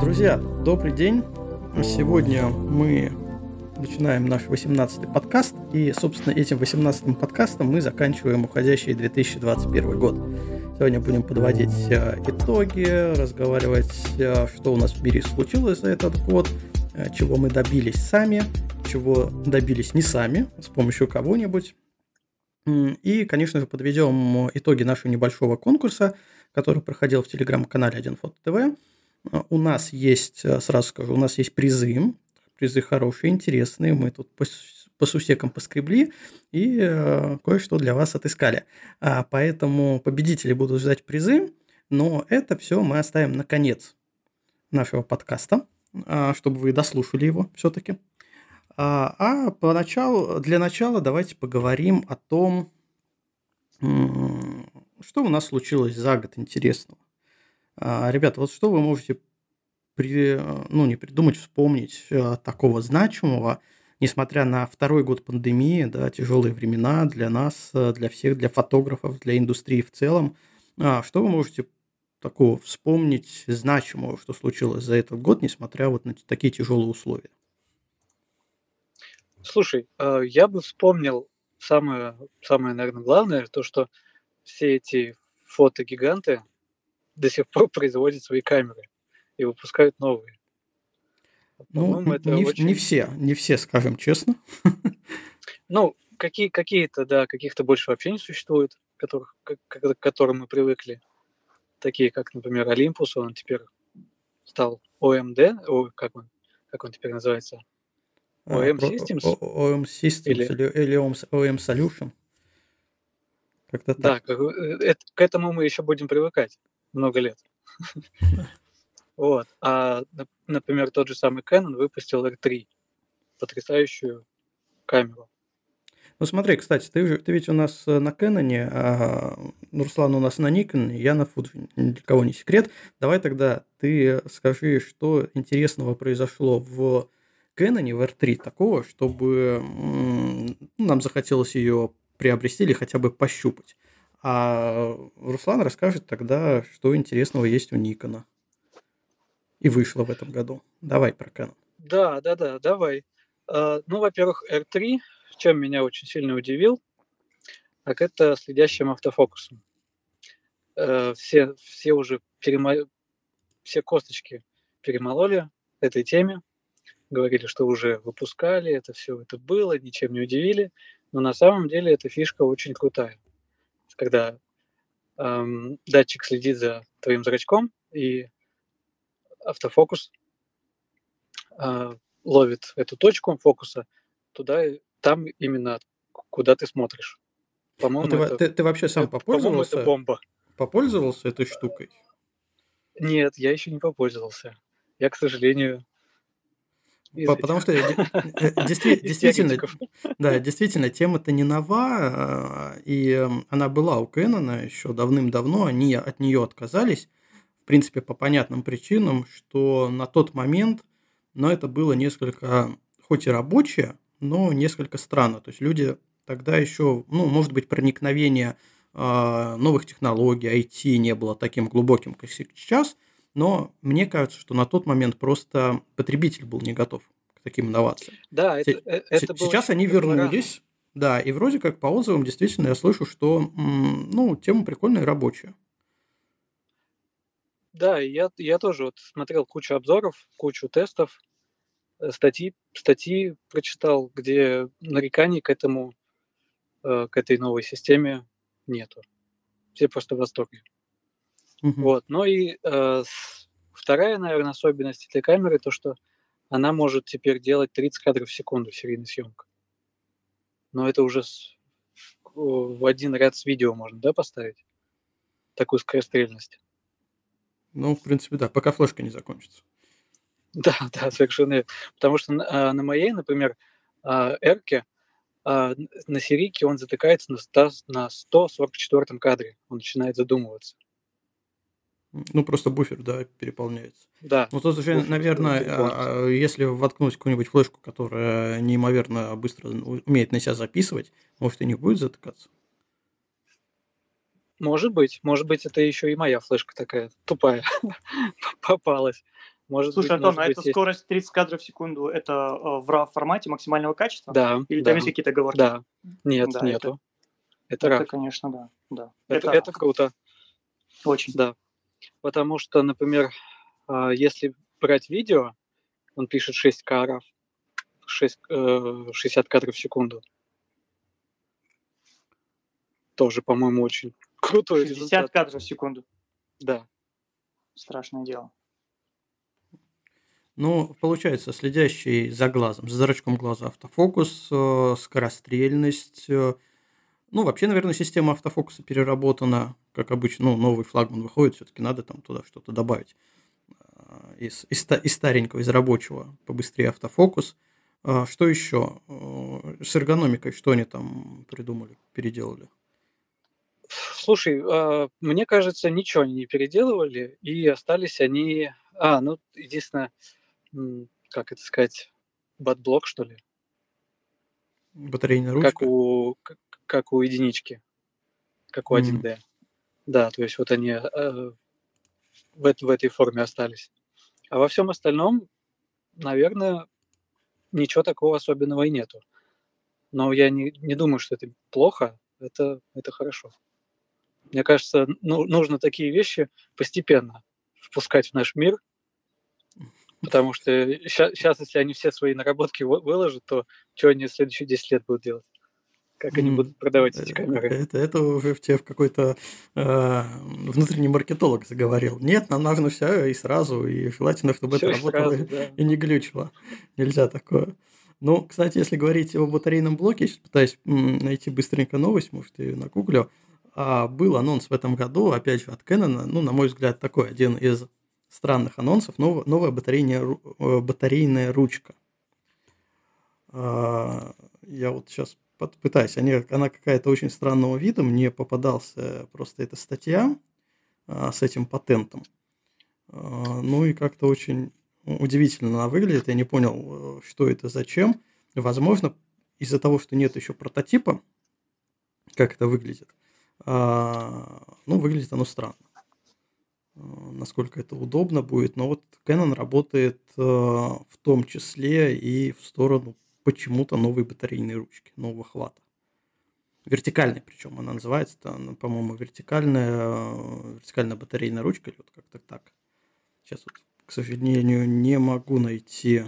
Друзья, добрый день. Сегодня мы начинаем наш 18-й подкаст, и, собственно, этим 18-м подкастом мы заканчиваем уходящий 2021 год. Сегодня будем подводить э, итоги, разговаривать, э, что у нас в мире случилось за этот год, э, чего мы добились сами, чего добились не сами, с помощью кого-нибудь. И, конечно же, подведем итоги нашего небольшого конкурса, который проходил в телеграм-канале 1 Фото ТВ. У нас есть, сразу скажу, у нас есть призы, призы хорошие, интересные, мы тут по, по сусекам поскребли и э, кое-что для вас отыскали. А, поэтому победители будут ждать призы, но это все мы оставим на конец нашего подкаста, а, чтобы вы дослушали его все-таки. А, а поначалу, для начала давайте поговорим о том, что у нас случилось за год интересного. А, ребята, вот что вы можете при, ну, не придумать, вспомнить а, такого значимого, несмотря на второй год пандемии, да, тяжелые времена для нас, а, для всех, для фотографов, для индустрии в целом. Что вы можете такого вспомнить значимого, что случилось за этот год, несмотря вот на такие тяжелые условия? Слушай, я бы вспомнил самое, самое, наверное, главное, то, что все эти фотогиганты, до сих пор производят свои камеры и выпускают новые. Ну, не, очень... не все, не все, скажем честно. Ну, какие, какие-то, да, каких-то больше вообще не существует, которых, к, к которым мы привыкли. Такие, как, например, Olympus, он теперь стал OMD, о, как, он, как он теперь называется? OM Systems? OM Systems или, или OM Solution. Как-то так. Да, э, к этому мы еще будем привыкать много лет. Вот. А, например, тот же самый Canon выпустил R3, потрясающую камеру. Ну смотри, кстати, ты, ты ведь у нас э, на Canon, а Руслан у нас на Nikon, я на Fuji, ни для кого не секрет. Давай тогда ты скажи, что интересного произошло в Canon, в R3 такого, чтобы ну, нам захотелось ее приобрести или хотя бы пощупать. А Руслан расскажет тогда, что интересного есть у Никона. И вышло в этом году. Давай про Canon. Да, да, да, давай. Uh, ну, во-первых, R3, чем меня очень сильно удивил, так это следящим автофокусом. Uh, все, все уже перемо... все косточки перемололи этой теме, говорили, что уже выпускали, это все это было, ничем не удивили, но на самом деле эта фишка очень крутая когда эм, датчик следит за твоим зрачком, и автофокус э, ловит эту точку фокуса туда, там именно куда ты смотришь. По-моему, ну, ты, это, ты, ты вообще сам это, попользовался? это бомба. Попользовался этой штукой? Нет, я еще не попользовался. Я, к сожалению, Потому что действительно, да, действительно, тема-то не нова, а, и эм, она была у Кэнона еще давным-давно, они от нее отказались, в принципе, по понятным причинам, что на тот момент, но это было несколько, хоть и рабочее, но несколько странно. То есть люди тогда еще, ну, может быть, проникновение а, новых технологий, IT не было таким глубоким, как сейчас – но мне кажется, что на тот момент просто потребитель был не готов к таким инновациям. Да, это, э, это было, Сейчас они вернулись, да, и вроде как по отзывам действительно я слышу, что ну, тема прикольная и рабочая. Да, я, я тоже вот смотрел кучу обзоров, кучу тестов, э, статьи, статьи прочитал, где нареканий к этому, э, к этой новой системе нету. Все просто в восторге. Угу. Вот. Ну и э, вторая, наверное, особенность этой камеры, то, что она может теперь делать 30 кадров в секунду серийной съемка. Но это уже с, в один ряд с видео можно, да, поставить? Такую скорострельность. Ну, в принципе, да, пока флешка не закончится. Да, да, совершенно. Потому что на, на моей, например, Эрке, на серийке он затыкается на, 100, на 144 кадре. Он начинает задумываться. Ну, просто буфер, да, переполняется. Да. Ну, тут уже, наверное, а, а, если воткнуть какую-нибудь флешку, которая неимоверно быстро умеет на себя записывать, может, и не будет затыкаться? Может быть. Может быть, это еще и моя флешка такая тупая попалась. Может Слушай, быть, Антон, может а быть, это есть... скорость 30 кадров в секунду, это э, в RAW формате максимального качества? Да, Или да, там есть какие-то оговорки? да. Нет, Да, это, нету. Это это, RAW. конечно, да. да. Это, Это это круто, очень. да. Потому что, например, а, если брать видео, он пишет 6 кадров, 6, э, 60 кадров в секунду. Тоже, по-моему, очень крутой 60 результат. кадров в секунду. Да. Страшное дело. Ну, получается, следящий за глазом, за зрачком глаза автофокус, э, скорострельность. Э, Ну, вообще, наверное, система автофокуса переработана, как обычно, ну, новый флагман выходит, все-таки надо там туда что-то добавить. А, Из, из, из старенького, из рабочего побыстрее автофокус. А, Что еще? Э, С эргономикой что они там придумали, переделали? Слушай, а, мне кажется, ничего они не переделывали, и остались они... А, ну, единственное, как это сказать, батблок, что ли? Батарейная Как ручка? у, как, у единички, как у М. 1D. Да, то есть вот они э, в, в этой форме остались. А во всем остальном, наверное, ничего такого особенного и нету. Но я не, не думаю, что это плохо, это, это хорошо. Мне кажется, ну, нужно такие вещи постепенно впускать в наш мир, потому что сейчас, если они все свои наработки вы- выложат, то что они следующие 10 лет будут делать? Как они будут продавать эти э, камеры? Это, это уже в тебе в какой-то э, внутренний маркетолог заговорил. Нет, нам нужно все и сразу, и желательно, чтобы Все это работало сразу, да. и не глючило. Нельзя такое. Ну, кстати, если говорить о батарейном блоке, сейчас пытаюсь найти быстренько новость, может, я ее нагуглю. А, был анонс в этом году, опять же, от Canon, ну, на мой взгляд, такой один из странных анонсов, нов- новая батарейная, э, батарейная ручка. А, Я вот сейчас пытаюсь, они, она какая-то очень странного вида, мне попадался просто эта статья а, с этим патентом. А, Ну и как-то очень удивительно она выглядит, я не понял, э, что это, зачем. Возможно, из-за того, что нет еще прототипа, как это выглядит, а, ну, выглядит оно странно. А, Насколько это удобно будет. Но вот Canon работает э, в том числе и в сторону почему-то новой батарейной ручки, нового хвата. Вертикальной, причем она называется, она, по-моему, вертикальная, э, вертикальная батарейная ручка, или вот как-то так. Сейчас вот, к сожалению, не могу найти.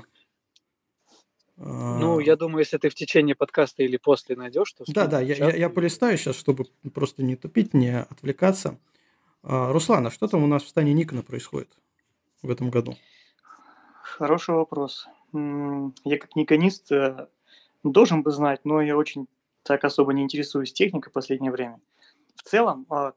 Ну, а, я думаю, если ты в течение подкаста или после найдешь, то Да, да, я, я, я полистаю сейчас, чтобы просто не тупить, не отвлекаться. А, Руслан, а что там у нас в стане Никона происходит в этом году? Хороший вопрос. Я как никонист э, должен бы знать, но я очень так особо не интересуюсь техникой в последнее время. В целом, а,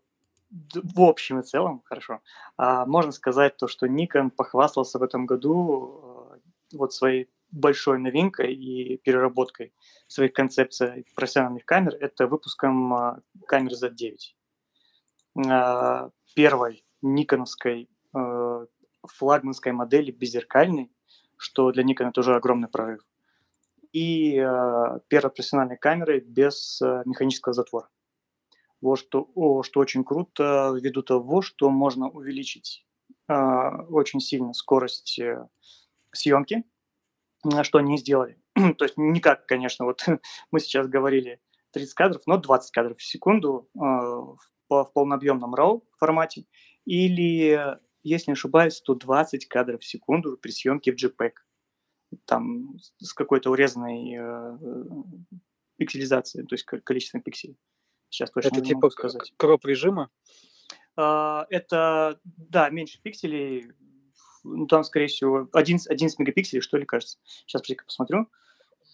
в общем и целом, хорошо, а, можно сказать то, что Nikon похвастался в этом году э, вот своей большой новинкой и переработкой своих концепций профессиональных камер. Это выпуском а, камеры Z9. А, Первой никоновской э, флагманской модели беззеркальной, что для Nikon это уже огромный прорыв. И э, первой профессиональной камерой без э, механического затвора. Вот что, о, что очень круто, ввиду того, что можно увеличить э, очень сильно скорость э, съемки, что они сделали. То есть не как, конечно, вот мы сейчас говорили 30 кадров, но 20 кадров в секунду э, в, в полнообъемном RAW формате или, если не ошибаюсь, 120 кадров в секунду при съемке в JPEG. Там с- какой-то урезанной э, э, пикселизацией, то есть ко- количеством пикселей. Сейчас точно Это типа сказать. кроп режима. А, это, да, меньше пикселей. Ну, там, скорее всего, 11, 11 мегапикселей, что ли, кажется. Сейчас посмотрю.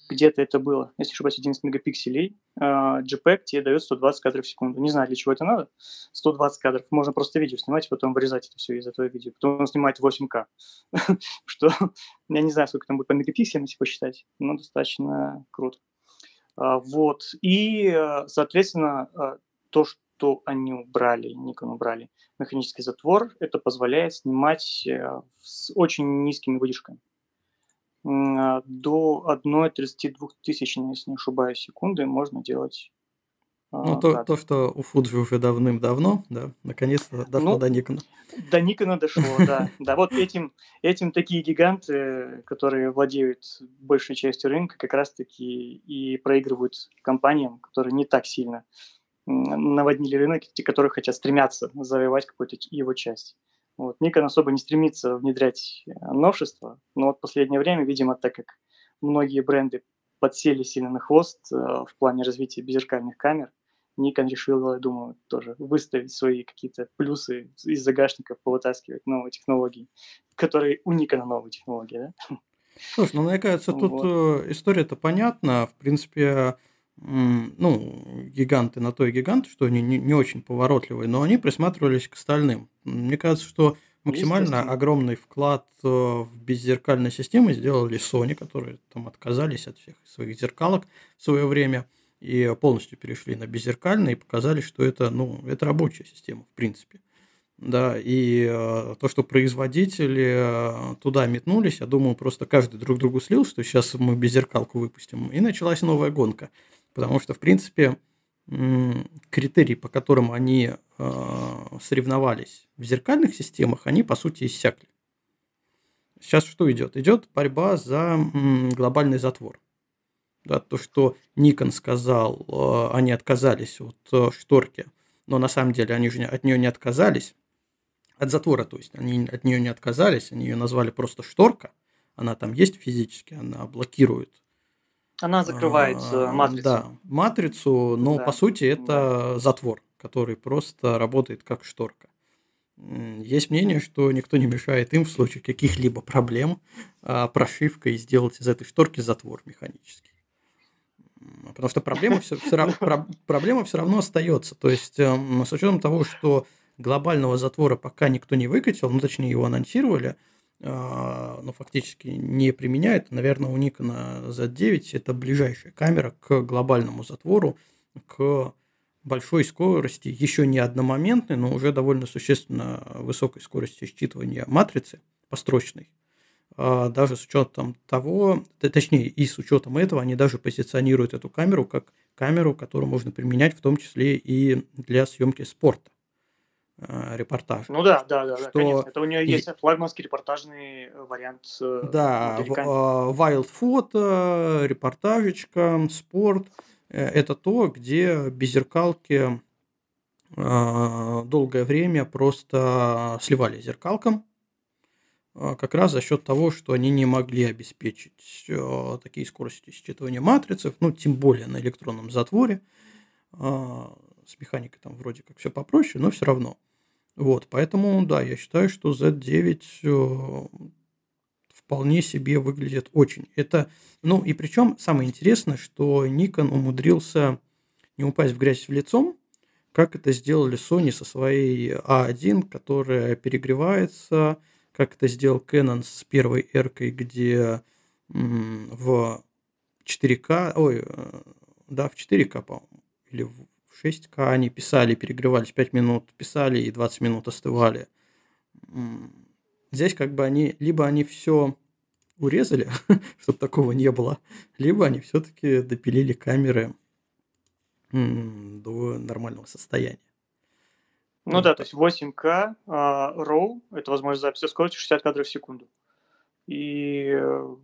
Где-то это было. Если не ошибаюсь, 11 мегапикселей. А, JPEG тебе дает 120 кадров в секунду. Не знаю, для чего это надо. 120 кадров. Можно просто видео снимать, и потом вырезать это все из этого видео. Потом он снимает 8К. Что, я не знаю, сколько там будет по мегапикселям, если посчитать, но достаточно круто. А, Вот. И, э, соответственно, э, то, что они убрали, Nikon убрали, механический затвор, это позволяет снимать э, с очень низкими выдержками. А, До 1,32 тысячной, если не ошибаюсь, секунды можно делать ну, а, то, то, что у Fuji уже давным-давно, да, наконец-то дошло ну, до Никона. До Никона дошло, да. Да, вот этим, этим такие гиганты, которые владеют большей частью рынка, как раз-таки и проигрывают компаниям, которые не так сильно наводнили рынок, те, которые хотят стремятся завоевать какую-то его часть. Вот. Nikon особо не стремится внедрять э, новшества, но вот в последнее время, видимо, так как многие бренды подсели сильно на хвост э, в плане развития беззеркальных камер, Nikon решил, я думаю, тоже выставить свои какие-то плюсы из загашников, повытаскивать новые технологии, которые у Nikon новые технологии, да? Слушай, ну, мне кажется, тут вот. Э, история-то понятна. В принципе, ну, гиганты на то и гиганты, что они не, не очень поворотливые, но они присматривались к остальным. Мне кажется, что максимально огромный вклад э, в беззеркальные системы сделали Sony, которые там отказались от всех своих зеркалок в свое время и полностью перешли на беззеркальные и показали, что это, ну, это рабочая система, в принципе. Да, и э, то, что производители э, туда метнулись, я думаю, просто каждый друг другу слил, что сейчас мы беззеркалку выпустим, и началась новая гонка. Потому что, в принципе, критерии, по которым они э, соревновались в зеркальных системах, они, по сути, иссякли. Сейчас что идет? Идет борьба за глобальный затвор. Да, то, что Никон сказал, э, они отказались от э, шторки, но на самом деле они же от нее не отказались, от затвора, то есть они от нее не отказались, они ее назвали просто шторка, она там есть физически, она блокирует она закрывает а, матрицу. Да, матрицу, но да. по сути это да. затвор, который просто работает как шторка. Есть мнение, что никто не мешает им в случае каких-либо проблем а, прошивкой сделать из этой шторки затвор механический. Потому что проблема все, все, проблема все равно остается. То есть, эм, с учетом того, что глобального затвора пока никто не выкатил, ну, точнее, его анонсировали, ну, фактически не применяет. Наверное, у Nikon Z9 это ближайшая камера к глобальному затвору, к большой скорости, еще не одномоментной, но уже довольно существенно высокой скорости считывания матрицы построчной. А, даже с учетом того, точнее, и с учетом этого, они даже позиционируют эту камеру как камеру, которую можно применять в том числе и для съемки спорта. Э, репортаж. Ну да, да, да, что... конечно. Это у нее есть флагманский репортажный э, вариант. Э, да, Wild Photo, репортажечка, спорт. Это то, где беззеркалки долгое время просто сливали зеркалкам, как раз за счет того, что они не могли обеспечить такие скорости считывания матриц, ну, тем более на электронном затворе. С механикой там вроде как все попроще, но все равно. Вот, поэтому, да, я считаю, что Z9 э, вполне себе выглядит очень. Это, ну и причем самое интересное, что Nikon умудрился не упасть в грязь в лицом, как это сделали Sony со своей A1, которая перегревается, как это сделал Canon с первой R, где в 4К, ой, э, да, в 4К, по-моему, или в 6К они писали, перегревались 5 минут, писали и 20 минут остывали. Здесь как бы они, либо они все урезали, чтобы такого не было, либо они все-таки допилили камеры до нормального состояния. Ну да, то есть 8К uh, RAW, это возможность записи скоростью 60 кадров в секунду. И э,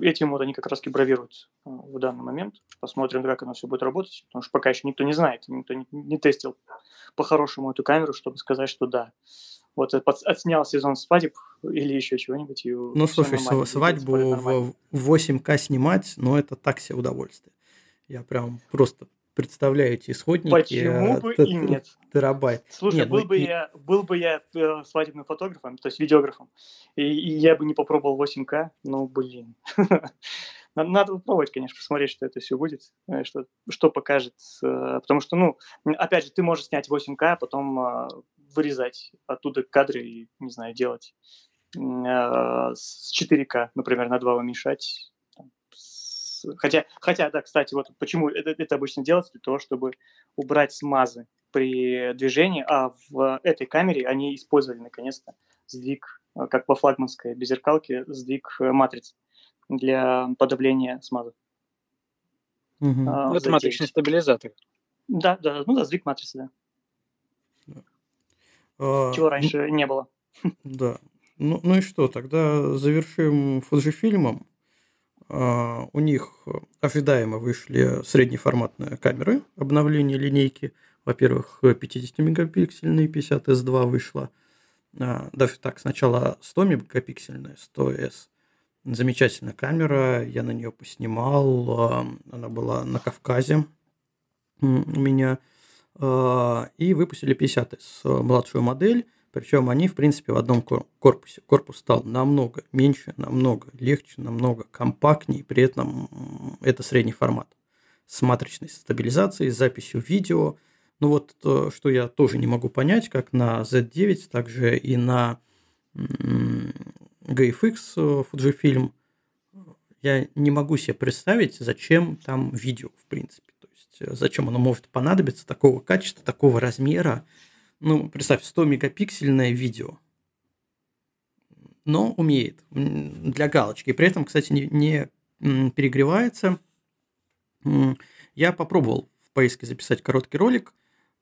этим вот они как раз и бравируют э, в данный момент. Посмотрим, как оно все будет работать, потому что пока еще никто не знает, никто не, не тестил по-хорошему эту камеру, чтобы сказать, что да, вот отснял сезон свадеб или еще чего-нибудь. ну, слушай, свадьбу в 8К снимать, ну, это так себе удовольствие. Я прям просто представляю эти исходники. Почему бы и нет? Терабайт. Слушай, нет, был, ну, бы и... я, был бы я э, свадебным фотографом, то есть видеографом, и, и я бы не попробовал 8К, ну, блин. Надо попробовать, конечно, посмотреть, что это все будет, э, что, что покажет. Э, потому что, ну, опять же, ты можешь снять 8К, а потом э, вырезать оттуда кадры и, не знаю, делать с 4К, например, на 2 уменьшать Хотя, хотя, да, кстати, вот почему это, это обычно делается, для того, чтобы убрать смазы при движении, а в этой камере они использовали наконец-то сдвиг, э, как по флагманской беззеркалке, сдвиг э, матриц для подавления смаза. Угу. А, это матричный стабилизатор. Да, да, ну да, сдвиг матрицы, да. А, Чего ну раньше ну, не было. Да. Ну, ну и что, тогда завершим Fujifilm. А, у них ожидаемо вышли среднеформатные камеры обновления линейки. Во-первых, 50-мегапиксельный 50S2 вышла. А, даже так, сначала 100 мегапиксельная 100S. Замечательная камера, я на нее поснимал. Она была на Кавказе у меня. И выпустили 50S, младшую модель причем они, в принципе, в одном корпусе. Корпус стал намного меньше, намного легче, намного компактнее, при этом это средний формат с матричной стабилизацией, с записью видео. Ну вот то, что я тоже не могу понять, как на Z9, также и на GFX э, Fujifilm, я не могу себе представить, зачем там видео, в принципе. То есть, э, зачем оно может понадобиться такого качества, такого размера, ну, представь, 100 мегапиксельное видео. Но умеет для галочки. При этом, кстати, не, не перегревается. Я попробовал в поиске записать короткий ролик.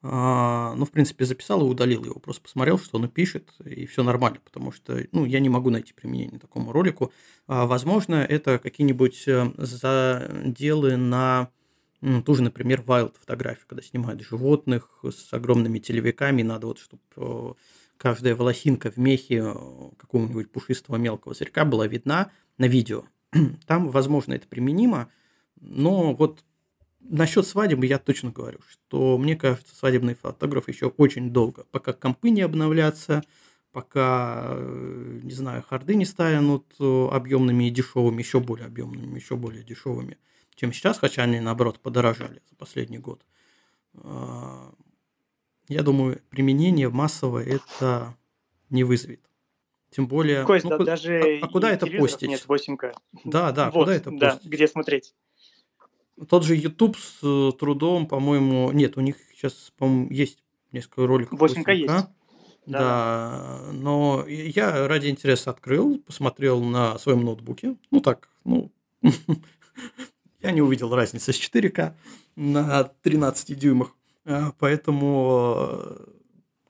А, ну, в принципе, записал и удалил его. Просто посмотрел, что он пишет, и все нормально, потому что ну, я не могу найти применение такому ролику. А, возможно, это какие-нибудь э, заделы на ну, ту же, например, wild фотографию, когда снимают животных с огромными телевиками, надо вот, чтобы э, каждая волосинка в мехе э, какого-нибудь пушистого мелкого зверька была видна на видео. Там, возможно, это применимо, но вот насчет свадьбы я точно говорю, что мне кажется, свадебный фотограф еще очень долго, пока компы не обновлятся, пока, э, не знаю, харды не станут объемными и дешевыми, еще более объемными, еще более дешевыми чем сейчас, хотя они, наоборот, подорожали за последний год. А, я думаю, применение массовое это не вызовет. Тем более... Кость, ну, да, даже а, а куда это постить? Нет 8К. Да, да, вот, куда это да, постить? где смотреть? Тот же YouTube с э, трудом, по-моему... Нет, у них сейчас, по-моему, есть несколько роликов 8К. 8К есть. Да, да, но я ради интереса открыл, посмотрел на своем ноутбуке. Ну так, ну, я не увидел разницы с 4К на 13 дюймах. А, поэтому э,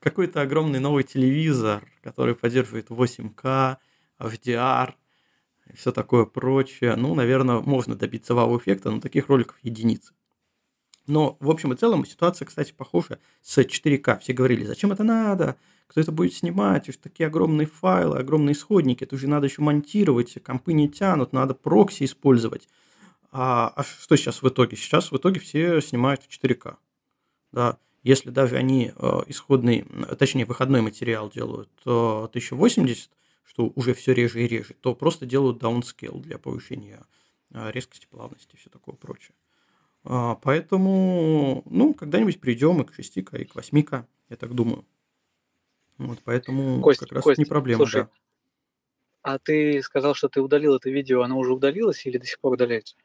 какой-то огромный новый телевизор, который поддерживает 8К, HDR и все такое прочее. Ну, наверное, можно добиться вау-эффекта, но таких роликов единицы. Но, в общем и целом, ситуация, кстати, похожа с 4К. Все говорили, зачем это надо? Кто это будет снимать? Уж такие огромные файлы, огромные исходники. Это уже надо еще монтировать, компы не тянут, надо прокси использовать. А, а что сейчас в итоге? Сейчас в итоге все снимают в 4К. Да. Если даже они э, исходный, точнее, выходной материал делают э, 1080, что уже все реже и реже, то просто делают downscale для повышения э, резкости, плавности и все такое прочее. А, поэтому, ну, когда-нибудь придем и к 6К, и к 8К, я так думаю. Вот, поэтому Кость, как раз Кость, не проблема, слушай, да. А ты сказал, что ты удалил это видео, оно уже удалилось или до сих пор удаляется?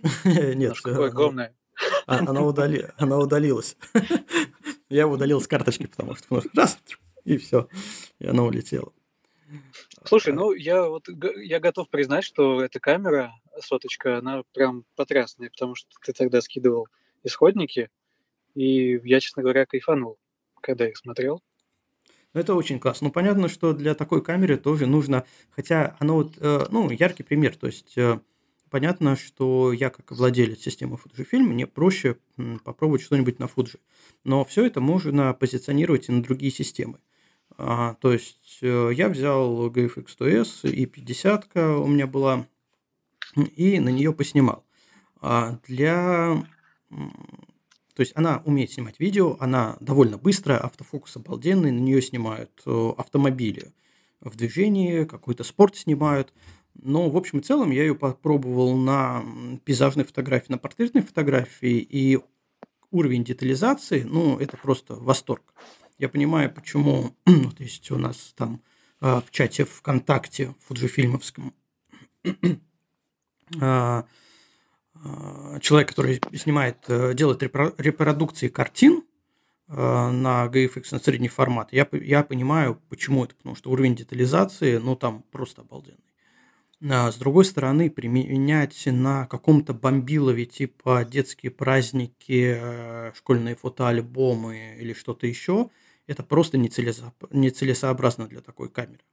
Нет, Какое огромное. А, она, удали, она удалилась. Я его удалил с карточки, потому что раз, и все, и она улетела. Слушай, ну я вот я готов признать, что эта камера соточка, она прям потрясная, потому что ты тогда скидывал исходники, и я, честно говоря, кайфанул, когда их смотрел. Ну, это очень классно. Ну, понятно, что для такой камеры тоже нужно, хотя оно вот, э, ну, яркий пример, то есть э, понятно, что я как владелец системы Fujifilm, мне проще попробовать что-нибудь на Fuji. Но все это можно позиционировать и на другие системы. А, то есть э, я взял GFX 100S и 50 у меня была, и на нее поснимал. А для... То есть она умеет снимать видео, она довольно быстрая, автофокус обалденный, на нее снимают э, автомобили в движении, какой-то спорт снимают. Но, в общем и целом, я ее попробовал на пейзажной фотографии, на портретной фотографии, и уровень детализации, ну, это просто восторг. Я понимаю, почему, вот есть у нас там а, в чате ВКонтакте, фуджифильмовском, а, а, человек, который снимает, э, делает репродукции картин на GFX на средний формат, я, я понимаю, почему это, потому что уровень детализации, ну, там просто обалденный. А с другой стороны, применять на каком-то бомбилове типа детские праздники, э, школьные фотоальбомы или что-то еще, это просто нецелесообразно для такой камеры.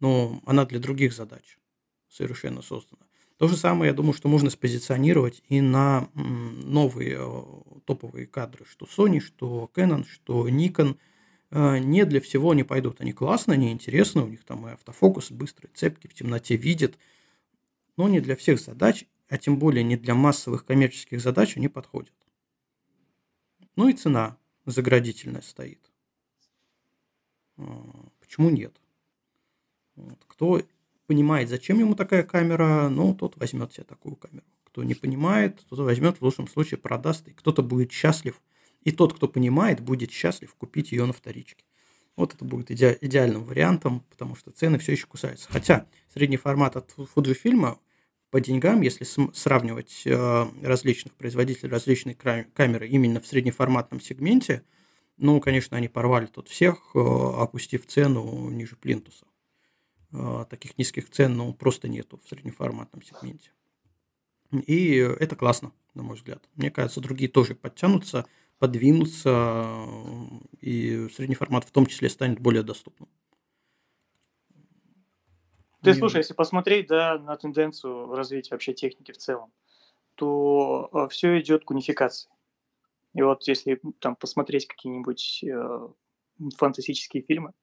Но она для других задач совершенно создана. То же самое, я думаю, что можно спозиционировать и на новые э, топовые кадры, что Sony, что Canon, что Nikon. Э, не для всего они пойдут. Они классные, они интересны, у них там и автофокус быстрый, цепки, в темноте видят. Но не для всех задач, а тем более не для массовых коммерческих задач они подходят. Ну и цена заградительная стоит. Э, почему нет? Вот. Кто понимает, зачем ему такая камера, ну, тот возьмет себе такую камеру. Кто не понимает, тот возьмет, в лучшем случае продаст, и кто-то будет счастлив. И тот, кто понимает, будет счастлив купить ее на вторичке. Вот это будет иде- идеальным вариантом, потому что цены все еще кусаются. Хотя средний формат от Fujifilm по деньгам, если сравнивать э, различных производителей, различные камеры именно в среднеформатном сегменте, ну, конечно, они порвали тут всех, э, опустив цену ниже плинтуса. А, таких низких цен ну, просто нету в среднеформатном сегменте. И это классно, на мой взгляд. Мне кажется, другие тоже подтянутся, подвинутся, и средний формат в том числе станет более доступным. Ты слушай, если посмотреть да, на тенденцию развития вообще техники в целом, то э, все идет к унификации. И вот если там посмотреть какие-нибудь э, фантастические фильмы,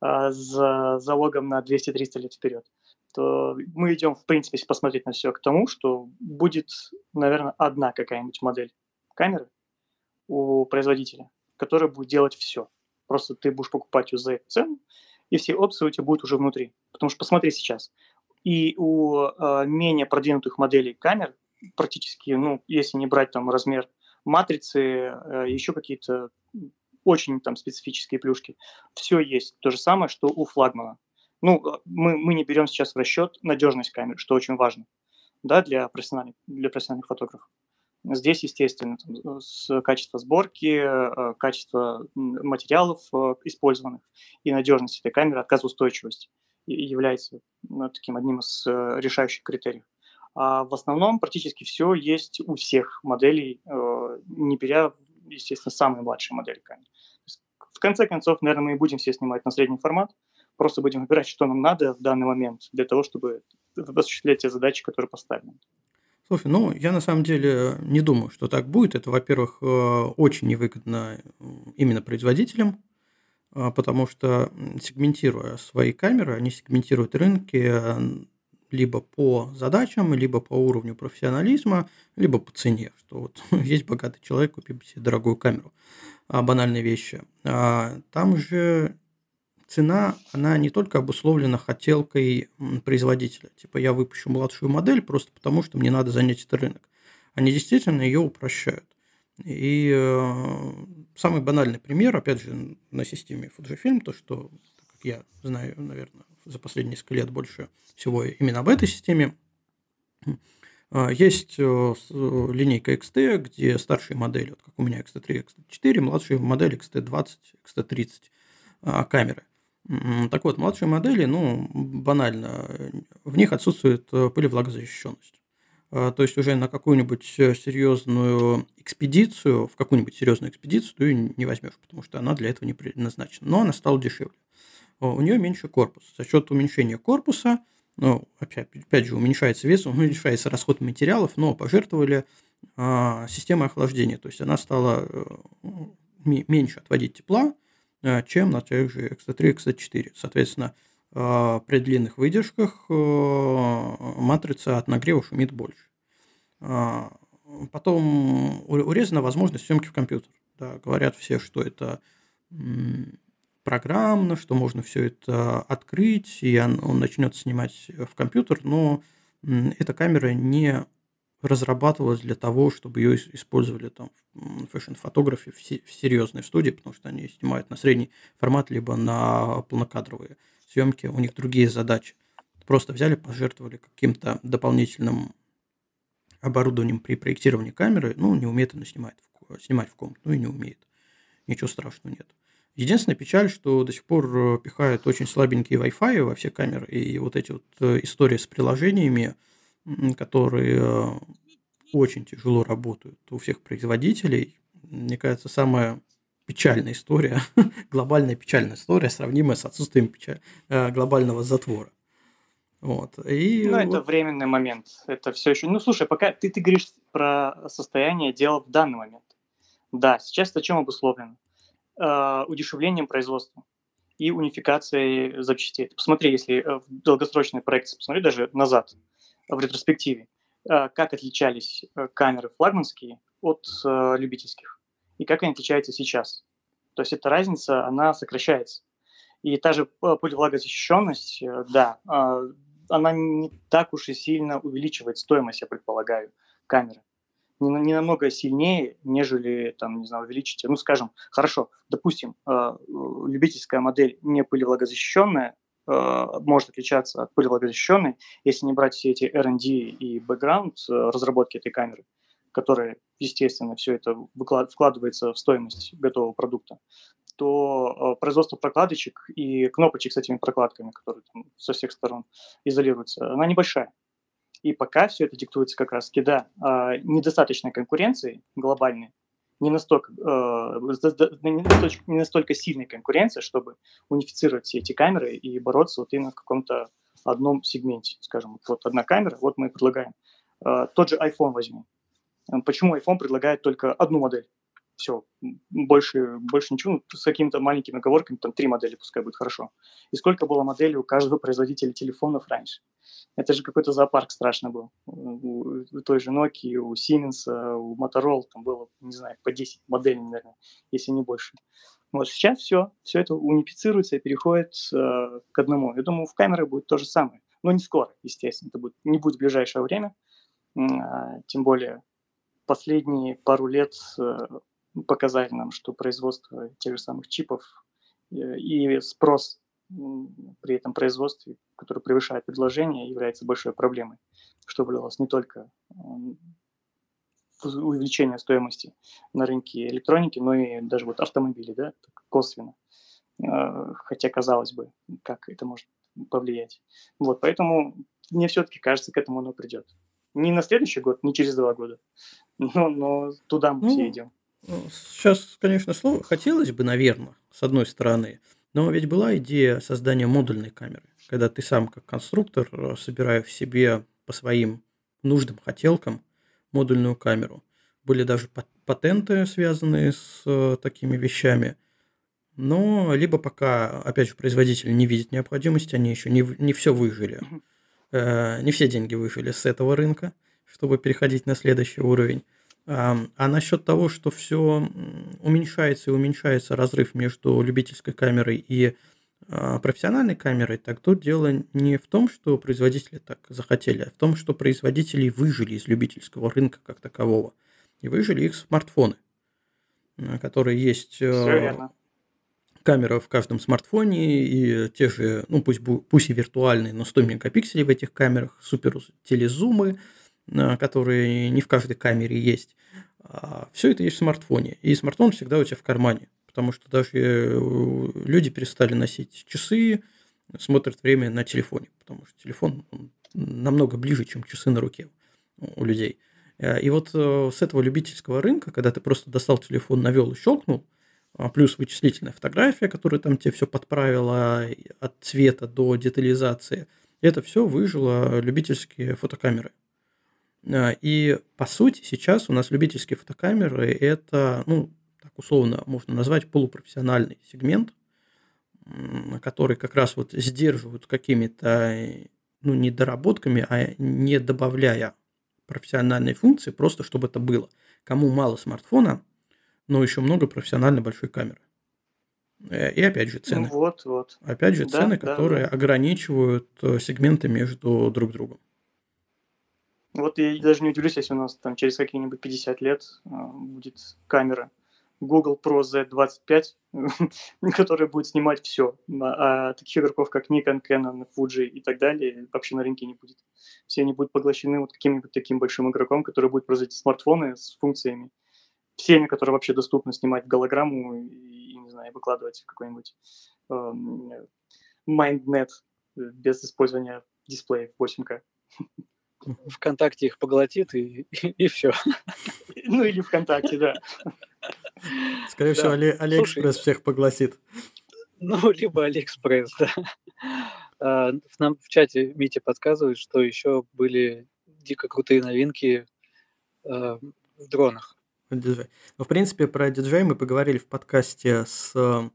а, за залогом на 200-300 лет вперед, то мы идем, в принципе, если посмотреть на все, к тому, что будет, наверное, одна какая-нибудь модель камеры у производителя, которая будет делать все. Просто ты будешь покупать ее за эту цену, и все опции у тебя будут уже внутри. Потому что посмотри сейчас. И у э, менее продвинутых моделей камер практически, ну, если не брать там размер матрицы, э, еще какие-то очень там специфические плюшки. Все есть. То же самое, что у флагмана. Ну, э, мы, мы не берем сейчас в расчет надежность камеры, что очень важно да, для, профессиональных, для профессиональных фотографов. Здесь, естественно, там, с качество сборки, э, качество материалов э, использованных и надежность этой камеры, отказоустойчивость является ну, таким одним из решающих критериев. А в основном практически все есть у всех моделей, не беря естественно, самые младшие модели камер. В конце концов, наверное, мы и будем все снимать на средний формат, просто будем выбирать, что нам надо в данный момент для того, чтобы осуществлять те задачи, которые поставлены. Слушай, ну, я на самом деле не думаю, что так будет. Это, во-первых, э, очень невыгодно именно производителям, а, потому что сегментируя свои камеры, они сегментируют рынки либо по задачам, либо по уровню профессионализма, либо по цене, что вот есть богатый человек, купи себе дорогую камеру. А, банальные вещи. А, там же цена, она не только обусловлена хотелкой производителя. Типа я выпущу младшую модель просто потому, что мне надо занять этот рынок. Они действительно ее упрощают. И э, самый банальный пример, опять же, на системе Fujifilm, то, что, как я знаю, наверное, за последние несколько лет больше всего именно об этой системе. А, есть э, линейка XT, где старшие модели, вот как у меня XT3, XT4, младшие модели XT20, XT30 камеры. Так вот, младшие модели, ну, банально, в них отсутствует э, пылевлагозащищенность. А, то есть уже на какую-нибудь серьезную экспедицию, в какую-нибудь серьезную экспедицию ты не возьмешь, потому что она для этого не предназначена. Но она стала дешевле у нее меньше корпус. За счет уменьшения корпуса, ну, опять, опять же, уменьшается вес, уменьшается расход материалов, но пожертвовали системой охлаждения. То есть она стала э, меньше отводить тепла, чем на тех же X3, X4. Соответственно, а, при длинных выдержках а, матрица от нагрева шумит больше. Потом урезана возможность съемки в компьютер. Да, говорят все, что это программно, что можно все это открыть, и он начнет снимать в компьютер, но эта камера не разрабатывалась для того, чтобы ее использовали там в фэшн-фотографе в, в серьезной студии, потому что они снимают на средний формат, либо на полнокадровые съемки, у них другие задачи. Просто взяли, пожертвовали каким-то дополнительным оборудованием при проектировании камеры, ну, не умеет она снимать, снимать в комнату, ну и не умеет. Ничего страшного нет. Единственная печаль, что до сих пор э, пихают очень слабенькие Wi-Fi во все камеры, и вот эти вот э, истории с приложениями, которые э, очень тяжело работают у всех производителей, мне кажется, самая печальная история, глобальная печальная история, сравнимая с отсутствием печаль, глобального затвора. Вот. И ну, вот... это временный момент. Это все еще... Ну, слушай, пока ты, ты говоришь про состояние дела в данный момент. Да, сейчас это чем обусловлено? Э, удешевлением производства и унификацией запчастей. Посмотри, если э, в долгосрочной проекции, посмотри даже назад, в ретроспективе, э, как отличались э, камеры флагманские от э, любительских и как они отличаются сейчас. То есть эта разница, она сокращается. И та же пылевлагозащищенность, да, она не так уж и сильно увеличивает стоимость, я предполагаю, камеры не, не намного сильнее, нежели, там, не знаю, увеличить. Ну, скажем, хорошо, допустим, любительская модель не пылевлагозащищенная, может отличаться от пылевлагозащищенной, если не брать все эти R&D и бэкграунд э, разработки этой камеры, которые, естественно, все это вкладывается в стоимость готового продукта, то э, производство прокладочек и кнопочек с этими прокладками, которые там со всех сторон изолируются, она небольшая. И пока все это диктуется как раз, да, а, недостаточной конкуренции глобальной, не настолько, э, не, настолько, сильной конкуренции, чтобы унифицировать все эти камеры и бороться вот именно в каком-то одном сегменте, скажем, вот одна камера, вот мы предлагаем. Э, тот же iPhone возьми. Почему iPhone предлагает только одну модель? Все, больше, больше ничего, ну, с какими-то маленькими оговорками, там три модели пускай будет хорошо. И сколько было моделей у каждого производителя телефонов раньше? Это же какой-то зоопарк страшно был. У, у той же Nokia, у Siemens, у Motorola там было, не знаю, по 10 моделей, наверное, если не больше. Вот сейчас все, все это унифицируется и переходит э, к одному. Я думаю, в камерах будет то же самое. Но не скоро, естественно, это будет, не будет в ближайшее время. Э, тем более последние пару лет э, показали нам, что производство тех же самых чипов э, и спрос при этом производстве, который превышает предложение, является большой проблемой, что вылилось не только увеличение стоимости на рынке электроники, но и даже вот автомобили, да, косвенно. Э, хотя, казалось бы, как это может повлиять. Вот, поэтому мне все-таки кажется, к этому оно придет. Не на следующий год, не через два года, но, но туда мы ну, все идем. Сейчас, конечно, слово хотелось бы, наверное, с одной стороны, но ведь была идея создания модульной камеры, когда ты сам как конструктор э, собираешь в себе по своим нуждам, хотелкам модульную камеру. Были даже патенты, связанные с э, такими вещами. Но либо пока, опять же, производитель не видит необходимости, они еще не, не все выжили. Э, не все деньги выжили с этого рынка, чтобы переходить на следующий уровень. А насчет того, что все уменьшается и уменьшается разрыв между любительской камерой и а, профессиональной камерой, так тут дело не в том, что производители так захотели, а в том, что производители выжили из любительского рынка как такового. И выжили их смартфоны, которые есть э, камера в каждом смартфоне и те же, ну пусть, пусть и виртуальные, но 100 мегапикселей в этих камерах, супер телезумы, которые не в каждой камере есть. А Все это есть в смартфоне. И смартфон всегда у тебя в кармане. Потому что даже э, люди перестали носить часы, смотрят время на телефоне. Потому что телефон намного ближе, чем часы на руке у людей. Э, и вот с этого любительского рынка, когда ты просто достал телефон, навел и щелкнул, а плюс вычислительная фотография, которая там тебе все подправила от цвета до детализации, это все выжило любительские фотокамеры. А, и по сути сейчас у нас любительские фотокамеры это, ну, так условно можно назвать полупрофессиональный сегмент, который как раз вот сдерживают какими-то, ну, не доработками, а не добавляя профессиональной функции, просто чтобы это было. Кому мало смартфона, но еще много профессионально большой камеры. Э, и опять же цены. Ну, вот, вот. Опять же цены, да, которые да, да. ограничивают э, сегменты между друг другом. Вот я даже не удивлюсь, если у нас там через какие-нибудь 50 лет а, будет камера Google Pro Z25, которая будет снимать все. А таких игроков, как Nikon, Canon, Fuji и так далее, вообще на рынке не будет. Все они будут поглощены вот каким-нибудь таким большим игроком, который будет производить смартфоны с функциями, всеми, которые вообще доступны снимать голограмму и, не знаю, выкладывать какой-нибудь э, MindNet без использования дисплея 8К. ВКонтакте их поглотит и, и, и все. Ну или ВКонтакте, да. Скорее всего, Ali, AliExpress всех поглотит. Ну, либо Алиэкспресс, да. А, нам в чате Митя подсказывает, что еще были дико крутые новинки а, в дронах. Ну, в принципе, про DJI мы поговорили в подкасте с а,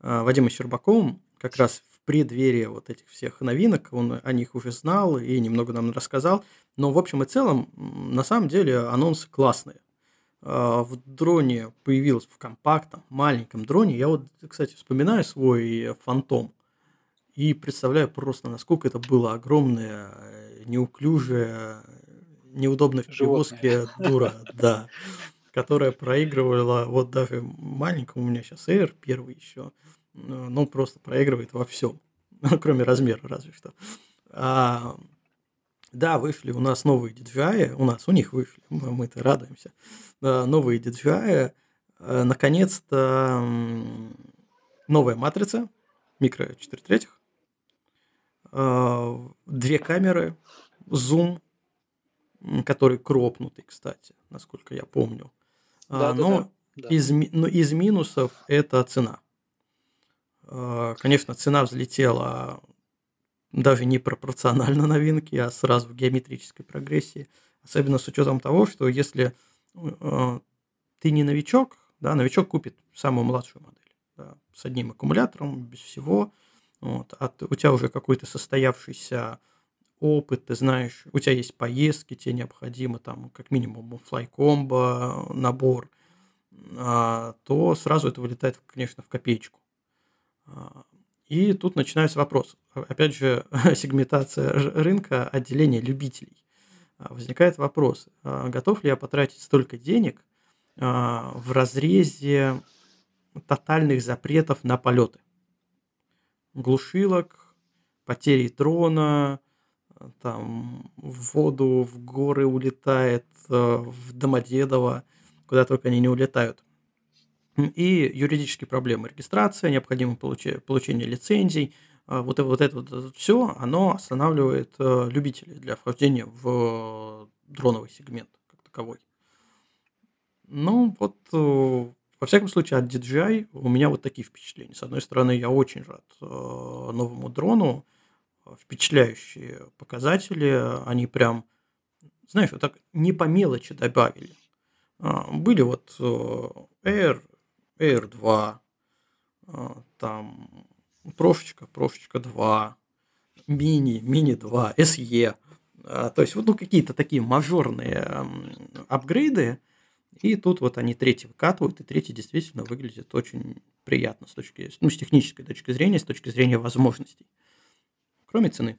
Вадимом Щербаковым, как раз в преддверии вот этих всех новинок. Он о них уже знал и немного нам рассказал. Но в общем и целом, на самом деле, анонсы классные. В дроне появился в компактном, маленьком дроне. Я вот, кстати, вспоминаю свой фантом и представляю просто, насколько это было огромное, неуклюжее, неудобно в перевозке дура, да, которая проигрывала, вот даже маленькому у меня сейчас Air первый еще, ну, просто проигрывает во всем, кроме размера разве что. А, да, вышли у нас новые DJI, у нас, у них вышли, мы-то радуемся. Новые DJI, э, наконец-то новая матрица, микро 4 третьих, а, две камеры, зум, который кропнутый, кстати, насколько я помню. А, да, но, да, да. Из, но из минусов это цена. А, конечно, цена взлетела даже не пропорционально новинке, а сразу в геометрической прогрессии. Особенно с учетом того, что если ты не новичок, да, новичок купит самую младшую модель да, с одним аккумулятором, без всего, вот, а у тебя уже какой-то состоявшийся опыт, ты знаешь, у тебя есть поездки, тебе необходимо там как минимум флайкомбо, набор, а, то сразу это вылетает, конечно, в копеечку. А, и тут начинается вопрос. Опять же, сегментация рынка, отделение любителей. А, возникает вопрос, готов ли я потратить столько денег в разрезе тотальных запретов на полеты? глушилок, потери трона, там в воду, в горы улетает, в Домодедово, куда только они не улетают. И юридические проблемы. Регистрация, необходимо получение, лицензий. А вот, вот это вот все, оно останавливает э, любителей для вхождения в дроновый сегмент как таковой. Ну, вот э, во всяком случае, от DJI у меня вот такие впечатления. С одной стороны, я очень рад э, новому дрону, впечатляющие показатели, они прям, знаешь, вот так не по мелочи добавили. А, были вот э, Air, Air 2, э, там прошечка, прошечка 2, мини, мини 2, SE. То есть вот ну, какие-то такие мажорные апгрейды, и тут вот они третий выкатывают, и третий действительно выглядит очень приятно с точки, ну, с технической точки зрения, с точки зрения возможностей. Кроме цены.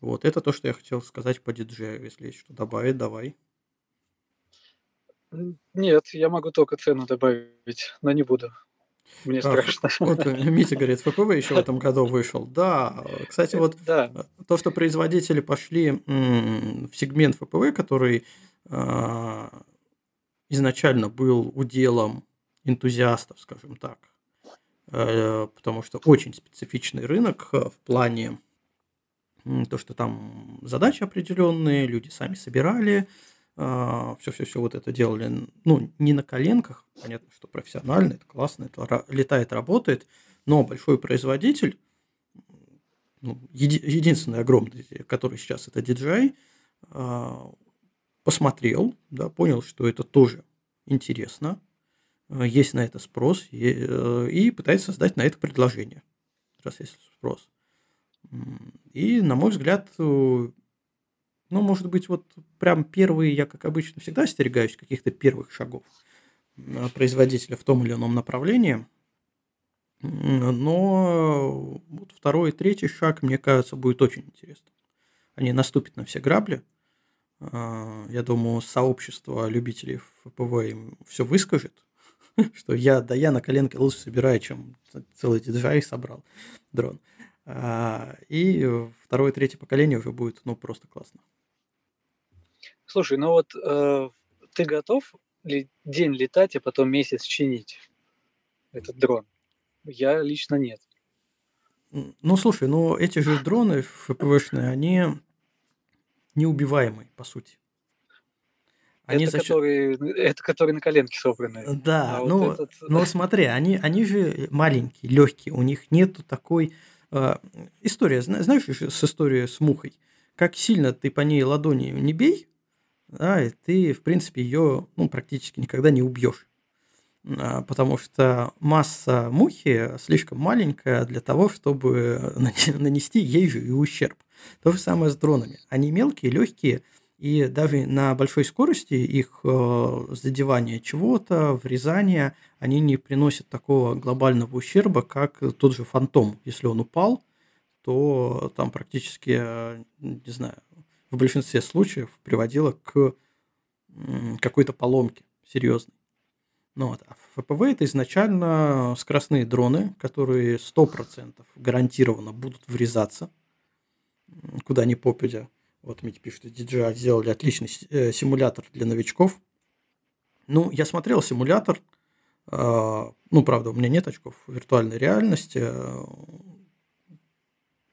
Вот, это то, что я хотел сказать по диджею. Если есть что добавить, давай. Нет, я могу только цену добавить, но не буду. Мне а, страшно. Вот э, Митя говорит, ФПВ еще в этом году вышел. Да, кстати, вот да. то, что производители пошли в сегмент ФПВ, который а, изначально был уделом энтузиастов, скажем так, э, потому что очень специфичный рынок э, в плане то, что там задачи определенные, люди сами собирали, все-все-все э, вот это делали, ну, не на коленках, понятно, что профессионально, это классно, это летает, работает, но большой производитель, ну, еди, единственный огромный, который сейчас это DJI, посмотрел, да, понял, что это тоже интересно, э, есть на это спрос и, э, и пытается создать на это предложение, раз есть спрос. И, на мой взгляд, ну, может быть, вот прям первые, я, как обычно, всегда остерегаюсь каких-то первых шагов производителя в том или ином направлении. Но вот второй и третий шаг, мне кажется, будет очень интересным. Они наступят на все грабли – а, я думаю, сообщество любителей ФПВ им все выскажет, что я, да я на коленке лучше собираю, чем целый DJI собрал дрон. А, и второе, третье поколение уже будет, ну, просто классно. Слушай, ну вот э, ты готов ли день летать, а потом месяц чинить этот дрон? Я лично нет. Ну, слушай, ну эти же дроны ФПВшные, они неубиваемые, по сути. Они это, за которые, это которые на коленке собраны. Да, а ну, вот этот... ну смотри, они, они же маленькие, легкие, у них нету такой... Э, история, знаешь, с историей с мухой, как сильно ты по ней ладони не бей, да, и ты, в принципе, ее ну, практически никогда не убьешь. А, потому что масса мухи слишком маленькая для того, чтобы нанести ей же и ущерб. То же самое с дронами. Они мелкие, легкие, и даже на большой скорости их э, задевание чего-то, врезание, они не приносят такого глобального ущерба, как тот же фантом. Если он упал, то там практически, э, не знаю, в большинстве случаев приводило к какой-то поломке серьезной. Ну, вот. А ФПВ это изначально скоростные дроны, которые 100% гарантированно будут врезаться куда ни попадя. Вот Митя пишет, DJI сделали отличный э, симулятор для новичков. Ну, я смотрел симулятор. Э, ну, правда, у меня нет очков виртуальной реальности.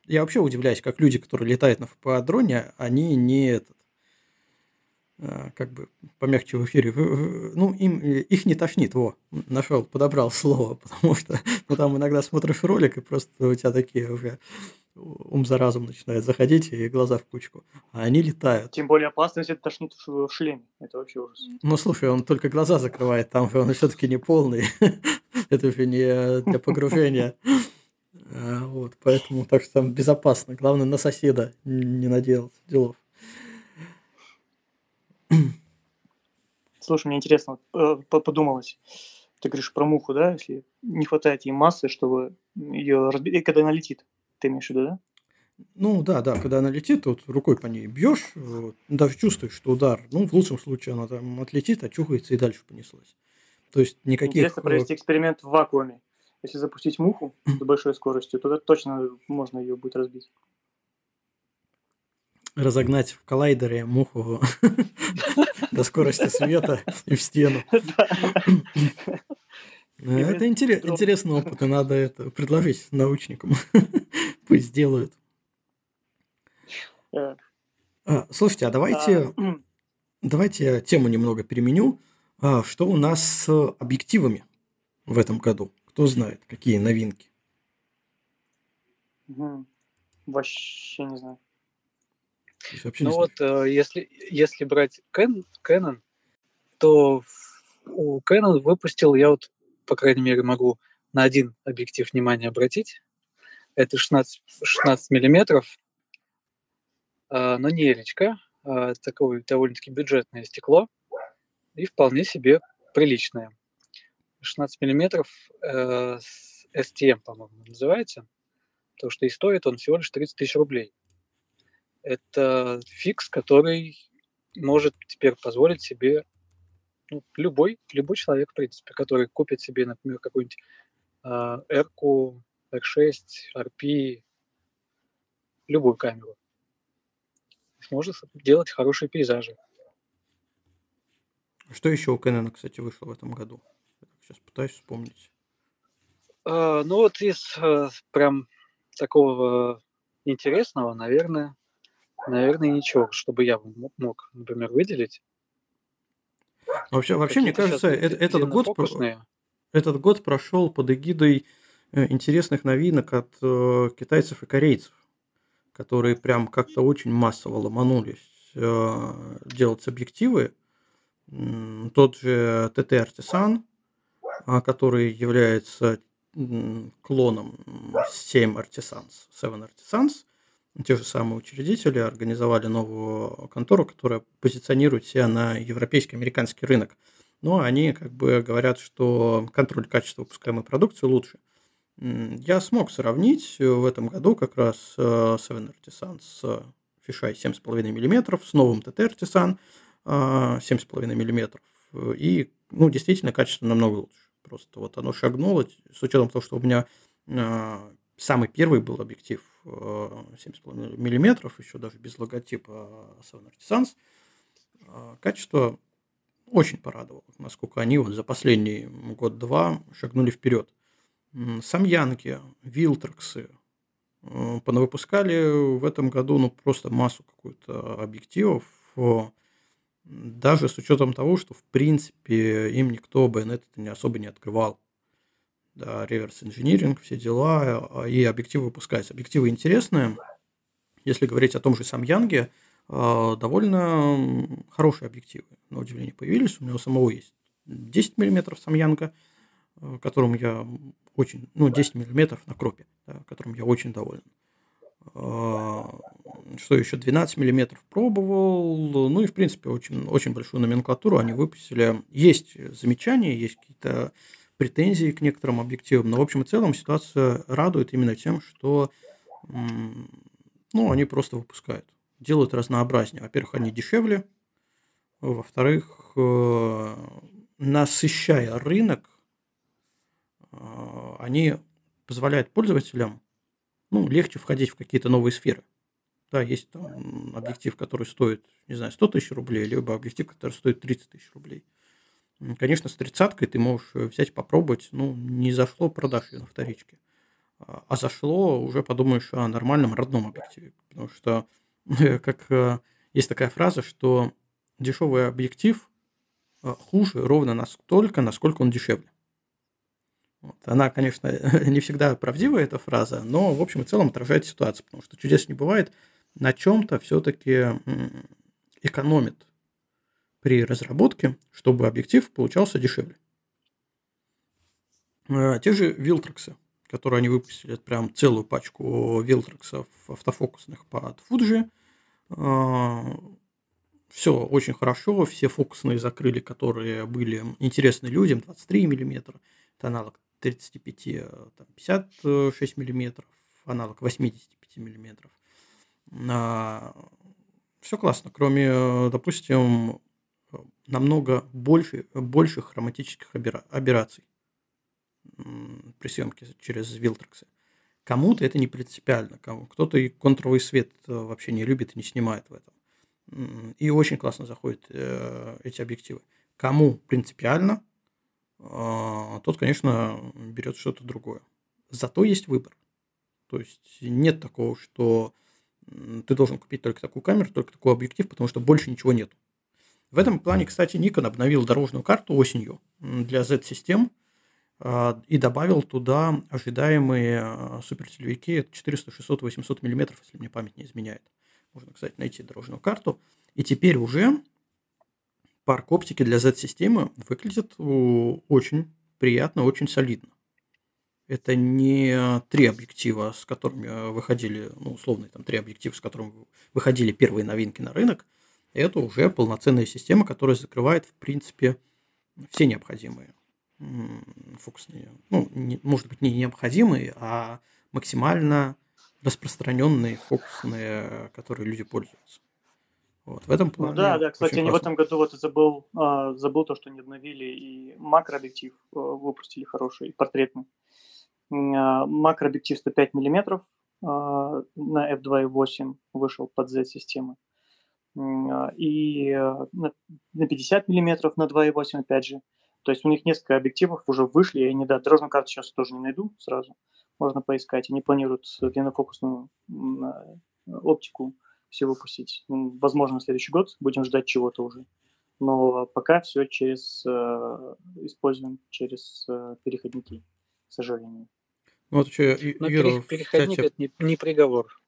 Я вообще удивляюсь, как люди, которые летают на ФПА-дроне, они не этот, а, как бы помягче в эфире, ну, им, их не тошнит, во, нашел, подобрал слово, потому что ну, там иногда смотришь ролик, и просто у тебя такие уже ум за разум начинает заходить, и глаза в кучку. А они летают. Тем более опасно, если тошнит в шлеме. Это вообще ужас. Ну, слушай, он только глаза закрывает, там он все-таки не полный. Это же не для погружения. А, вот, поэтому так что там безопасно. Главное, на соседа не наделать делов. Слушай, мне интересно, э, подумалось, ты говоришь про муху, да, если не хватает ей массы, чтобы ее разбить, когда она летит, ты имеешь в виду, да? Ну да, да, когда она летит, вот рукой по ней бьешь, вот, даже чувствуешь, что удар, ну, в лучшем случае она там отлетит, очухается и дальше понеслась. То есть никаких... Интересно провести эксперимент в вакууме. Если запустить муху с большой скоростью, то точно можно ее будет разбить. Разогнать в коллайдере муху до скорости света и в стену. Это интересный опыт, и надо это предложить научникам. Пусть сделают. Э. А, слушайте, а давайте, а, давайте я тему немного переменю. А, что у нас с объективами в этом году? Кто знает, какие новинки? Угу. Вообще не знаю. Вообще ну не вот, знаю. Э, если, если брать Canon, то у Canon выпустил, я вот, по крайней мере, могу на один объектив внимание обратить. Это 16, 16 миллиметров, э, но не элечка, а такое довольно-таки бюджетное стекло и вполне себе приличное. 16 миллиметров э, STM, по-моему, называется, потому что и стоит он всего лишь 30 тысяч рублей. Это фикс, который может теперь позволить себе ну, любой, любой человек, в принципе, который купит себе, например, какую-нибудь э, R-ку, R6, RP, любую камеру, сможет делать хорошие пейзажи. Что еще у Canon, кстати, вышло в этом году? Сейчас пытаюсь вспомнить. А, ну вот из а, прям такого интересного, наверное, наверное, ничего, чтобы я мог, например, выделить. Вообще, вообще мне кажется, это, этот год, этот год прошел под эгидой э, интересных новинок от э, китайцев и корейцев, которые прям как-то очень массово ломанулись э, делать объективы. Тот же TT Artisan, который является клоном 7 Artisans, 7 Artisans. Те же самые учредители организовали новую контору, которая позиционирует себя на европейский, американский рынок. Но они как бы говорят, что контроль качества выпускаемой продукции лучше. Я смог сравнить в этом году как раз 7 э, Artisan с Fisheye 7,5 мм, с новым TT Artisan 7,5 мм. И ну, действительно качество намного лучше. Просто вот оно шагнуло, с учетом того, что у меня э, самый первый был объектив э, 7,5 мм, еще даже без логотипа Sony Artisans, э, качество очень порадовало, насколько они вот за последний год-два шагнули вперед. Самьянки, Вилтрексы понавыпускали в этом году ну, просто массу какую-то объективов, даже с учетом того, что в принципе им никто байонет это не особо не открывал. Да, реверс инжиниринг, все дела, а, и объективы выпускаются. Объективы интересные. Если говорить о том же Самьянге, а, довольно хорошие объективы, на удивление, появились. У меня у самого есть 10 мм Самьянга, э, которым я очень, ну, 10 мм на кропе, да, которым я очень доволен. А, что еще 12 миллиметров пробовал, ну и в принципе очень, очень большую номенклатуру они выпустили. Есть замечания, есть какие-то претензии к некоторым объективам, но в общем и целом ситуация радует именно тем, что ну, они просто выпускают, делают разнообразнее. Во-первых, они дешевле, во-вторых, э, насыщая рынок, э, они позволяют пользователям ну, легче входить в какие-то новые сферы. Да, есть там объектив, который стоит, не знаю, 100 тысяч рублей, либо объектив, который стоит 30 тысяч рублей. Конечно, с тридцаткой ты можешь взять, попробовать, ну, не зашло, продашь ее на вторичке. А, а зашло, уже подумаешь о нормальном родном объективе. Потому что, как э, есть такая фраза, что дешевый объектив э, хуже ровно настолько, насколько он дешевле. Она, конечно, не всегда правдивая, эта фраза, но в общем и целом отражает ситуацию, потому что чудес не бывает. На чем-то все-таки экономит при разработке, чтобы объектив получался дешевле. А, те же Вилтрексы, которые они выпустили, прям целую пачку Вилтрексов автофокусных под Fuji. А, все очень хорошо, все фокусные закрыли, которые были интересны людям, 23 мм, это аналог 35, 56 миллиметров, аналог 85 миллиметров. Все классно, кроме, допустим, намного больше, больше хроматических операций при съемке через Вилтрексы. Кому-то это не принципиально, кто-то и контровый свет э, вообще не любит и не снимает в этом. И очень классно заходят э, эти объективы. Кому принципиально, а, тот, конечно, берет что-то другое. Зато есть выбор. То есть нет такого, что ты должен купить только такую камеру, только такой объектив, потому что больше ничего нет. В этом плане, кстати, Nikon обновил дорожную карту осенью для Z-систем а, и добавил туда ожидаемые а, супертелевики 400, 600, 800 мм, если мне память не изменяет. Можно, кстати, найти дорожную карту. И теперь уже парк оптики для Z-системы выглядит очень приятно, очень солидно. Это не три объектива, с которыми выходили, ну, условные там три объектива, с которыми выходили первые новинки на рынок. Это уже полноценная система, которая закрывает, в принципе, все необходимые фокусные, ну, не, может быть, не необходимые, а максимально распространенные фокусные, которые люди пользуются. Вот, в этом плане. Ну, да, да, кстати, они в этом году вот забыл, а, забыл то, что не обновили и макрообъектив а, выпустили хороший, портретный. А, макрообъектив 105 миллиметров а, на f2.8 вышел под Z-системы. А, и а, на, на 50 миллиметров на 2.8 опять же. То есть у них несколько объективов уже вышли, я не да, дорожную карту сейчас тоже не найду сразу, можно поискать. Они планируют длиннофокусную оптику все выпустить. Возможно, в следующий год будем ждать чего-то уже. Но пока все через э, используем через э, переходники, к сожалению. Ну, вот еще, Но Юра, переходник чате... это не, не приговор.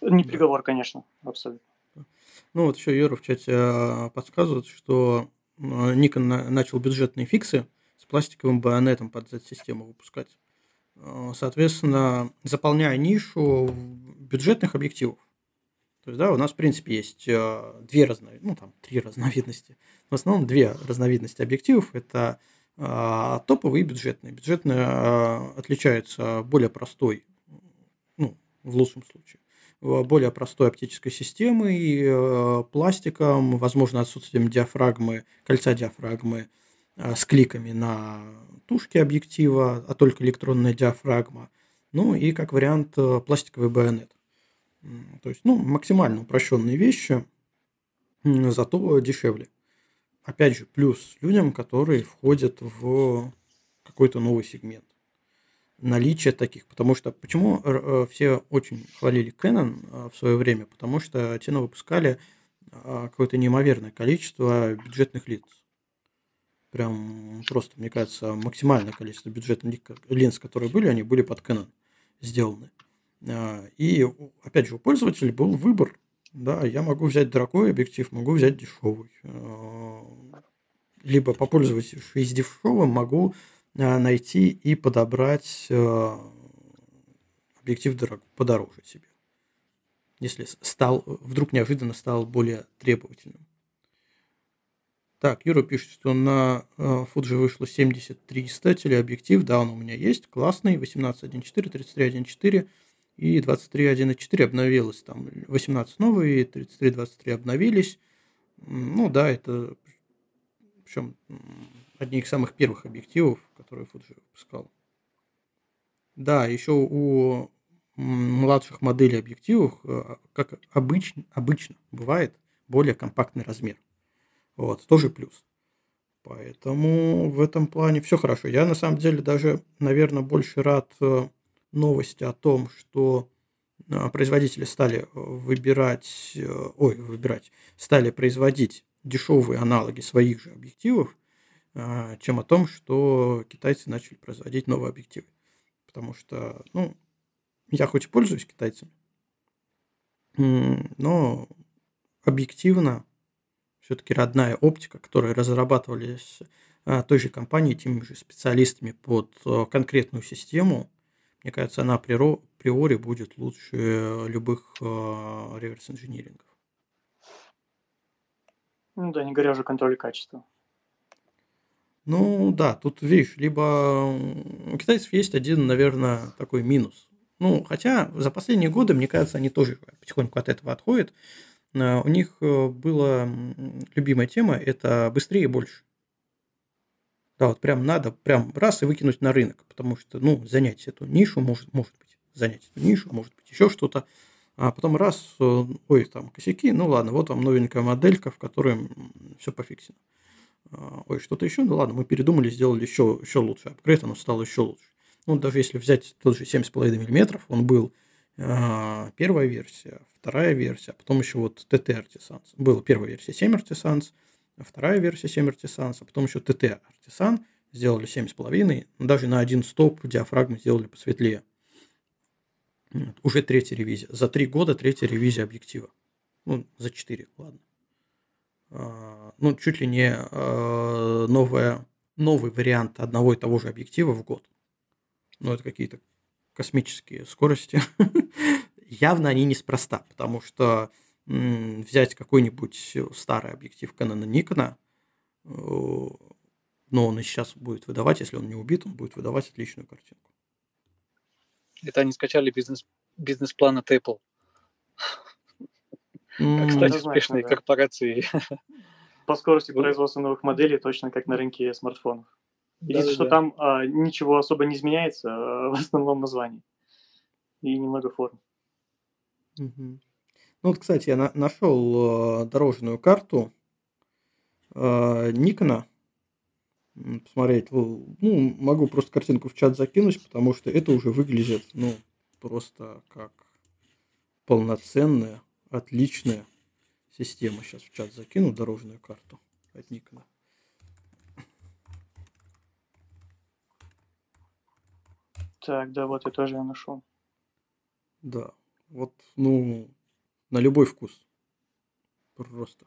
Не да. приговор, конечно, абсолютно. Ну вот еще Юра в чате а, подсказывает, что Nikon начал бюджетные фиксы с пластиковым байонетом под Z-систему выпускать. Соответственно, заполняя нишу бюджетных объективов. То есть, да, у нас, в принципе, есть э, две разновидности, ну, там, три разновидности. В основном две разновидности объективов. Это э, топовые и бюджетные. Бюджетные э, отличаются более простой, ну, в лучшем случае, более простой оптической системой, пластиком, возможно, отсутствием диафрагмы, кольца диафрагмы с кликами на тушке объектива, а только электронная диафрагма. Ну и как вариант пластиковый байонет. То есть, ну, максимально упрощенные вещи, зато дешевле. Опять же, плюс людям, которые входят в какой-то новый сегмент. наличие таких. Потому что почему э, все очень хвалили Canon в свое время? Потому что те выпускали какое-то неимоверное количество бюджетных лиц. Прям просто, мне кажется, максимальное количество бюджетных линз, которые были, они были под Canon сделаны. И, опять же, у пользователя был выбор. Да, я могу взять дорогой объектив, могу взять дешевый либо попользовавшись дешевым, могу а, найти и подобрать а, объектив подороже себе. Если стал, вдруг неожиданно стал более требовательным. Так, Юра пишет, что на а, Fuji вышло 7300 телеобъектив. Да, он у меня есть. Классный. 18.1.4, 33.1.4 и 23.1.4 обновилось. Там 18 новые, 33.23 обновились. Ну да, это причем одни из самых первых объективов, которые Fuji выпускал. Да, еще у младших моделей объективов, э, как обычно, обычно бывает, более компактный размер. Вот, тоже плюс. Поэтому в этом плане все хорошо. Я на самом деле даже, наверное, больше рад э, новости о том, что э, производители стали выбирать, ой, выбирать, стали производить дешевые аналоги своих же объективов, а, чем о том, что китайцы начали производить новые объективы. Потому что, ну, я хоть и пользуюсь китайцами, но объективно все-таки родная оптика, которая разрабатывались а, той же компанией, теми же специалистами под а, конкретную систему, мне кажется, она априори будет лучше любых реверс-инжинирингов. Ну да, не говоря уже о контроле качества. Ну да, тут видишь, либо у китайцев есть один, наверное, такой минус. Ну, хотя за последние годы, мне кажется, они тоже потихоньку от этого отходят. Э, у них э, была любимая тема – это быстрее и больше. Да, вот прям надо прям раз и выкинуть на рынок, потому что, ну, занять эту нишу может, может быть, занять эту нишу, может быть, еще что-то а потом раз, э, ой, там косяки, ну ладно, вот вам новенькая моделька, в которой все пофиксено. А, ой, что-то еще, ну ладно, мы передумали, сделали еще, еще лучше, апгрейд, оно стало еще лучше. Ну, даже если взять тот же 7,5 мм, он был а, первая версия, вторая версия, а потом еще вот TT Artisans. Была первая версия 7 Artisans, вторая версия 7 Artisans, а потом еще TT Artisan, сделали 7,5, даже на один стоп диафрагмы сделали посветлее. Уже третья ревизия. За три года третья ревизия объектива. Ну, за четыре, ладно. А, ну, чуть ли не а, новая, новый вариант одного и того же объектива в год. Ну, это какие-то космические скорости. Явно они неспроста, потому что взять какой-нибудь старый объектив Canon Nikon, но он и сейчас будет выдавать, если он не убит, он будет выдавать отличную картинку. Это они скачали бизнес, бизнес-план от Apple. Успешной да. корпорацией. По скорости производства новых моделей, точно как на рынке смартфонов. Единственное, что там а, ничего особо не изменяется, а, в основном названии. И немного форм. Угу. Ну вот, кстати, я на- нашел э, дорожную карту э, Никона посмотреть. Ну, могу просто картинку в чат закинуть, потому что это уже выглядит, ну, просто как полноценная, отличная система. Сейчас в чат закину дорожную карту от Никона. Так, да, вот я тоже ее нашел. Да, вот, ну, на любой вкус. Просто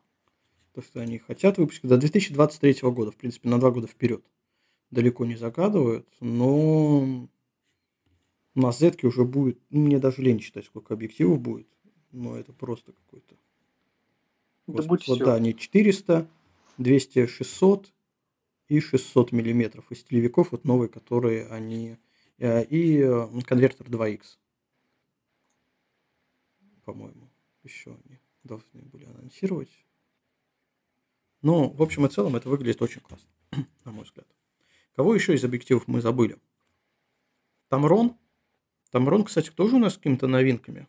то, что они хотят выпустить до 2023 года, в принципе, на два года вперед. Далеко не загадывают, но у нас Z уже будет, ну, мне даже лень читать, сколько объективов будет, но это просто какой-то... Да будет вот, все. да, не 400, 200, 600 и 600 миллиметров из телевиков, вот новые, которые они... Э, и э, конвертер 2X, по-моему, еще они должны были анонсировать. Но, в общем и целом, это выглядит очень классно, на мой взгляд. Кого еще из объективов мы забыли? Тамрон. Тамрон, кстати, тоже у нас какими-то новинками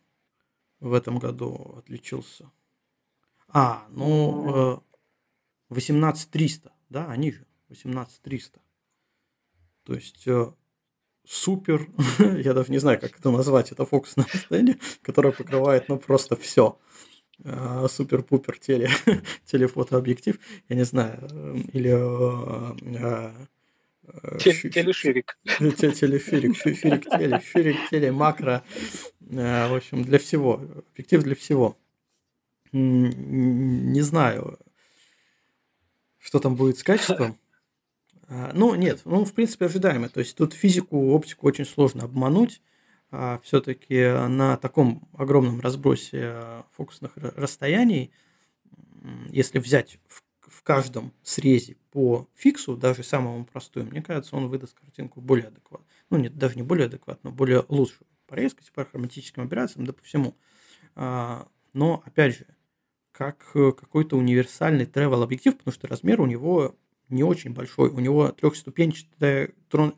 в этом году отличился. А, ну, 18300, э, да, они же, 18300. То есть, э, супер, я даже не знаю, как это назвать, это фокусное расстояние, которое покрывает, ну, просто все. А, супер-пупер теле, телефотообъектив, я не знаю, или а, Телеширик. Телеширик, ширик теле, ширик теле, макро. В общем, для всего. Объектив для всего. Не знаю, что там будет с качеством. А, ну, нет, ну, в принципе, ожидаемо. То есть тут физику, оптику очень сложно обмануть. А все-таки на таком огромном разбросе фокусных расстояний, если взять в, в каждом срезе по фиксу, даже самому простому, мне кажется, он выдаст картинку более адекватно. Ну, нет, даже не более адекватно, более лучшую по резкости, по хроматическим операциям, да по всему. А, но, опять же, как э, какой-то универсальный travel объектив, потому что размер у него не очень большой. У него трехступенчатый,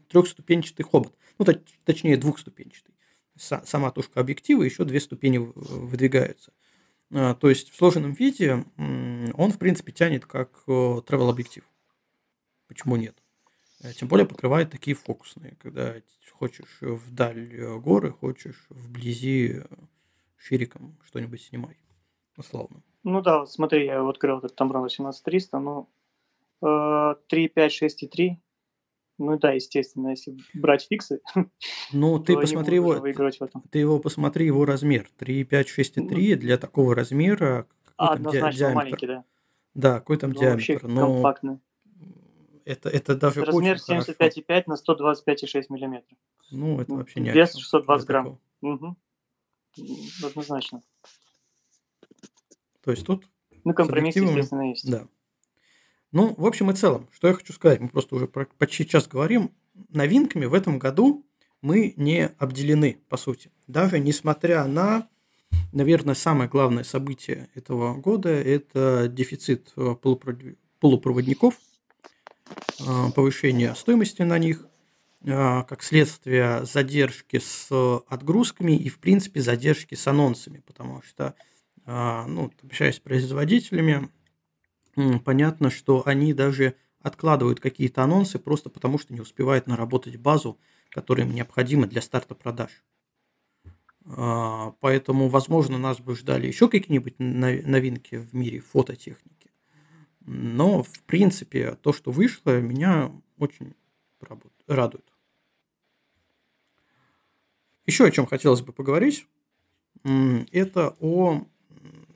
трехступенчатый хобот. Ну, точнее, двухступенчатый. Сама тушка объектива, еще две ступени выдвигаются. А, то есть в сложенном виде он, в принципе, тянет как travel объектив. Почему нет? Э, тем более покрывает такие фокусные, когда хочешь вдаль э, горы, хочешь вблизи шириком что-нибудь снимай. Условно. Ну да, вот смотри, я открыл этот Tamron 18300, ну, 3, 5, 6 и 3. Ну да, естественно, если брать фиксы, Ну, ты посмотри его, ты его посмотри, его размер. 3, 5, 6 и 3 для такого размера. А, однозначно маленький, да. Да, какой там ну, диаметр. Но компактный. Это, это даже Размер 75,5 на 125,6 миллиметров. Ну, это вообще не Вес 620 грамм. Угу. Однозначно. То есть тут... Ну, компромисс, естественно, есть. Да. Ну, в общем и целом, что я хочу сказать, мы просто уже почти час говорим, новинками в этом году мы не обделены, по сути. Даже несмотря на, наверное, самое главное событие этого года – это дефицит э, полупроводников, э, повышение стоимости на них, э, как следствие задержки с отгрузками и, в принципе, задержки с анонсами, потому что ну, общаясь с производителями, понятно, что они даже откладывают какие-то анонсы просто потому, что не успевают наработать базу, которая им необходима для старта продаж. А, поэтому, возможно, нас бы ждали еще какие-нибудь новинки в мире фототехники. Но, в принципе, то, что вышло, меня очень радует. Еще о чем хотелось бы поговорить, это о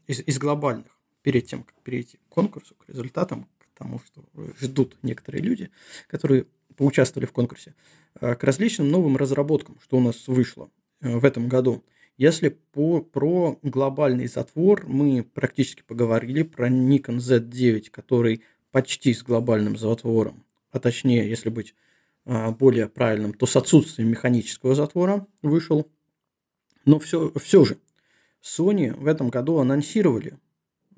из, из глобальных, перед тем, как перейти к конкурсу, к результатам, к тому, что ждут некоторые люди, которые поучаствовали в конкурсе, э, к различным новым разработкам, что у нас вышло э, в этом году. Если по, про глобальный затвор мы практически поговорили, про Nikon Z9, который почти с глобальным затвором, а точнее, если быть э, более правильным, то с отсутствием механического затвора вышел. Но все, все же Sony в этом году анонсировали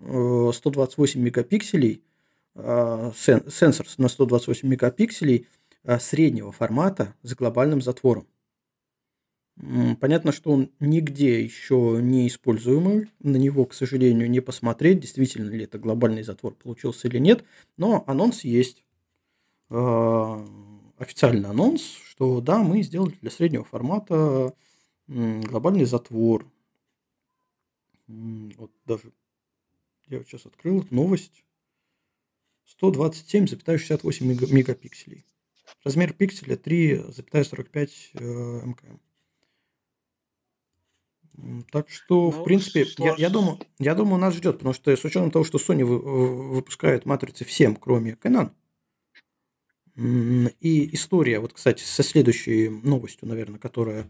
128 э, мегапикселей, э, сенсор на 128 мегапикселей э, среднего формата с глобальным затвором. Понятно, что он нигде еще не используемый, на него, к сожалению, не посмотреть, действительно ли это глобальный затвор получился или нет, но анонс есть. Официальный анонс, что да, мы сделали для среднего формата глобальный затвор вот даже я вот сейчас открыл новость. 127,68 мегапикселей. Размер пикселя 3,45 э, мкм. Так что, ну, в принципе, я, я, думаю, я думаю, нас ждет, потому что с учетом того, что Sony выпускает матрицы всем, кроме Canon, и история, вот, кстати, со следующей новостью, наверное, которая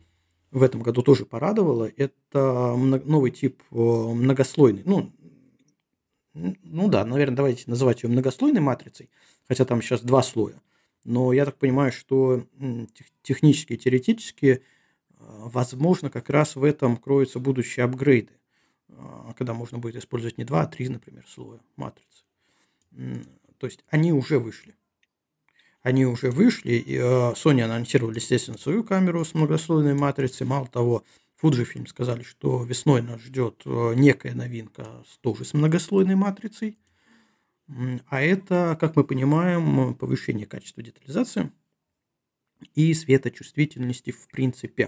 в этом году тоже порадовало, это новый тип э, многослойный. Ну, ну да, наверное, давайте называть ее многослойной матрицей, хотя там сейчас два слоя. Но я так понимаю, что технически теоретически, э, возможно, как раз в этом кроются будущие апгрейды, э, когда можно будет использовать не два, а три, например, слоя матрицы. То есть они уже вышли они уже вышли, и э, Sony анонсировали, естественно, свою камеру с многослойной матрицей. Мало того, Fujifilm сказали, что весной нас ждет э, некая новинка тоже с многослойной матрицей. А это, как мы понимаем, повышение качества детализации. и светочувствительности в принципе.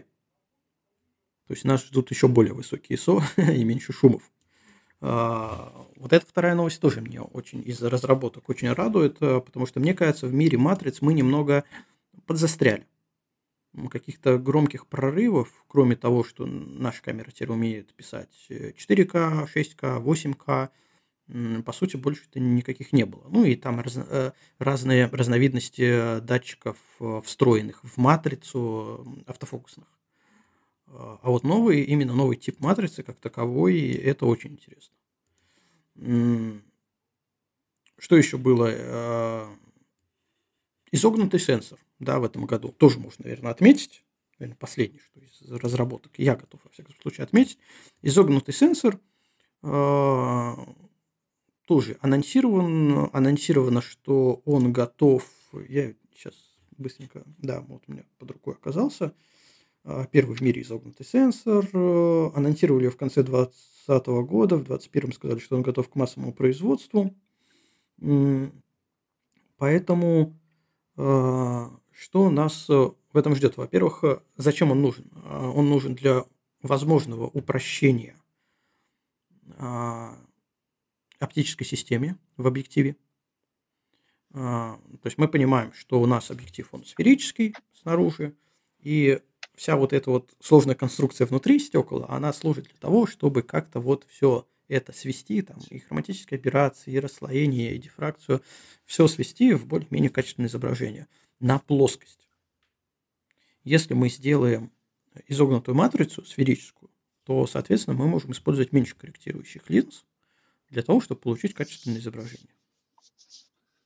То есть нас ждут еще более высокие ISO и меньше шумов. А, вот эта вторая новость тоже мне очень из разработок очень радует, э, потому что мне кажется, в мире матриц мы немного подзастряли. Каких-то громких прорывов, кроме того, что наша камера теперь умеет писать 4К, 6К, 8К, по сути, больше-то никаких не было. Ну и там раз, э, разные разновидности датчиков, э, встроенных в матрицу автофокусных. А вот новый, именно новый тип матрицы как таковой, это очень интересно. Что еще было? А, изогнутый сенсор, да, в этом году. Тоже можно, наверное, отметить. Наверное, последний, что из разработок я готов, во всяком случае, отметить. Изогнутый сенсор а, тоже анонсирован. Анонсировано, что он готов. Я сейчас быстренько, да, вот у меня под рукой оказался. А, первый в мире изогнутый сенсор. Э, анонсировали в конце 2020 года, в 2021 сказали, что он готов к массовому производству. Поэтому э, что нас э, в этом ждет? Во-первых, зачем он нужен? А, он нужен для возможного упрощения а, оптической системе в объективе. То есть мы понимаем, что у нас объектив он сферический снаружи, и вся вот эта вот сложная конструкция внутри стекла, она служит для того, чтобы как-то вот все это свести, там, и хроматические операции, и расслоение, и дифракцию, все свести в более-менее качественное изображение на плоскость. Если мы сделаем изогнутую матрицу сферическую, то, соответственно, мы можем использовать меньше корректирующих линз для того, чтобы получить качественное изображение.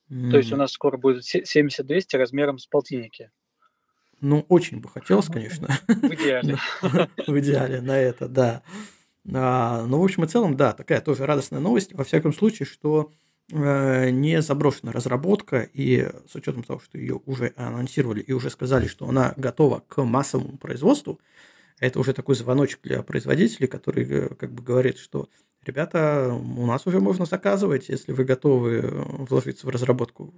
То есть у нас скоро будет 70-200 размером с полтинники. Ну, очень бы хотелось, конечно. В идеале. В идеале на это, да. А, ну, в общем и целом, да, такая тоже радостная новость. Во всяком случае, что не заброшена разработка, и с учетом того, что ее уже анонсировали и уже сказали, что она готова к массовому производству, это уже такой звоночек для производителей, который э, как бы говорит, что ребята, у нас уже можно заказывать, если вы готовы вложиться в разработку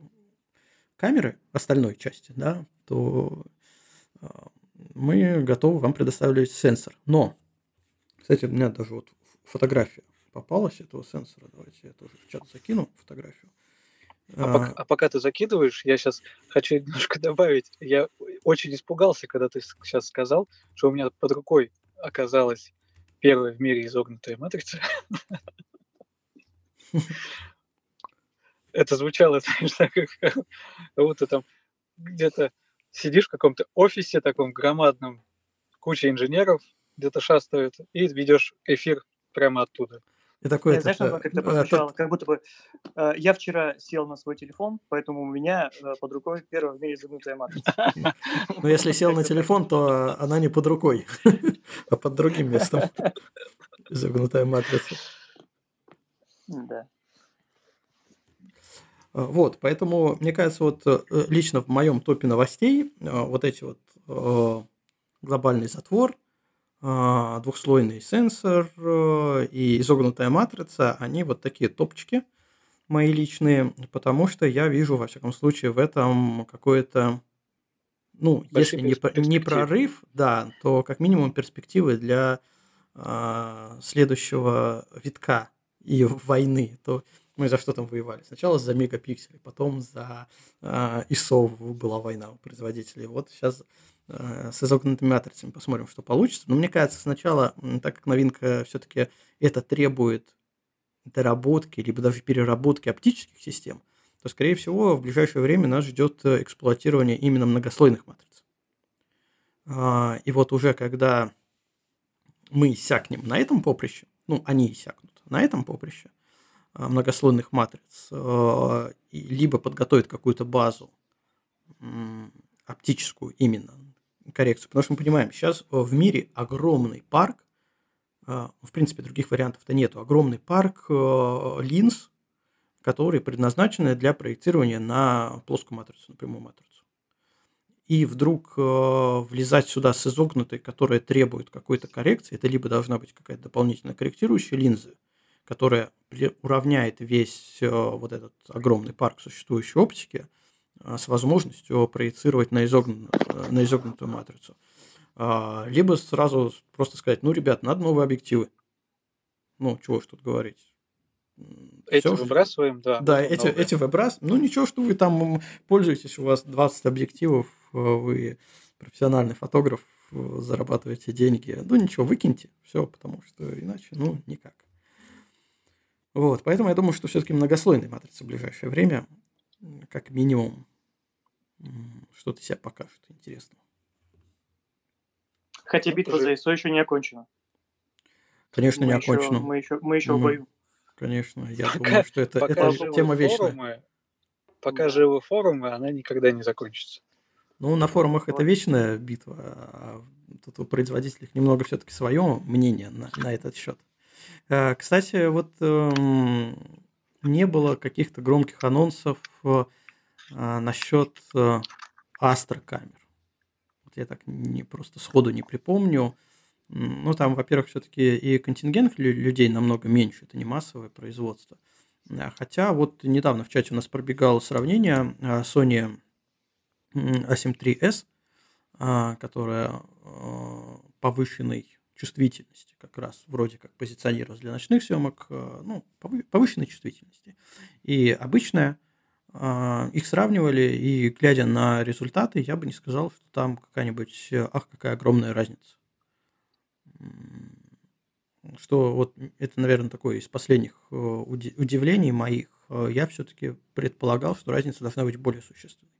камеры остальной части, да, то мы готовы вам предоставить сенсор. Но, кстати, у меня даже вот фотография попалась этого сенсора. Давайте я тоже в чат закину фотографию. А, а, пока, а пока ты закидываешь, я сейчас хочу немножко добавить. Я очень испугался, когда ты сейчас сказал, что у меня под рукой оказалась первая в мире изогнутая матрица. Это звучало, знаешь, как будто там где-то сидишь в каком-то офисе таком громадном, куча инженеров где-то шастают, и ведешь эфир прямо оттуда. И такой, это, знаешь, как это прозвучало? Как будто бы э, я вчера сел на свой телефон, поэтому у меня э, под рукой первая в мире загнутая матрица. Но если сел на телефон, то она не под рукой, а под другим местом. Загнутая матрица. Да. А, вот, поэтому, мне кажется, вот э, лично в моем топе новостей вот эти вот э, глобальный затвор, двухслойный сенсор э, и изогнутая матрица, они вот такие топчики мои личные, потому что я вижу, во всяком случае, в этом какое-то, ну, Большие если не, не прорыв, да, то как минимум перспективы для следующего витка и войны, то мы за что там воевали? Сначала за мегапиксели, потом за э, ISO была война у производителей. Вот сейчас э, с изогнутыми матрицами посмотрим, что получится. Но мне кажется, сначала, так как новинка все-таки это требует доработки, либо даже переработки оптических систем, то, скорее всего, в ближайшее время нас ждет эксплуатирование именно многослойных матриц. А, и вот уже когда мы иссякнем на этом поприще, ну, они иссякнут на этом поприще, Э, многослойных матриц, э, либо подготовить какую-то базу оптическую именно коррекцию. Потому что мы понимаем, сейчас в мире огромный парк, э, в принципе, других вариантов-то нету, огромный парк линз, которые предназначены для проектирования на плоскую матрицу, на прямую матрицу. И вдруг влезать сюда с изогнутой, которая требует какой-то коррекции, это либо должна быть какая-то дополнительная корректирующая линза, которая уравняет весь э, вот этот огромный парк существующей оптики, с возможностью проецировать на, изогну, э, на изогнутую матрицу. А, либо сразу просто сказать, ну, ребят, надо новые объективы. Ну, чего ж тут говорить. Эти Всё, выбрасываем, да. Да, эти, новые. эти выбрасываем. Ну, ничего, что вы там пользуетесь, у вас 20 объективов, э, вы профессиональный фотограф, э, зарабатываете деньги. Ну, ничего, выкиньте все, потому что иначе, ну, никак. Вот, поэтому я думаю, что все-таки многослойная матрица в ближайшее время, как минимум, что-то себя покажет интересно. Хотя битва за ИСО еще не окончена. Конечно, мы не еще, окончена. Мы еще, мы еще мы, в бою. Конечно, я пока, думаю, что это, это тема вечная. Форумы, пока да. живы форумы, она никогда не закончится. Ну, на форумах вот. это вечная битва, а тут у производителей немного все-таки свое мнение на, на этот счет. Э, кстати, вот эм, не было каких-то громких анонсов э, насчет э, астрокамер. Вот я так не просто сходу не припомню. Ну, там, во-первых, все-таки и контингент людей намного меньше, это не массовое производство. Хотя вот недавно в чате у нас пробегало сравнение Sony A7 III S, которая повышенной чувствительности как раз вроде как позиционировалась для ночных съемок, э, ну, повышенной чувствительности. И обычная а, их сравнивали, и глядя на результаты, я бы не сказал, что там какая-нибудь, э, ах, какая огромная разница. Что вот это, наверное, такое из последних э, удивлений моих. Я все-таки предполагал, что разница должна быть более существенной.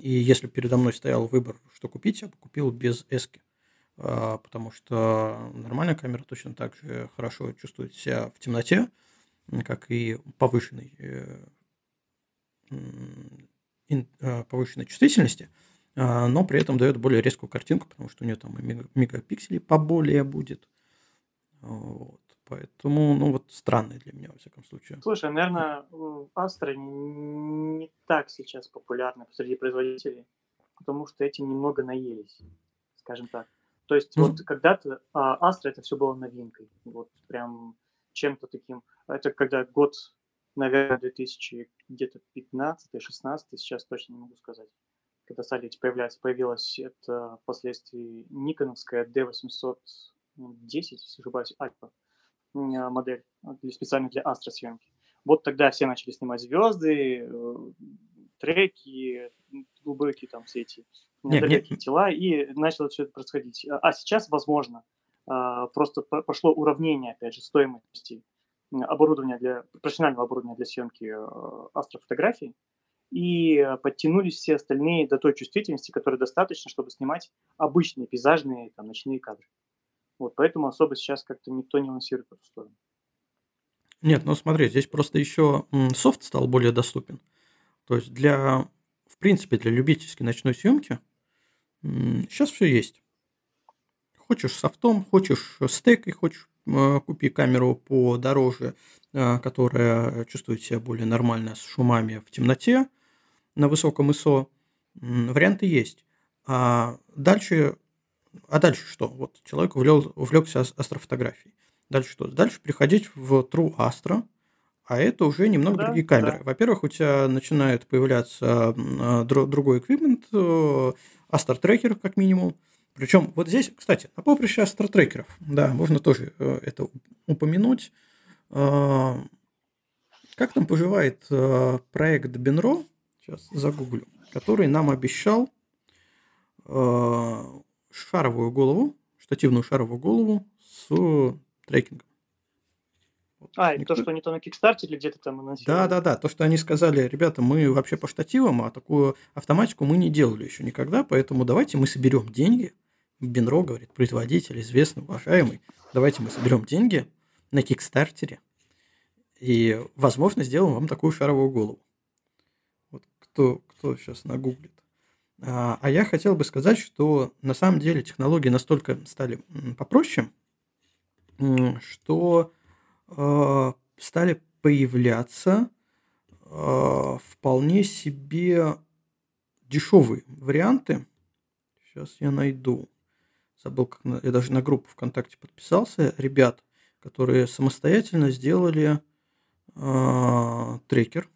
И если передо мной стоял выбор, что купить, я бы купил без эски. А, потому что нормальная камера точно так же хорошо чувствует себя в темноте, как и повышенной, э, э, повышенной чувствительности, а, но при этом дает более резкую картинку, потому что у нее там и мегапикселей поболее будет. Вот. Поэтому, ну вот странный для меня, во всяком случае. Слушай, наверное, Astra не так сейчас популярна среди производителей, потому что эти немного наелись, скажем так. То есть mm-hmm. вот когда-то а, Astra это все было новинкой, вот прям чем-то таким. Это когда год, наверное, 2000 где-то 15 16 сейчас точно не могу сказать. Когда стали эти появляться, появилась это впоследствии никоновская D810, если ошибаюсь, Альфа модель для, специально для Astra съемки. Вот тогда все начали снимать звезды, э, треки, глубокие там все эти нет, далекие нет. тела, и начало все это происходить. А сейчас, возможно, а, просто пошло уравнение, опять же, стоимости оборудования для профессионального оборудования для съемки э, астрофотографий, и подтянулись все остальные до той чувствительности, которой достаточно, чтобы снимать обычные пейзажные там, ночные кадры. Вот, поэтому особо сейчас как-то никто не лансирует эту сторону. Нет, ну смотри, здесь просто еще софт стал более доступен. То есть для, в принципе, для любительской ночной съемки Сейчас все есть. Хочешь софтом, хочешь с и хочешь э, купи камеру подороже, э, которая чувствует себя более нормально с шумами в темноте на высоком ISO. Варианты есть. А дальше, а дальше что? Вот человек увлек, увлекся астрофотографией. Дальше что? Дальше приходить в True Astro, а это уже немного да, другие камеры. Да. Во-первых, у тебя начинает появляться э, другой эквипмент, Астер трекер, как минимум. Причем вот здесь, кстати, на поприще Астер трекеров, да, можно тоже э, это упомянуть. Э, как там поживает э, проект Бенро, сейчас загуглю, который нам обещал шаровую голову, штативную шаровую голову с трекингом. А, и Никто... то, что они там на Кикстарте или где-то там анонсировали. Да, да, да. То, что они сказали, ребята, мы вообще по штативам, а такую автоматику мы не делали еще никогда, поэтому давайте мы соберем деньги. Бенро говорит, производитель, известный, уважаемый. Давайте мы соберем деньги на Кикстартере и, возможно, сделаем вам такую шаровую голову. Вот кто, кто сейчас нагуглит. А, а я хотел бы сказать, что на самом деле технологии настолько стали попроще, что стали появляться э, вполне себе дешевые варианты. Сейчас я найду. Забыл, как на, я даже на группу ВКонтакте подписался. Ребят, которые самостоятельно сделали э, трекер.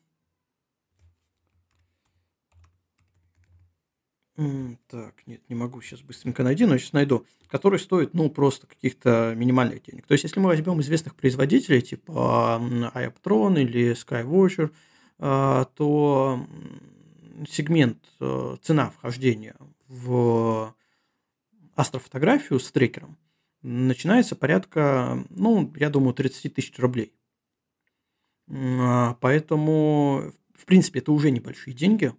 Так, нет, не могу сейчас быстренько найти, но сейчас найду. Который стоит, ну, просто каких-то минимальных денег. То есть, если мы возьмем известных производителей, типа Iaptron или Skywatcher, а, то сегмент э, цена вхождения в астрофотографию с трекером начинается порядка, ну, я думаю, 30 тысяч рублей. А, поэтому, в принципе, это уже небольшие деньги.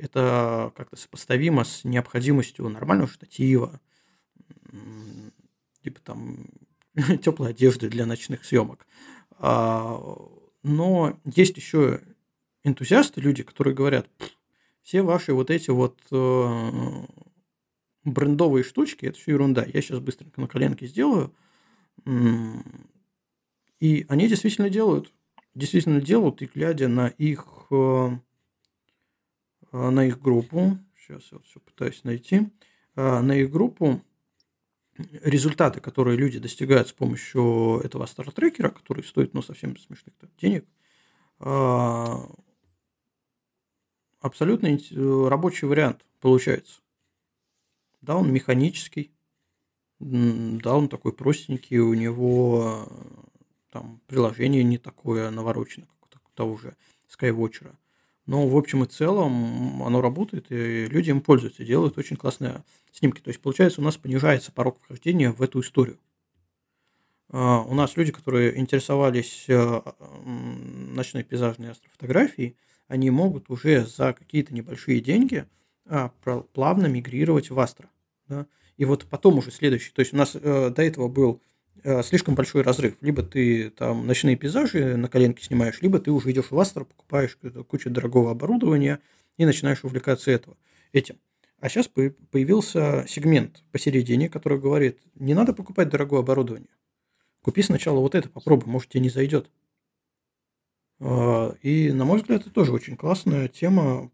Это как-то сопоставимо с необходимостью нормального штатива, типа там теплой одежды для ночных съемок. А, но есть еще энтузиасты, люди, которые говорят, все ваши вот эти вот э, брендовые штучки, это все ерунда. Я сейчас быстренько на коленке сделаю. И они действительно делают. Действительно делают, и глядя на их, э, на их группу, сейчас я вот все пытаюсь найти, э, на их группу, результаты, которые люди достигают с помощью этого стартрекера, который стоит, ну, совсем смешных денег, абсолютно э, рабочий вариант получается. Да, он механический, да, он такой простенький, у него там приложение не такое навороченное, как у того же Skywatcher. Но в общем и целом оно работает, и люди им пользуются, делают очень классные снимки. То есть, получается, у нас понижается порог вхождения в эту историю. А, у нас люди, которые интересовались э, ночной пейзажной астрофотографией, они могут уже за какие-то небольшие деньги а, плавно мигрировать в Астро. Да? И вот потом уже следующий. То есть у нас э, до этого был слишком большой разрыв. Либо ты там ночные пейзажи на коленке снимаешь, либо ты уже идешь в Астро, покупаешь кучу дорогого оборудования и начинаешь увлекаться этого, этим. А сейчас появился сегмент посередине, который говорит, не надо покупать дорогое оборудование. Купи сначала вот это, попробуй, может тебе не зайдет. А, и, на мой взгляд, это тоже очень классная тема,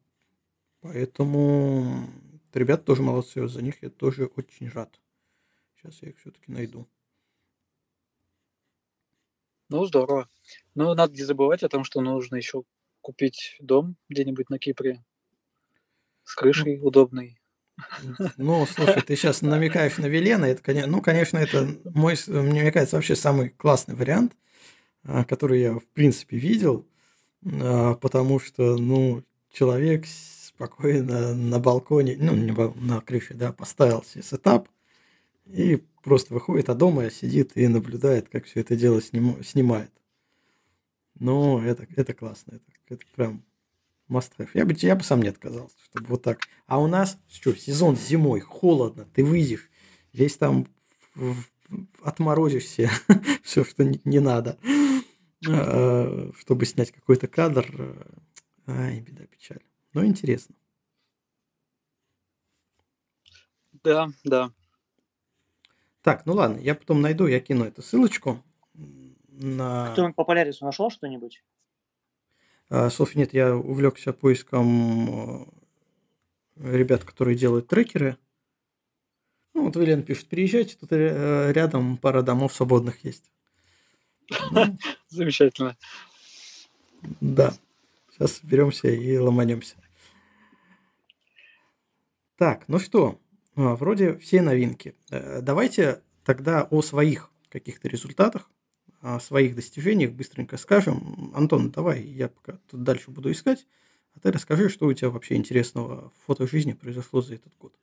поэтому ребята тоже молодцы, за них я тоже очень рад. Сейчас я их все-таки найду. Ну, здорово. Но надо не забывать о том, что нужно еще купить дом где-нибудь на Кипре с крышей ну, удобной. Ну, слушай, ты сейчас намекаешь на Велена, это, конечно, ну, конечно, это мой, мне кажется, вообще самый классный вариант. А, который я, в принципе, видел, а, потому что, ну, человек спокойно на балконе, ну, не на крыше, да, поставил себе сетап и просто выходит, а дома сидит и наблюдает, как все это дело сним, снимает. Ну, это, это классно, это, это прям must have. Я бы, я бы сам не отказался, чтобы вот так. А у нас, что, сезон зимой, холодно, ты выйдешь, весь там отморозишься все, что не, не надо. Э, чтобы снять какой-то кадр. Э, ай, беда, печаль. Но интересно. Да, да. Так, ну ладно, я потом найду, я кину эту ссылочку на... Кто-нибудь по Полярису нашел что-нибудь? А, Софья, нет, я увлекся поиском э, ребят, которые делают трекеры. Ну, вот Вилен пишет, переезжайте, тут рядом пара домов свободных есть. Замечательно. Да. Сейчас беремся и ломанемся. Так, ну что, вроде все новинки. Э, давайте тогда о своих каких-то результатах, о своих достижениях быстренько скажем. Антон, давай, я пока тут дальше буду искать, а ты расскажи, что у тебя вообще интересного в фотожизни произошло за этот год.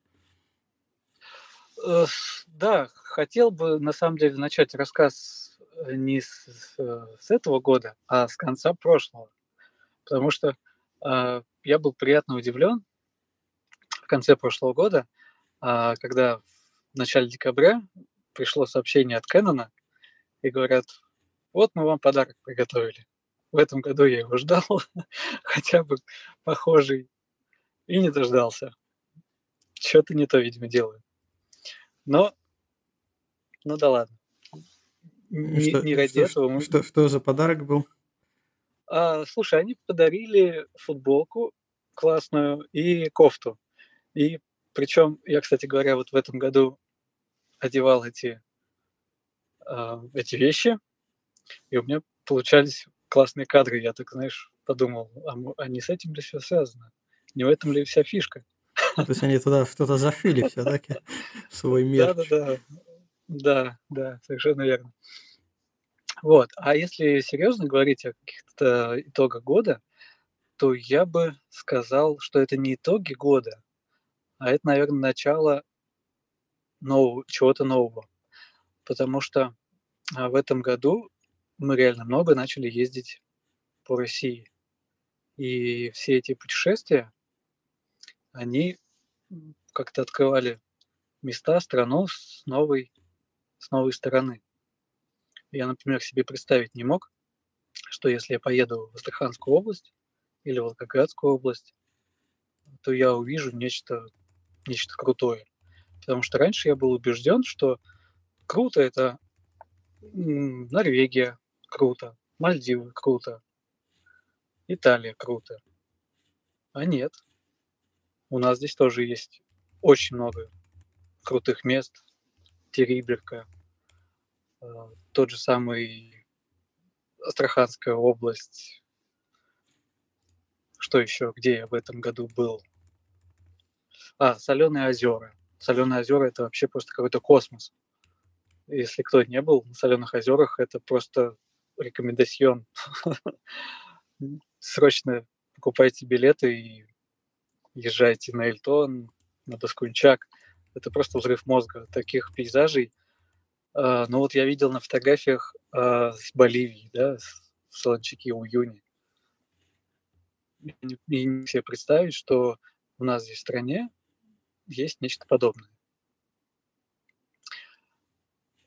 Э, да, хотел бы на самом деле начать рассказ не с, с этого года, а с конца прошлого. Потому что э, я был приятно удивлен в конце прошлого года, э, когда в начале декабря пришло сообщение от Кэнона и говорят, вот мы вам подарок приготовили. В этом году я его ждал, хотя бы похожий, и не дождался. Что-то не то, видимо, делаю. Но, ну да ладно не, что, не ради что, этого. Мы... Что, что за подарок был? А, слушай, они подарили футболку классную и кофту. И причем я, кстати говоря, вот в этом году одевал эти, э, эти вещи, и у меня получались классные кадры. Я так, знаешь, подумал, а, а не с этим ли все связано? Не в этом ли вся фишка? То есть они туда что-то зашили все-таки в свой мир. Да, да, да. Да, да, совершенно верно. Вот. А если серьезно говорить о каких-то итогах года, то я бы сказал, что это не итоги года, а это, наверное, начало нового, чего-то нового. Потому что а, в этом году мы реально много начали ездить по России. И все эти путешествия, они как-то открывали места, страну с новой, с новой стороны. Я, например, себе представить не мог, что если я поеду в Астраханскую область или Волгоградскую область, то я увижу нечто, нечто крутое. Потому что раньше я был убежден, что круто это Норвегия, круто, Мальдивы, круто, Италия, круто. А нет. У нас здесь тоже есть очень много крутых мест. Териберка, а, тот же самый Астраханская область. Что еще? Где я в этом году был? А, Соленые озера. Соленые озера это вообще просто какой-то космос. Если кто не был на соленых озерах, это просто рекомендацион. Срочно покупайте билеты и езжайте на Эльтон, на Доскунчак. Это просто взрыв мозга. Таких пейзажей. Uh, ну вот я видел на фотографиях uh, с Боливии, да, в Солончаке в июне. И не себе представить, что у нас здесь в стране есть нечто подобное.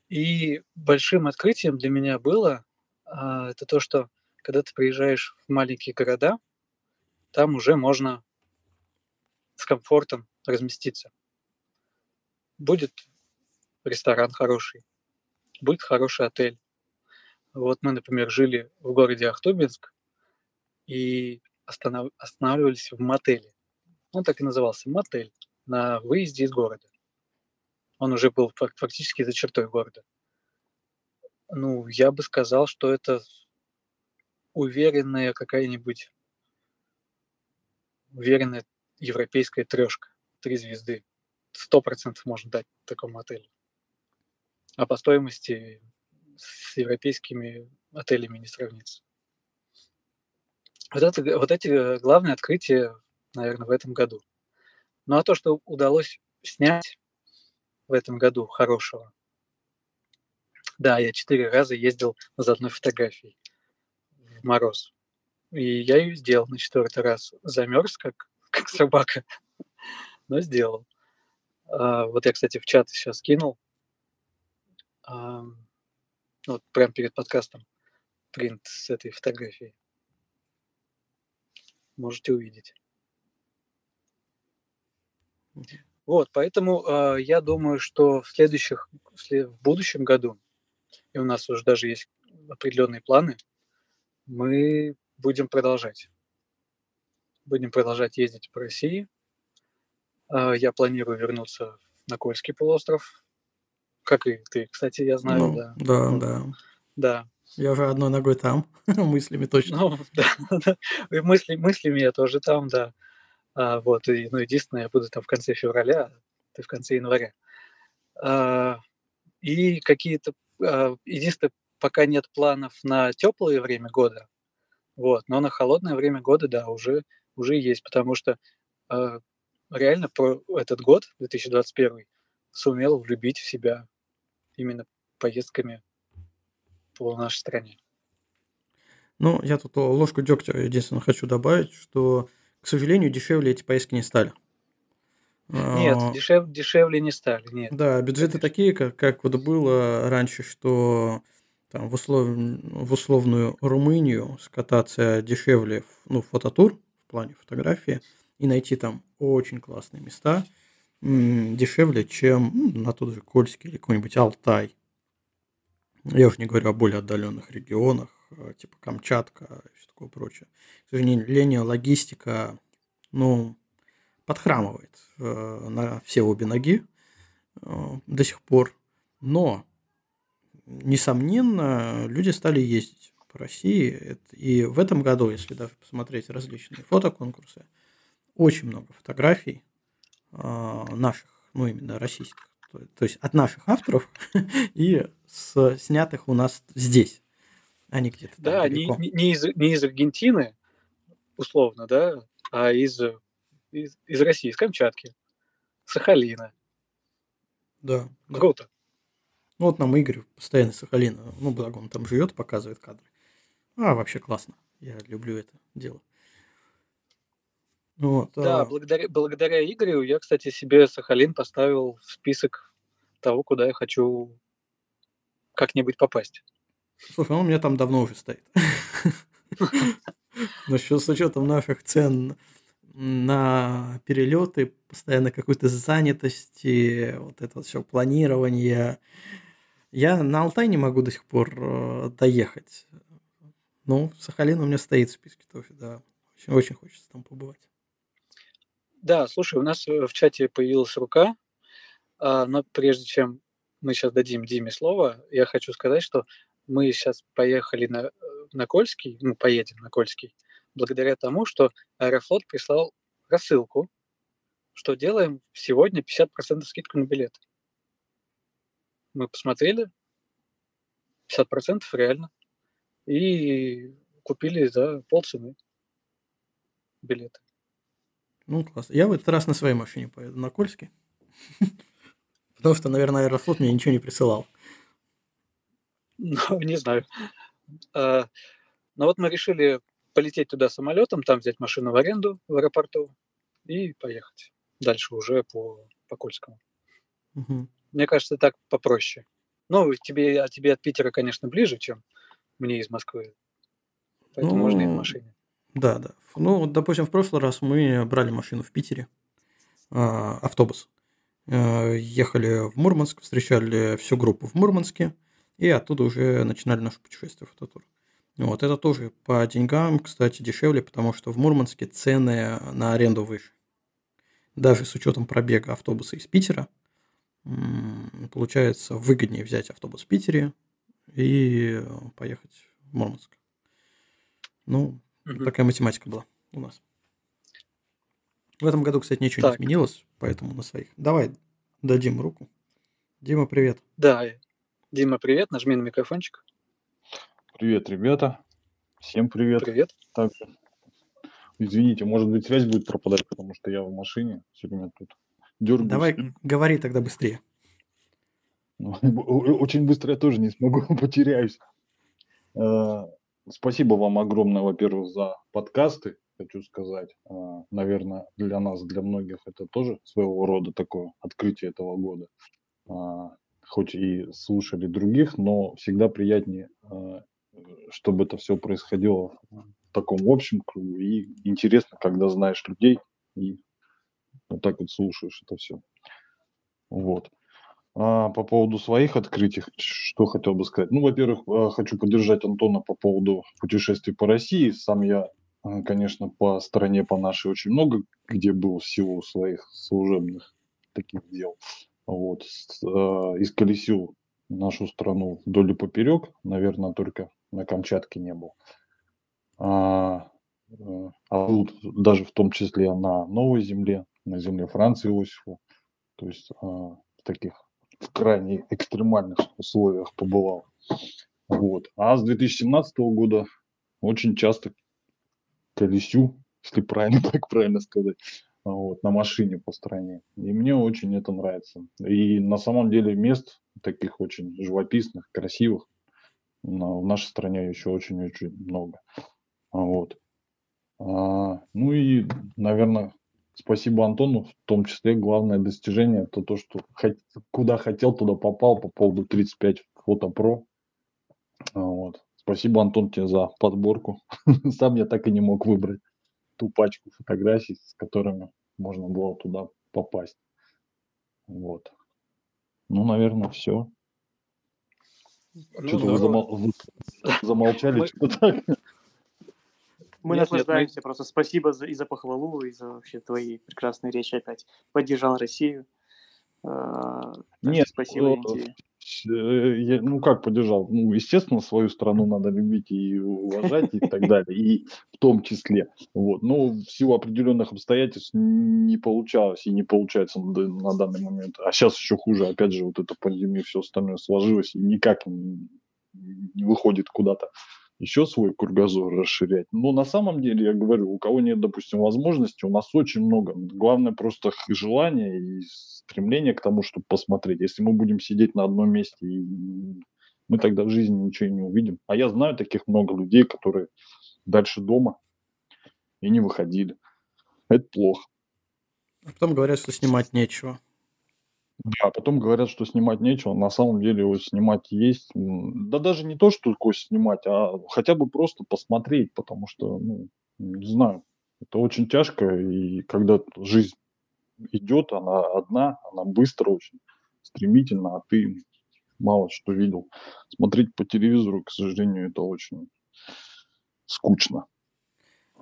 И большим открытием для меня было а, это то, что когда ты приезжаешь в маленькие города, там уже можно с комфортом разместиться. Будет ресторан хороший, будет хороший отель. Вот мы, например, жили в городе Ахтубинск и останов... останавливались в мотеле. Он так и назывался, мотель на выезде из города. Он уже был фактически за чертой города. Ну, я бы сказал, что это уверенная какая-нибудь уверенная европейская трешка. Три звезды. Сто процентов можно дать такому отелю. А по стоимости с европейскими отелями не сравнится. Вот, это, вот эти главные открытия, наверное, в этом году. Ну а то, что удалось снять в этом году хорошего. Да, я четыре раза ездил за одной фотографией в мороз. И я ее сделал на четвертый раз. Замерз, как, как собака, но сделал. А, вот я, кстати, в чат сейчас кинул. А, вот прямо перед подкастом принт с этой фотографией. Можете увидеть. Вот, поэтому э, я думаю, что в следующих, в, след, в будущем году, и у нас уже даже есть определенные планы, мы будем продолжать. Будем продолжать ездить по России. Э, я планирую вернуться на Кольский полуостров, как и ты, кстати, я знаю, Ну, да. да, да. да. Я уже одной ногой там, мыслями точно. Ну, да, да. Мысли, мыслями я тоже там, да. А, вот, и, ну, единственное, я буду там в конце февраля, ты в конце января. А, и какие-то, а, единственное, пока нет планов на теплое время года, вот, но на холодное время года, да, уже, уже есть, потому что а, реально про этот год, 2021, сумел влюбить в себя именно поездками по нашей стране. Ну, я тут ложку дегтя единственное хочу добавить, что к сожалению, дешевле эти поездки не стали. Нет, А, дешев, дешевле не стали, нет. Да, бюджеты такие, как, как вот было раньше, что там в, услов... в условную Румынию скататься дешевле, в- ну, фототур в плане фотографии, и найти там очень классные места дешевле, чем м, на тот же Кольский или какой-нибудь Алтай. Я уж не говорю о более отдаленных регионах, типа Камчатка и все такое прочее. К сожалению, логистика, ну, подхрамывает э, на все обе ноги э, до сих пор. Но, несомненно, люди стали ездить по России. И в этом году, если даже посмотреть различные фотоконкурсы, очень много фотографий наших, ну именно российских, то есть от наших авторов и с снятых у нас здесь, не где-то Да, не, не, из, не из Аргентины, условно, да, а из, из, из России, из Камчатки, Сахалина. Да. Круто. Да. Ну, вот нам Игорь постоянно Сахалина, ну, благо он там живет, показывает кадры. А, вообще классно. Я люблю это дело. Вот, да, а... благодаря, благодаря Игорю я, кстати, себе Сахалин поставил в список того, куда я хочу как-нибудь попасть. Слушай, он у меня там давно уже стоит. Но с учетом наших цен на перелеты, постоянно какой-то занятости, вот это все планирование. Я на Алтай не могу до сих пор э, доехать. Ну, Сахалин у меня стоит в списке тоже, да. Очень, очень хочется там побывать. Да, слушай, у нас э, в чате появилась рука, а, но прежде чем мы сейчас дадим Диме слово, я хочу сказать, что мы сейчас поехали на, на Кольский, ну, поедем на Кольский, благодаря тому, что Аэрофлот прислал рассылку, что делаем сегодня 50% скидку на билет. Мы посмотрели, 50% реально, и купили за полцены билеты. Ну, класс. Я в этот раз на своей машине поеду на Кольский. Потому что, наверное, Аэрофлот мне ничего не присылал. Ну, не знаю. А, но вот мы решили полететь туда самолетом, там взять машину в аренду в аэропорту и поехать дальше уже по, по Кольскому. Угу. Мне кажется, так попроще. Ну, тебе, а тебе от Питера, конечно, ближе, чем мне из Москвы. Поэтому ну, можно и в машине. Да, да. Ну, вот, допустим, в прошлый раз мы брали машину в Питере, а, автобус. А, ехали в Мурманск, встречали всю группу в Мурманске, и оттуда уже начинали наше путешествие в фототур. Вот это тоже по деньгам, кстати, дешевле, потому что в Мурманске цены на аренду выше. Даже с учетом пробега автобуса из Питера, получается выгоднее взять автобус в Питере и поехать в Мурманск. Ну, Угу. Такая математика была у нас. В этом году, кстати, ничего так. не изменилось, поэтому на своих. Давай дадим руку. Дима, привет. Да, Дима, привет. Нажми на микрофончик. Привет, ребята. Всем привет. Привет. Так, извините, может быть, связь будет пропадать, потому что я в машине все время тут дергаюсь. Давай, говори тогда быстрее. Ну, очень быстро я тоже не смогу, потеряюсь. Э, Спасибо вам огромное, во-первых, за подкасты, хочу сказать. А, наверное, для нас, для многих это тоже своего рода такое открытие этого года. Хоть и слушали других, но всегда приятнее, а, чтобы это все происходило в таком общем кругу. И интересно, когда знаешь людей и вот так вот слушаешь это все. Вот. А, по поводу своих открытий, что хотел бы сказать. Ну, во-первых, а, хочу поддержать Антона по поводу путешествий по России. Сам я, а, конечно, по стране, по нашей очень много, где был в силу своих служебных таких дел. Вот. Исколесил нашу страну вдоль и поперек. Наверное, только на Камчатке не был. А, а был даже в том числе на Новой Земле, на земле Франции Иосифу. То есть в таких в крайне экстремальных условиях побывал. Вот. А с 2017 года очень часто колесю, если правильно так правильно сказать, вот, на машине по стране. И мне очень это нравится. И на самом деле мест таких очень живописных, красивых в нашей стране еще очень-очень много. Вот. А, ну и, наверное, спасибо Антону, в том числе главное достижение это то, что куда хотел, туда попал по поводу 35 фото про. Вот. Спасибо, Антон, тебе за подборку. Сам я так и не мог выбрать ту пачку фотографий, с которыми можно было туда попасть. Вот. Ну, наверное, все. Ну, что-то вы замол... замолчали, что-то так. Мы нет, наслаждаемся нет, просто. Спасибо за, и за похвалу, и за вообще твои прекрасные речи опять. Поддержал Россию. А, нет, спасибо, я, ну как поддержал? Ну, естественно, свою страну надо любить и уважать и так далее, и в том числе. Вот. Но в силу определенных обстоятельств не получалось и не получается на, на данный момент. А сейчас еще хуже. Опять же, вот эта пандемия, все остальное сложилось и никак не, не выходит куда-то еще свой кругозор расширять. Но на самом деле, я говорю, у кого нет, допустим, возможности, у нас очень много. Главное просто желание и стремление к тому, чтобы посмотреть. Если мы будем сидеть на одном месте, мы тогда в жизни ничего не увидим. А я знаю таких много людей, которые дальше дома и не выходили. Это плохо. А потом говорят, что снимать нечего. Да, потом говорят, что снимать нечего. На самом деле его снимать есть. Да даже не то, что такое снимать, а хотя бы просто посмотреть, потому что, ну, не знаю, это очень тяжко, и когда жизнь идет, она одна, она быстро очень, стремительно, а ты мало что видел. Смотреть по телевизору, к сожалению, это очень скучно.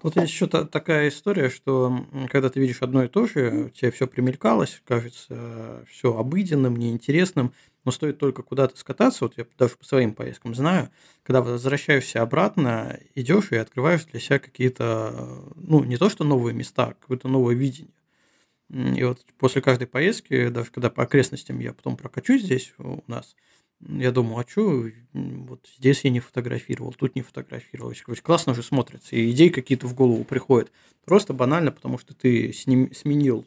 Тут есть еще такая история, что когда ты видишь одно и то же, тебе все примелькалось, кажется все обыденным, неинтересным, но стоит только куда-то скататься, вот я даже по своим поездкам знаю, когда возвращаешься обратно, идешь и открываешь для себя какие-то, ну, не то что новые места, а какое-то новое видение. И вот после каждой поездки, даже когда по окрестностям я потом прокачусь здесь у нас, я думаю, а что, вот здесь я не фотографировал, тут не фотографировал. Классно же смотрится, и идеи какие-то в голову приходят. Просто банально, потому что ты с ним сменил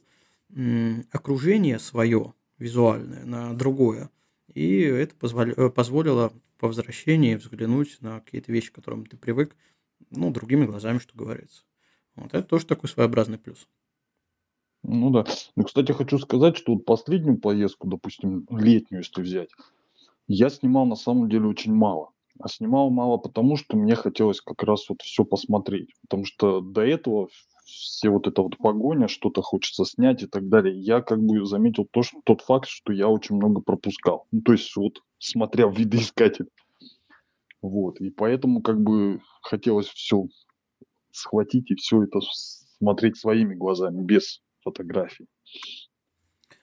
окружение свое визуальное на другое, и это позволило, позволило по возвращении взглянуть на какие-то вещи, к которым ты привык, ну, другими глазами, что говорится. Вот это тоже такой своеобразный плюс. Ну да. Ну, кстати, хочу сказать, что вот последнюю поездку, допустим, летнюю, если взять, я снимал на самом деле очень мало. А снимал мало потому, что мне хотелось как раз вот все посмотреть. Потому что до этого все вот эта вот погоня, что-то хочется снять и так далее, я как бы заметил то, что, тот факт, что я очень много пропускал. Ну, то есть вот смотря в видоискатель. Вот. И поэтому как бы хотелось все схватить и все это смотреть своими глазами, без фотографий.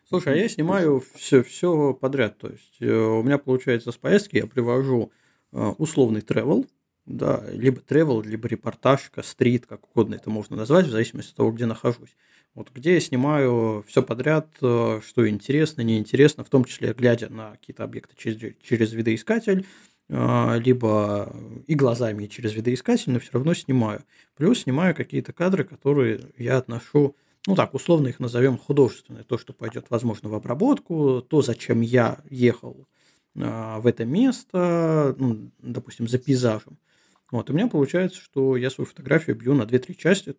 Слушай, а я снимаю все, все подряд. То есть э, у меня получается с поездки я привожу э, условный travel, да, либо travel, либо репортажка, стрит, как угодно это можно назвать, в зависимости от того, где нахожусь. Вот где я снимаю все подряд, э, что интересно, неинтересно, в том числе глядя на какие-то объекты через, через видоискатель, либо и глазами, и через видоискатель, но все равно снимаю. Плюс снимаю какие-то кадры, которые я отношу ну так, условно их назовем художественное, то, что пойдет, возможно, в обработку, то, зачем я ехал а, в это место, ну, допустим, за пейзажем. Вот, у меня получается, что я свою фотографию бью на 2-3 части.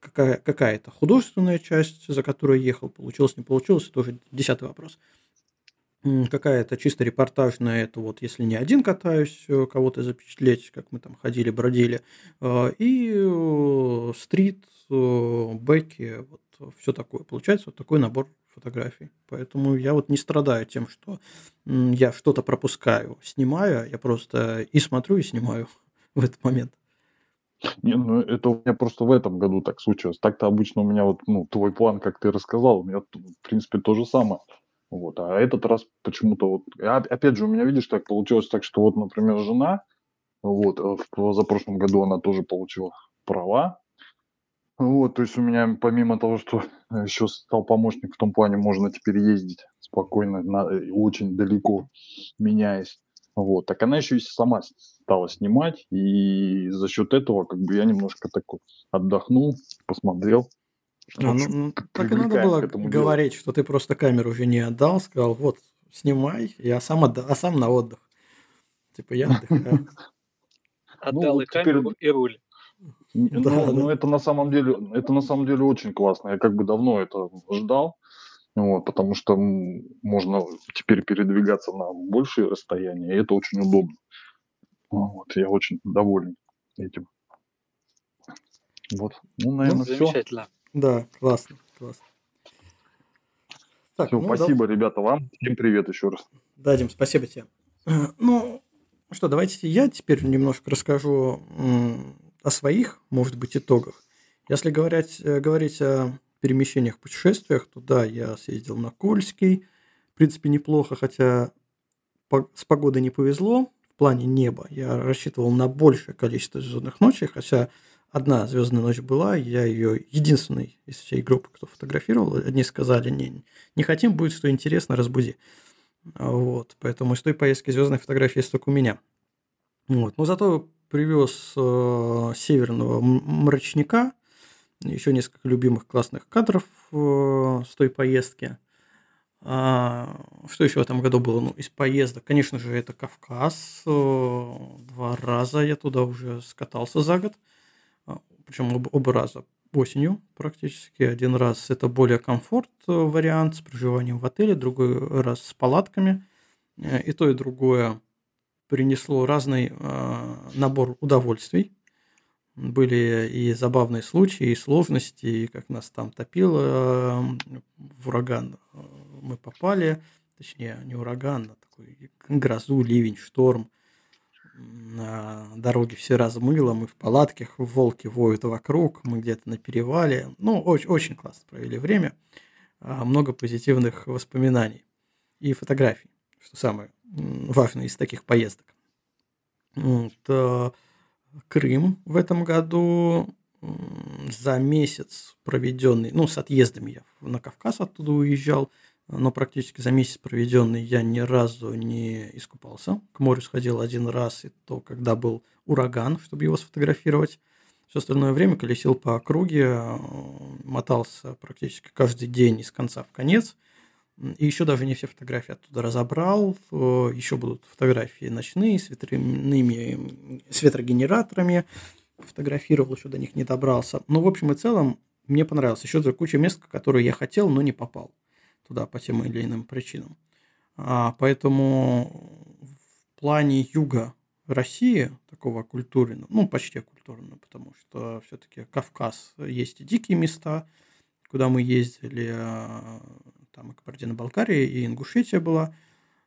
Какая, какая-то художественная часть, за которую ехал, получилось, не получилось, это уже десятый вопрос. Какая-то чисто репортажная, это вот если не один катаюсь, э, кого-то запечатлеть, как мы там ходили, бродили. А, и э, стрит, бэки, вот все такое. Получается вот такой набор фотографий. Поэтому я вот не страдаю тем, что я что-то пропускаю, снимаю, я просто и смотрю, и снимаю в этот момент. Не, ну это у меня просто в этом году так случилось. Так-то обычно у меня вот, ну, твой план, как ты рассказал, у меня, в принципе, то же самое. Вот, а этот раз почему-то вот, опять же, у меня, видишь, так получилось так, что вот, например, жена, вот, э, в, за прошлом году она тоже получила права, вот, то есть у меня помимо того, что еще стал помощник в том плане, можно теперь ездить спокойно, на, э, очень далеко, меняясь. Вот, так она еще и сама стала снимать, и за счет этого как бы я немножко так вот отдохнул, посмотрел. А, ну, ну, так и надо было говорить, делу. что ты просто камеру уже не отдал, сказал, вот, снимай, я сам, отда- а сам на отдых. Типа я отдыхаю. Отдал и камеру, и руль. Ну, да, ну, это на самом деле, это на самом деле очень классно. Я как бы давно это ждал, вот, потому что можно теперь передвигаться на большие расстояния, и это очень удобно. Вот, я очень доволен этим. Вот, ну, наверное, ну, все. Замечательно. Да, классно, классно. Так, все, ну, спасибо, да... ребята, вам. Всем привет еще раз. Дадим, спасибо тебе. Ну, что, давайте я теперь немножко расскажу о своих, может быть, итогах. Если говорить, э, говорить о перемещениях, путешествиях, то да, я съездил на Кольский. В принципе, неплохо, хотя с погодой не повезло в плане неба. Я рассчитывал на большее количество звездных ночей, хотя одна звездная ночь была, я ее единственный из всей группы, кто фотографировал. Одни сказали, не, не хотим, будет что интересно, разбуди. Вот, поэтому из той поездки звездной фотографии есть только у меня. Вот. Но зато привез э, северного мрачника, еще несколько любимых классных кадров э, с той поездки. А, что еще в этом году было? Ну, из поездок, конечно же, это Кавказ. Э, два раза я туда уже скатался за год. А, Причем оба, оба раза осенью практически. Один раз это более комфорт э, вариант с проживанием в отеле, другой раз с палатками. Э, и то, и другое принесло разный э, набор удовольствий. Были и забавные случаи, и сложности, и как нас там топило в ураган мы попали, точнее не ураган, а такой грозу, ливень, шторм на дороге все размыло, мы в палатках, волки воют вокруг, мы где-то на перевале. Ну, очень, очень классно провели время. А, много позитивных воспоминаний и фотографий, что самое важное из таких поездок. Вот, а, Крым в этом году за месяц проведенный, ну, с отъездами я на Кавказ оттуда уезжал, но практически за месяц проведенный я ни разу не искупался. К морю сходил один раз, и то, когда был ураган, чтобы его сфотографировать. Все остальное время колесил по округе, мотался практически каждый день из конца в конец. И еще даже не все фотографии оттуда разобрал. Еще будут фотографии ночные с ветряными, с ветрогенераторами. Фотографировал, еще до них не добрался. Но в общем и целом мне понравилось. Еще куча мест, которые я хотел, но не попал туда по тем или иным причинам. А, поэтому в плане юга России, такого культурного, ну, почти культурного, потому что все-таки Кавказ есть и дикие места, куда мы ездили, а, там и Кабардино-Балкария, и Ингушетия была.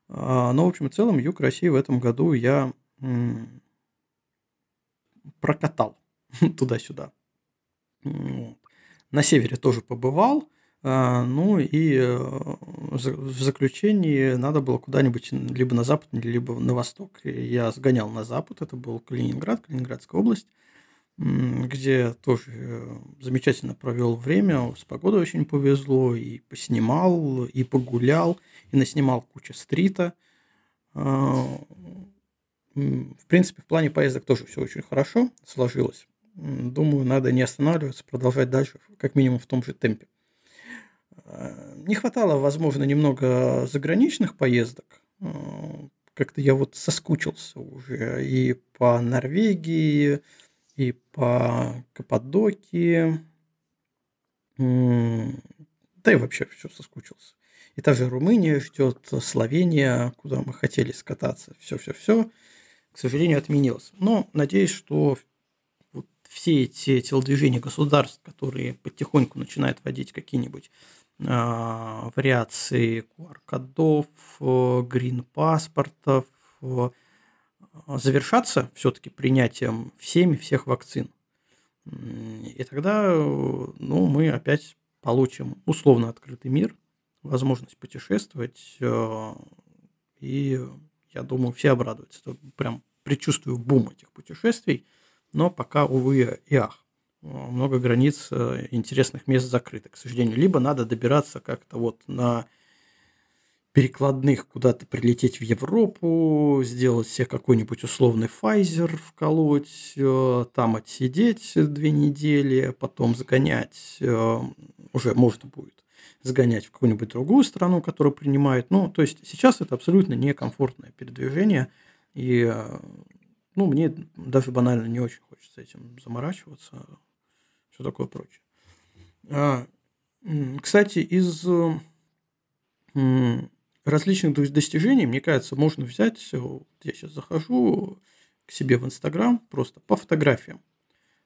А, но, в общем и целом, юг России в этом году я прокатал туда-сюда. На севере тоже побывал – а, ну и э, в заключении надо было куда-нибудь либо на запад, либо на восток. Я сгонял на запад, это был Калининград, Калининградская область, где тоже э, замечательно провел время, с погодой очень повезло, и поснимал, и погулял, и наснимал кучу стрита. А, в принципе, в плане поездок тоже все очень хорошо сложилось. Думаю, надо не останавливаться, продолжать дальше, как минимум в том же темпе. Э, не хватало, возможно, немного заграничных поездок. Э, как-то я вот соскучился уже и по Норвегии, и по Каппадокии. Да и вообще все соскучился. И также Румыния ждет, Словения, куда мы хотели скататься. Все-все-все, к сожалению, отменилось. Но надеюсь, что вот все эти телодвижения государств, которые потихоньку начинают вводить какие-нибудь а, вариации QR-кодов, грин-паспортов завершаться все-таки принятием всеми всех вакцин. И тогда ну, мы опять получим условно открытый мир, возможность путешествовать, э, и я думаю, все обрадуются. Это прям предчувствую бум этих путешествий, но пока, увы и ах много границ э, интересных мест закрыто, к сожалению. Либо надо добираться как-то вот на перекладных куда-то прилететь в Европу, сделать себе какой-нибудь условный Pfizer вколоть, э, там отсидеть две недели, потом загонять, э, уже можно будет сгонять в какую-нибудь другую страну, которая принимает. Ну, то есть сейчас это абсолютно некомфортное передвижение, и ну, мне даже банально не очень хочется этим заморачиваться все такое прочее. А, кстати, из различных достижений, мне кажется, можно взять, вот я сейчас захожу к себе в Инстаграм просто по фотографиям.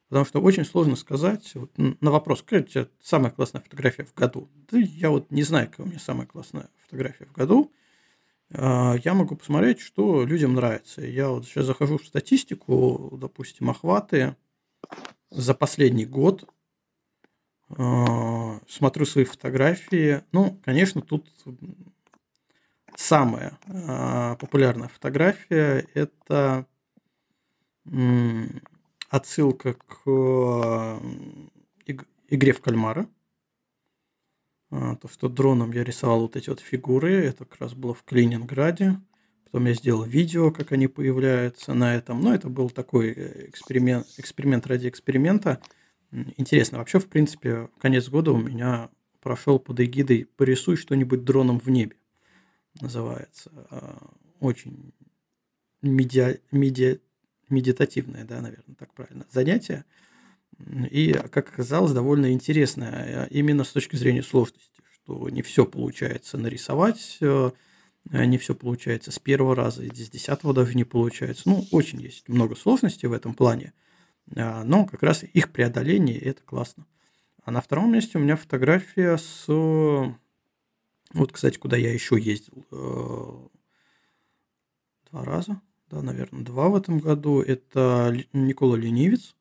Потому что очень сложно сказать вот, на вопрос, какая у тебя самая классная фотография в году. Да я вот не знаю, какая у меня самая классная фотография в году. А, я могу посмотреть, что людям нравится. Я вот сейчас захожу в статистику, допустим, охваты за последний год э, смотрю свои фотографии. Ну, конечно, тут самая а, популярная фотография – это м, отсылка к иг- игре в кальмара. А, то, что дроном я рисовал вот эти вот фигуры, это как раз было в Калининграде. Потом я сделал видео, как они появляются на этом. Но это был такой э, эксперимент, эксперимент ради эксперимента. Интересно. Вообще, в принципе, конец года у меня прошел под эгидой «Порисуй что-нибудь дроном в небе» называется. А, Очень медиа, медиа, медитативное, да, наверное, так правильно, занятие. И, как оказалось, довольно интересное а, именно с точки зрения сложности, что не все получается нарисовать, э, не все получается с первого раза, и с десятого даже не получается. Ну, очень есть много сложностей в этом плане, а, но как раз их преодоление– это классно. А на втором месте у меня фотография с... э, Вот, кстати, куда я еще ездил э, два раза, да, наверное, два в этом году. Это Никола Ленивец.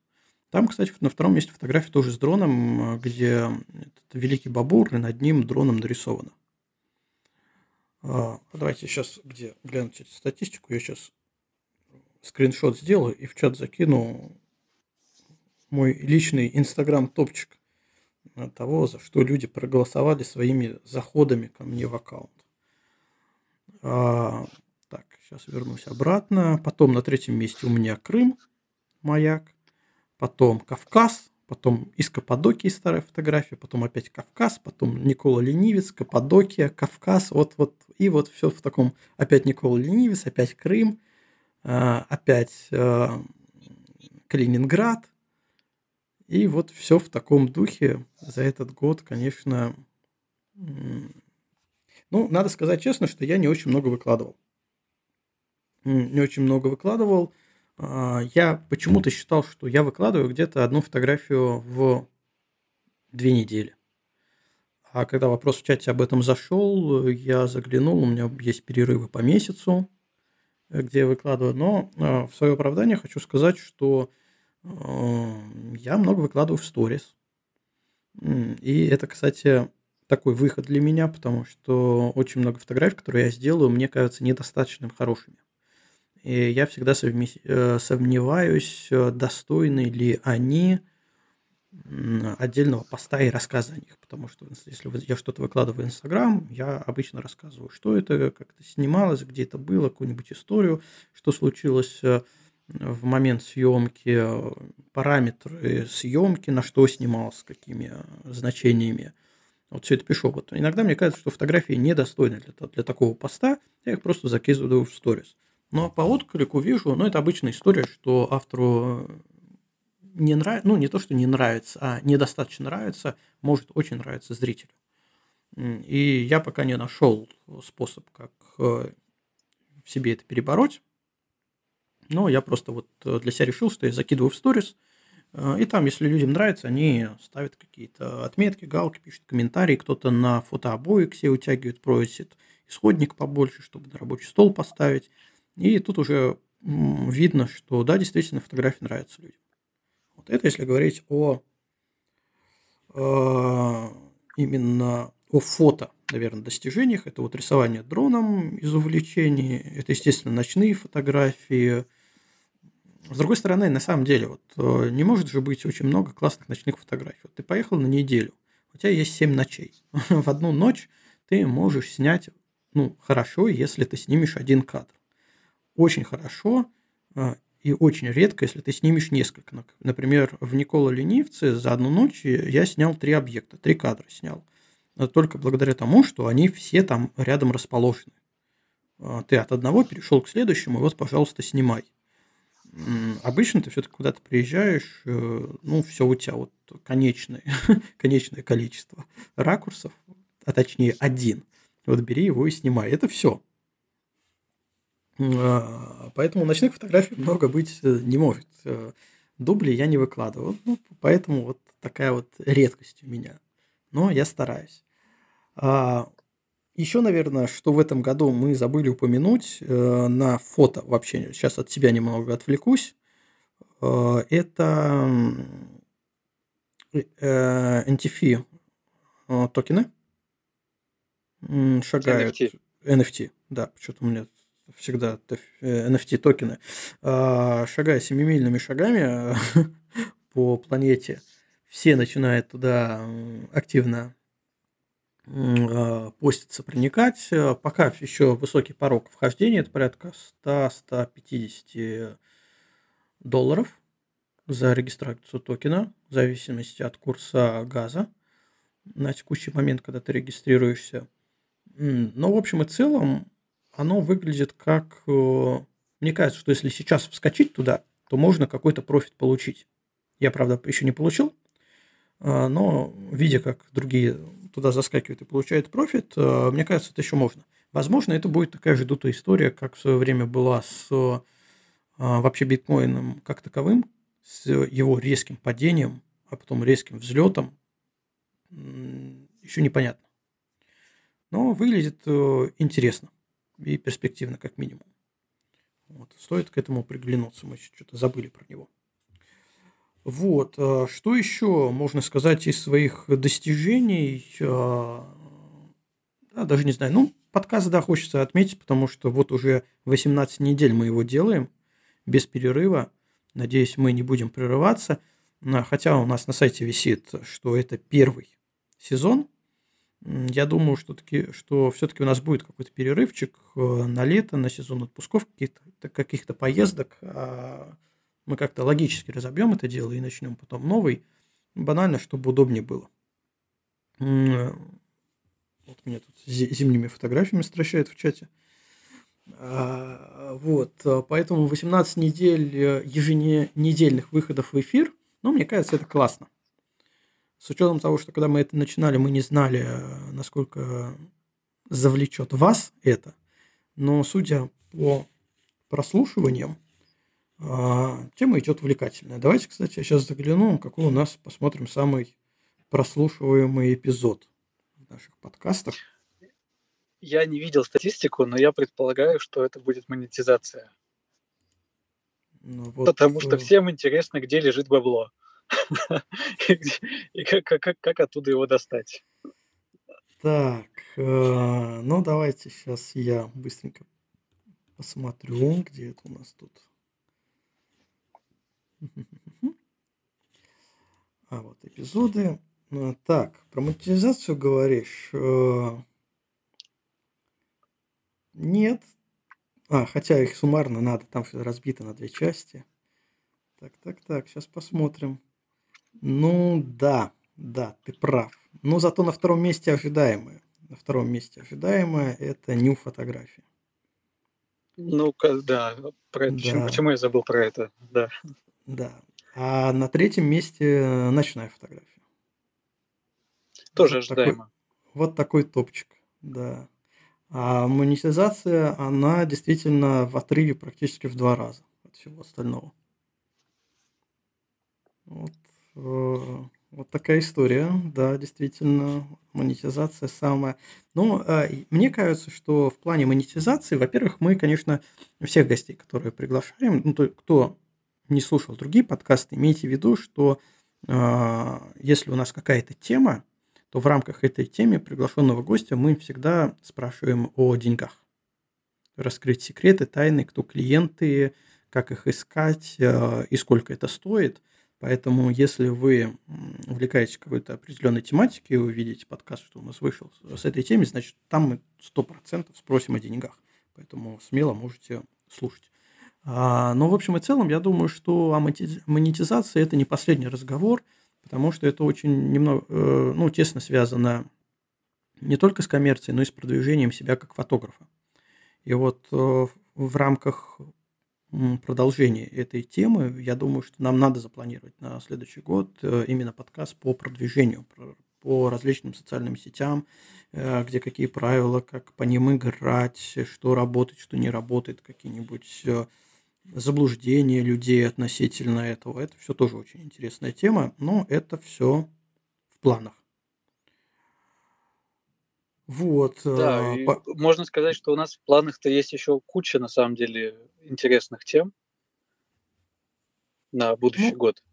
Там, кстати, на втором месте фотография тоже с дроном, э, где этот великий бабур, и над ним дроном нарисовано. А, Давайте сейчас, где глянуть эту статистику, я сейчас скриншот сделаю и в чат закину мой личный инстаграм-топчик э, того, за что люди проголосовали своими заходами ко мне в аккаунт. А, так, сейчас вернусь обратно. Потом на третьем месте у меня Крым, маяк. Потом Кавказ, потом из Каппадокии старая фотография, потом опять Кавказ, потом Никола Ленивец, Каппадокия, Кавказ, вот, вот, и вот все в таком, опять Никола Ленивец, опять Крым, а, опять а, Калининград, и вот все в таком духе за этот год, конечно, ну, надо сказать честно, что я не очень много выкладывал. Не очень много выкладывал. А, Я почему-то считал, что я выкладываю где-то одну фотографию в две недели. А когда вопрос в чате об этом зашел, я заглянул, у меня есть перерывы по месяцу, э, где я выкладываю. Но а, в свое оправдание хочу сказать, что я много выкладываю в сторис. И это, кстати, такой выход для меня, потому что очень много фотографий, которые я сделаю, мне кажутся недостаточно хорошими. И я всегда совме- э, сомневаюсь, э, достойны ли они отдельного поста и рассказа о них. Потому что если я что-то выкладываю в Инстаграм, я обычно рассказываю, что это, как это снималось, где это было, какую-нибудь историю, что случилось э, в момент съемки, э, параметры съемки, на что снималось, с какими э, значениями. Вот все это пишу. Вот иногда мне кажется, что фотографии недостойны для, для такого поста, я их просто закидываю в сторис. Но по отклику вижу, ну, это обычная история, что автору э, не нравится, ну, не то, что не нравится, а недостаточно нравится, может очень нравиться зрителю. И я пока не нашел способ, как в себе это перебороть. Но я просто вот э, для себя решил, что я закидываю в сторис, э, и там, если людям нравится, они ставят какие-то отметки, галки, пишут комментарии, кто-то на фотообои к себе утягивает, просит исходник побольше, чтобы на рабочий стол поставить. И тут уже видно, что да, действительно, фотографии нравятся людям. Вот это если говорить о э, именно о фото, наверное, достижениях. Это вот рисование дроном из увлечений, это, естественно, ночные фотографии. С другой стороны, на самом деле, вот э, не может же быть очень много классных ночных фотографий. Вот ты поехал на неделю, у тебя есть 7 ночей. В одну ночь ты можешь снять, ну, хорошо, если ты снимешь один кадр. Очень хорошо э, и очень редко, если ты снимешь несколько. Например, в Никола Ленивце за одну ночь я снял три объекта, три кадра снял. Но только благодаря тому, что они все там рядом расположены. Ты от одного перешел к следующему, и вот, пожалуйста, снимай. Обычно ты все-таки куда-то приезжаешь, э, ну, все у тебя вот конечное, конечное количество ракурсов, а точнее один. Вот бери его и снимай. Это все. Поэтому ночных фотографий много быть э, не может. Э, Дубли я не выкладываю. Ну, поэтому вот такая вот редкость у меня. Но я стараюсь. А, Еще, наверное, что в этом году мы забыли упомянуть э, на фото вообще. Сейчас от себя немного отвлекусь. Э, Это м, э, NTF э, токены шагают. NFT. NFT, да, что-то у меня всегда NFT токены, а, шагая семимильными шагами по планете, все начинают туда активно поститься, проникать. Пока еще высокий порог вхождения, это порядка 100-150 долларов за регистрацию токена, в зависимости от курса газа на текущий момент, когда ты регистрируешься. Но в общем и целом оно выглядит как... Э, мне кажется, что если сейчас вскочить туда, то можно какой-то профит получить. Я, правда, еще не получил, а, но видя, как другие туда заскакивают и получают профит, э, мне кажется, это еще можно. Возможно, это будет такая же дутая история, как в свое время была с а, вообще биткоином как таковым, с его резким падением, а потом резким взлетом, еще непонятно. Но выглядит э, интересно и перспективно, как минимум. Вот. Стоит к этому приглянуться, мы что-то забыли про него. Вот, э, что еще можно сказать из своих достижений? Э, да, даже не знаю. Ну, подкаст, да, хочется отметить, потому что вот уже 18 недель мы его делаем без перерыва. Надеюсь, мы не будем прерываться. Хотя у нас на сайте висит, что это первый сезон. Я думаю, что, таки, что все-таки у нас будет какой-то перерывчик э, на лето, на сезон отпусков, каких-то, каких-то поездок. Мы как-то логически разобьем это дело и начнем потом новый. Банально, чтобы удобнее было. Э, вот меня тут зимними фотографиями стращает в чате. А, вот, э, поэтому 18 недель еженедельных выходов в эфир, ну, мне кажется, это классно. С учетом того, что когда мы это начинали, мы не знали, э, насколько завлечет вас это. Но судя по прослушиваниям, тема идет увлекательная. Давайте, кстати, я сейчас загляну, какой у нас, посмотрим самый прослушиваемый эпизод в наших подкастах. Я не видел статистику, но я предполагаю, что это будет монетизация. Ну, вот, Потому что э, всем интересно, где лежит бабло. И как оттуда его достать? Так, э, ну давайте сейчас я быстренько посмотрю, где это у нас тут. А вот эпизоды. Ну, так, про монетизацию говоришь? Э, нет. А, хотя их суммарно надо, там все разбито на две части. Так, так, так, сейчас посмотрим. Ну да, да, ты прав. Но зато на втором месте ожидаемое. На втором месте ожидаемое это ню фотография. Ну-ка, да. Про... да. Почему, почему я забыл про это? Да. Да. А на третьем месте ночная фотография. Тоже вот ожидаемо. Такой, вот такой топчик, да. А монетизация, она действительно в отрыве практически в два раза от всего остального. Вот Э, вот такая история, да, действительно, монетизация самая. Но э, мне кажется, что в плане монетизации, во-первых, мы, конечно, всех гостей, которые приглашаем, ну, то, кто не слушал другие подкасты, имейте в виду, что э, если у нас какая-то тема, то в рамках этой темы приглашенного гостя мы всегда спрашиваем о деньгах. Раскрыть секреты, тайны, кто клиенты, как их искать э, и сколько это стоит – Поэтому, если вы увлекаетесь какой-то определенной тематикой, и вы видите подкаст, что у нас вышел с этой темой, значит, там мы 100% спросим о деньгах. Поэтому смело можете слушать. А, но, в общем и целом, я думаю, что монетизация – это не последний разговор, потому что это очень немного, э, ну, тесно связано не только с коммерцией, но и с продвижением себя как фотографа. И вот э, в рамках продолжение этой темы, я думаю, что нам надо запланировать на следующий год э, именно подкаст по продвижению, по различным социальным сетям, где какие правила, как по ним играть, что работает, что не работает, какие-нибудь э, заблуждения людей относительно этого. Это все тоже очень интересная тема, но это все в планах. Вот. Да, по... можно сказать, что у нас в планах-то есть еще куча, на самом деле, интересных тем на будущий ну, год.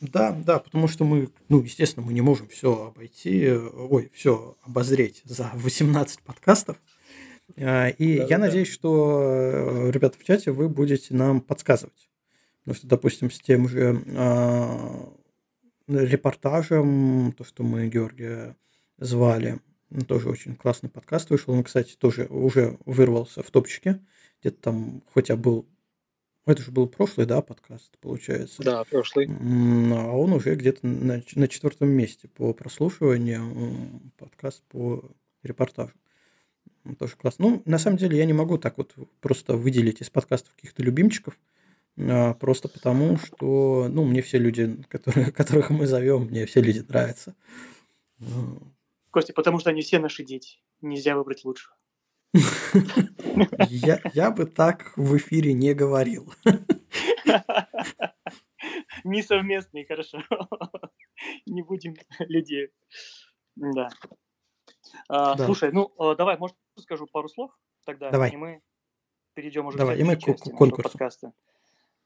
Да, да, потому что мы, ну, естественно, мы не можем все обойти, ой, все обозреть за 18 подкастов. А, и я надеюсь, что, э, ребята, в чате вы будете нам подсказывать. Потому что, допустим, с тем же а, репортажем, то, что мы Георгия звали, тоже очень классный подкаст вышел. Он, кстати, тоже уже вырвался в топчике. Где-то там, хотя был это же был прошлый, да, подкаст, получается. Да, прошлый. А он уже где-то на, на четвертом месте по прослушиванию, подкаст по репортажу. Тоже классно. Ну, на самом деле, я не могу так вот просто выделить из подкастов каких-то любимчиков, а, просто потому что, ну, мне все люди, которые, которых мы зовем, мне все люди нравятся. Костя, потому что они все наши дети. Нельзя выбрать лучшего. Я, я бы так в эфире не говорил. Несовместный, хорошо. Не будем людей. Да. А, да. Слушай, ну а, давай, может, скажу пару слов тогда, давай. и мы перейдем уже давай, к и мы части к конкурсу. подкаста.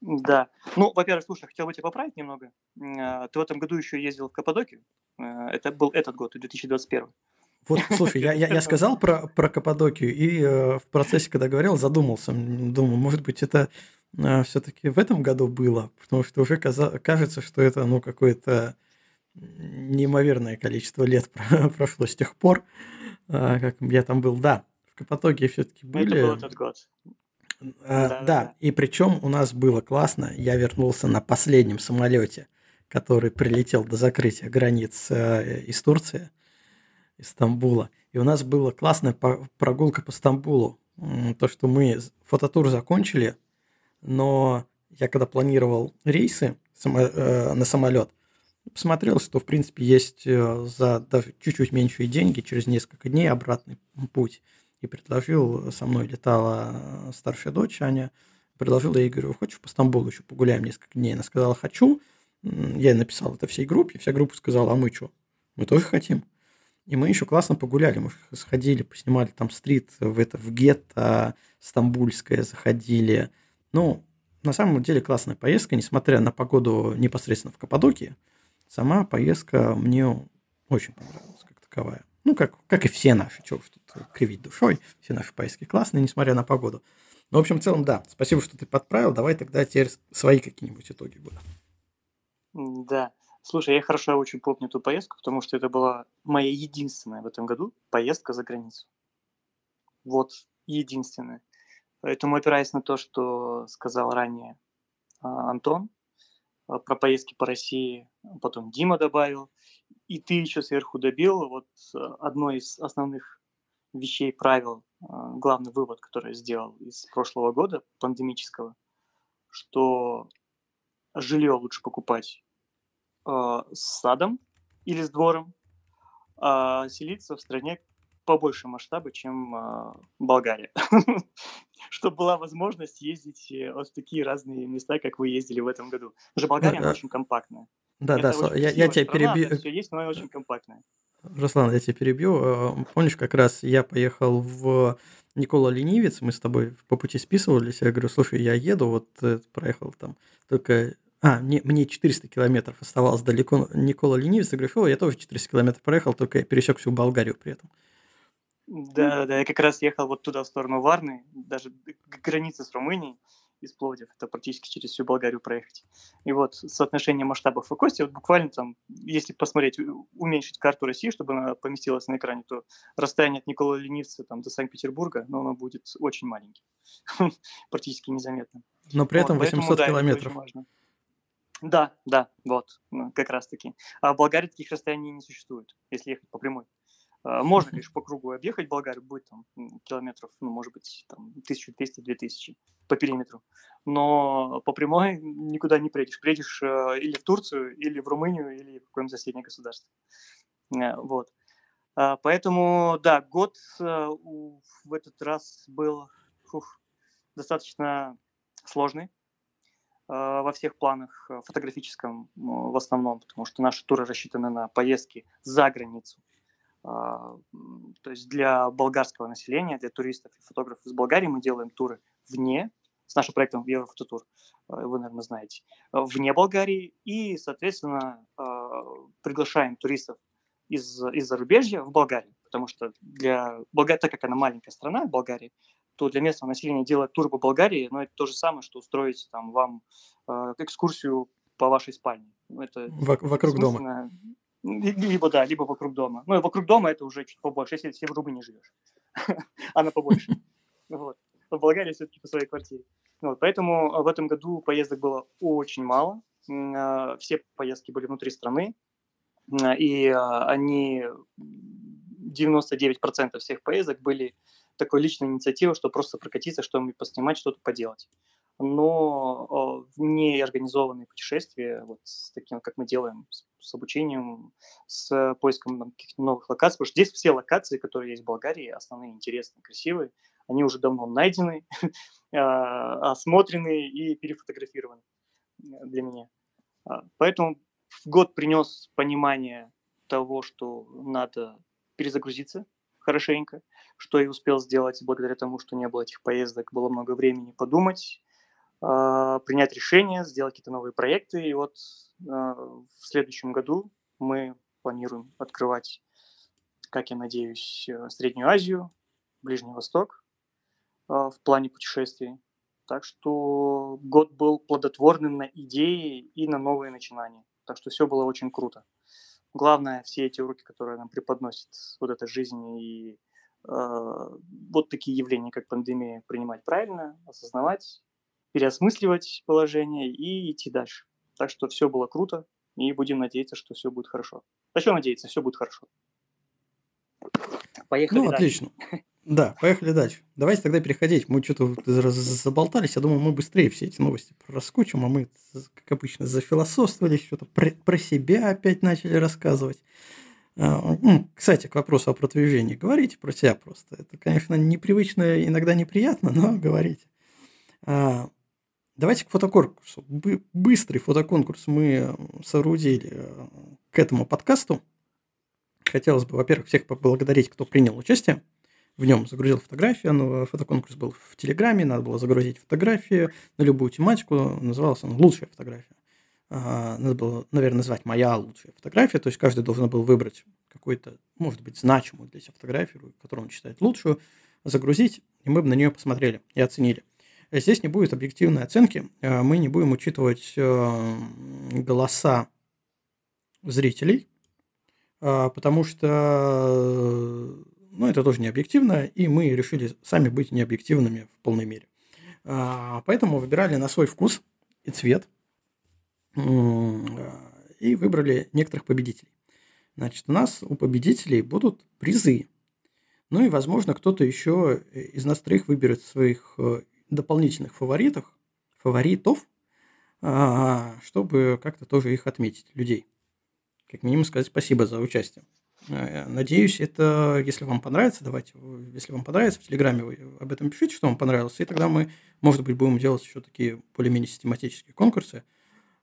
Да. Ну, во-первых, слушай, хотел бы тебя поправить немного. А, ты в этом году еще ездил в Каппадокию. Это был этот год, 2021. Вот, слушай, я, я, я сказал про, про Каппадокию и э, в процессе, когда говорил, задумался. Думаю, может быть, это э, все-таки в этом году было, потому что уже каза- кажется, что это ну, какое-то неимоверное количество лет прошло с тех пор, э, как я там был. Да, в Каппадокии все-таки были. Это был этот год. Э, да, да, да, и причем у нас было классно. Я вернулся на последнем самолете, который прилетел до закрытия границ э, из Турции из Стамбула. И у нас была классная прогулка по Стамбулу. То, что мы фототур закончили, но я когда планировал рейсы э, на самолет, посмотрел, что в принципе есть э, за чуть-чуть меньшие деньги через несколько дней обратный путь. И предложил, со мной летала старшая дочь Аня, предложил я ей, говорю, хочешь по Стамбулу еще погуляем несколько дней? Она сказала, хочу. Я написал это всей группе, вся группа сказала, а мы что? Мы тоже хотим. И мы еще классно погуляли. Мы сходили, поснимали там стрит в это в гетто стамбульское, заходили. Ну, на самом деле классная поездка, несмотря на погоду непосредственно в Каппадокии. Сама поездка мне очень понравилась как таковая. Ну, как, как и все наши, чего тут кривить душой. Все наши поездки классные, несмотря на погоду. Ну, в общем, в целом, да. Спасибо, что ты подправил. Давай тогда теперь свои какие-нибудь итоги будут. Да. Слушай, я хорошо очень помню эту поездку, потому что это была моя единственная в этом году поездка за границу. Вот, единственная. Поэтому, опираясь на то, что сказал ранее а, Антон а, про поездки по России, потом Дима добавил, и ты еще сверху добил, вот а, одно из основных вещей, правил, а, главный вывод, который я сделал из прошлого года, пандемического, что жилье лучше покупать э, с садом или с двором, а селиться в стране побольше масштаба, чем э, Болгария. Чтобы была возможность ездить э, вот в такие разные места, как вы ездили в этом году. Потому что Болгария, очень компактная. Да, да, я, я тебя перебью. Все есть, но она очень компактная. Руслан, я тебя перебью. Э, помнишь, как раз я поехал в Никола Ленивец, мы с тобой по пути списывались, я говорю, слушай, я еду, вот э, проехал там только а, мне, мне 400 километров оставалось далеко Никола Ленивец. Я говорю, я тоже 400 километров проехал, только я пересек всю Болгарию при этом. Да, да, я как раз ехал вот туда, в сторону Варны, даже к границе с Румынией из Пловдив, это практически через всю Болгарию проехать. И вот соотношение масштабов и кости, вот буквально там, если посмотреть, уменьшить карту России, чтобы она поместилась на экране, то расстояние от Никола Ленивца там, до Санкт-Петербурга, но оно будет очень маленьким, практически незаметно. Но при этом вот, 800 поэтому, километров. Да, да, да, вот, ну, как раз таки. А в Болгарии таких расстояний не существует, если ехать по прямой. А, можно лишь по кругу объехать Болгарию, будет там километров, ну, может быть, там 1200-2000 по периметру. Но по прямой никуда не приедешь. Приедешь э, или в Турцию, или в Румынию, или в какое-нибудь соседнее государство. Э, вот. А, поэтому, да, год в этот раз был фух, достаточно сложный во всех планах, фотографическом в основном, потому что наши туры рассчитаны на поездки за границу. А, то есть для болгарского населения, для туристов и фотографов из Болгарии мы делаем туры вне, с нашим проектом Еврофототур, э, вы, наверное, знаете, вне Болгарии, и, соответственно, приглашаем туристов из, из зарубежья в Болгарию. потому что для Болгарии, так как она маленькая страна, Болгария, то для местного населения делать тур по Болгарии, ну, это то же самое, что устроить там вам э, экскурсию по вашей спальне. Ну, это вокруг дома. Либо да, либо вокруг дома. Ну, и вокруг дома это уже чуть побольше, если ты в Румынии живешь. Она побольше. Вот. В Болгарии все-таки по своей квартире. Вот, поэтому в этом году поездок было очень мало. А, все поездки были внутри страны. И а, они 99% всех поездок были такой личной инициативой, что просто прокатиться, что-нибудь поснимать, что-то поделать но не организованные путешествия, вот с таким, как мы делаем, с, с обучением, с поиском каких-то новых локаций, потому что здесь все локации, которые есть в Болгарии, основные, интересные, красивые, они уже давно найдены, а, осмотрены и перефотографированы для меня. А, поэтому год принес понимание того, что надо перезагрузиться хорошенько, что я успел сделать благодаря тому, что не было этих поездок, было много времени подумать, а, принять решение, сделать какие-то новые проекты. И вот в следующем году мы планируем открывать, как я надеюсь, э, Среднюю Азию, Ближний Восток а, в плане путешествий. Так что год был плодотворным на идеи и на новые начинания. Так что все было очень круто. Главное, все эти уроки, которые нам преподносит вот эта жизнь и э, вот такие явления, как пандемия, принимать правильно, осознавать переосмысливать положение и идти дальше. Так что все было круто, и будем надеяться, что все будет хорошо. А что надеяться, все будет хорошо. Поехали Ну, дальше. отлично. Да, поехали дальше. Давайте тогда переходить. Мы что-то заболтались. Я думаю, мы быстрее все эти новости раскучим, а мы, как обычно, зафилософствовали, что-то про, про себя опять начали рассказывать. А, кстати, к вопросу о продвижении. Говорите про себя просто. Это, конечно, непривычно, иногда неприятно, но говорите. Давайте к фотоконкурсу. Быстрый фотоконкурс мы соорудили э, к этому подкасту. Хотелось бы, во-первых, всех поблагодарить, кто принял участие. В нем загрузил фотографию, но фотоконкурс был в Телеграме, надо было загрузить фотографию на любую тематику. Назывался он «Лучшая фотография». А, надо было, наверное, назвать «Моя лучшая фотография», то есть каждый должен был выбрать какую-то, может быть, значимую для себя фотографию, которую он считает лучшую, загрузить, и мы бы на нее посмотрели и оценили. Здесь не будет объективной оценки, э, мы не будем учитывать э, голоса зрителей, э, потому что ну, это тоже не объективно, и мы решили сами быть необъективными в полной мере. Поэтому выбирали на свой вкус и цвет, и выбрали некоторых победителей. Значит, у нас у победителей будут призы. Ну и, возможно, кто-то еще из нас троих выберет своих дополнительных фаворитов, а, чтобы как-то тоже их отметить, людей. Как минимум сказать спасибо за участие. Э, надеюсь, это, если вам понравится, давайте, если вам понравится, в Телеграме вы об этом пишите, что вам понравилось, и тогда мы, может быть, будем делать еще такие более-менее систематические конкурсы,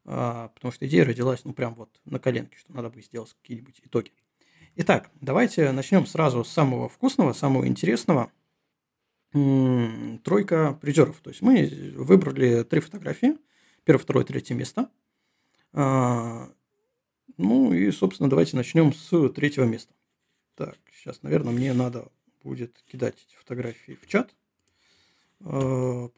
а, потому что идея родилась, ну, прям вот на коленке, что надо бы сделать какие-нибудь итоги. Итак, давайте начнем сразу с самого вкусного, самого интересного – тройка призеров. То есть мы выбрали три фотографии. Первое, второе, третье место. А, ну и, собственно, давайте начнем с третьего места. Так, сейчас, наверное, мне надо будет кидать эти фотографии в чат. А,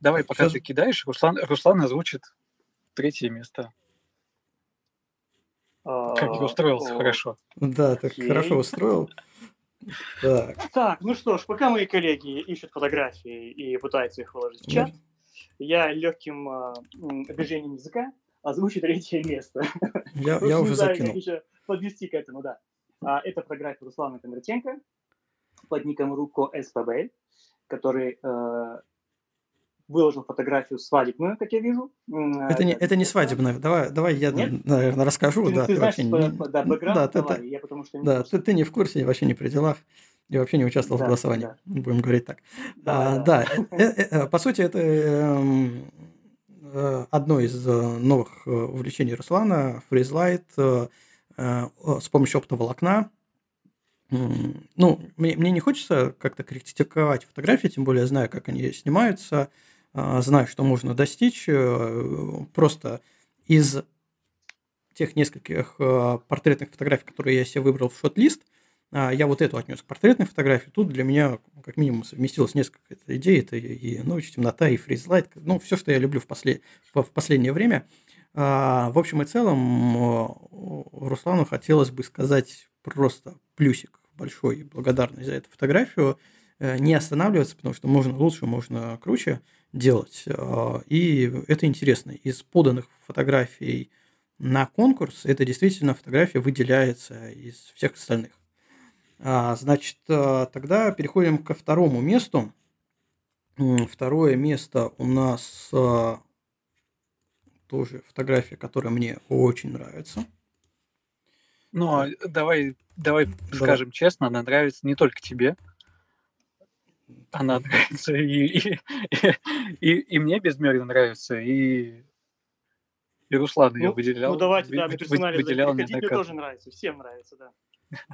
Давай, пока сейчас... ты кидаешь, Руслан, Руслан озвучит третье место. Как я устроился хорошо. Да, так хорошо устроил. Так. так, ну что ж, пока мои коллеги ищут фотографии и пытаются их выложить в чат, я легким э, движением языка озвучу третье место. Я, я уже закинул. еще подвести к этому, да. А, это фотография Руслана Кондратенко под ником Руко СПБ, который э, выложил фотографию свадебную, как я вижу. Это не, это не свадебная. Давай, давай я, Нет? наверное, расскажу. Ты, да, ты, ты знаешь, не, да, да, ты, давай, я потому что не да, ты, ты не в курсе, вообще не при делах. Я вообще не участвовал да, в голосовании, да. будем говорить так. Да, а, да. да. Э, э, э, по сути, это эм, одно из новых увлечений Руслана, фризлайт, с помощью оптоволокна. Ну, мне, мне не хочется как-то критиковать фотографии, тем более я знаю, как они снимаются. А, знаю, что можно достичь э, просто из тех нескольких э, портретных фотографий, которые я себе выбрал в шот-лист, а, я вот эту отнес к портретной фотографии. Тут для меня как минимум совместилось несколько идей. Это и ночь, темнота, и фризлайт. Ну, все, что я люблю в, послед... в последнее время. А, в общем и целом, Руслану хотелось бы сказать просто плюсик большой и благодарный за эту фотографию. Э, не останавливаться, потому что можно лучше, можно круче делать. А, и это интересно. Из поданных фотографий на конкурс эта действительно фотография выделяется из всех остальных. А, значит, э, тогда переходим ко второму месту. Второе место у нас тоже фотография, которая мне очень нравится. Ну, а давай, давай, давай скажем честно, она нравится не только тебе. Она нравится и, и, и, и мне безмерно нравится, и, и Руслан ее Ну, выделял. ну давайте, да, персонализации. выделял мне неоднократно. тоже нравится, всем нравится, да.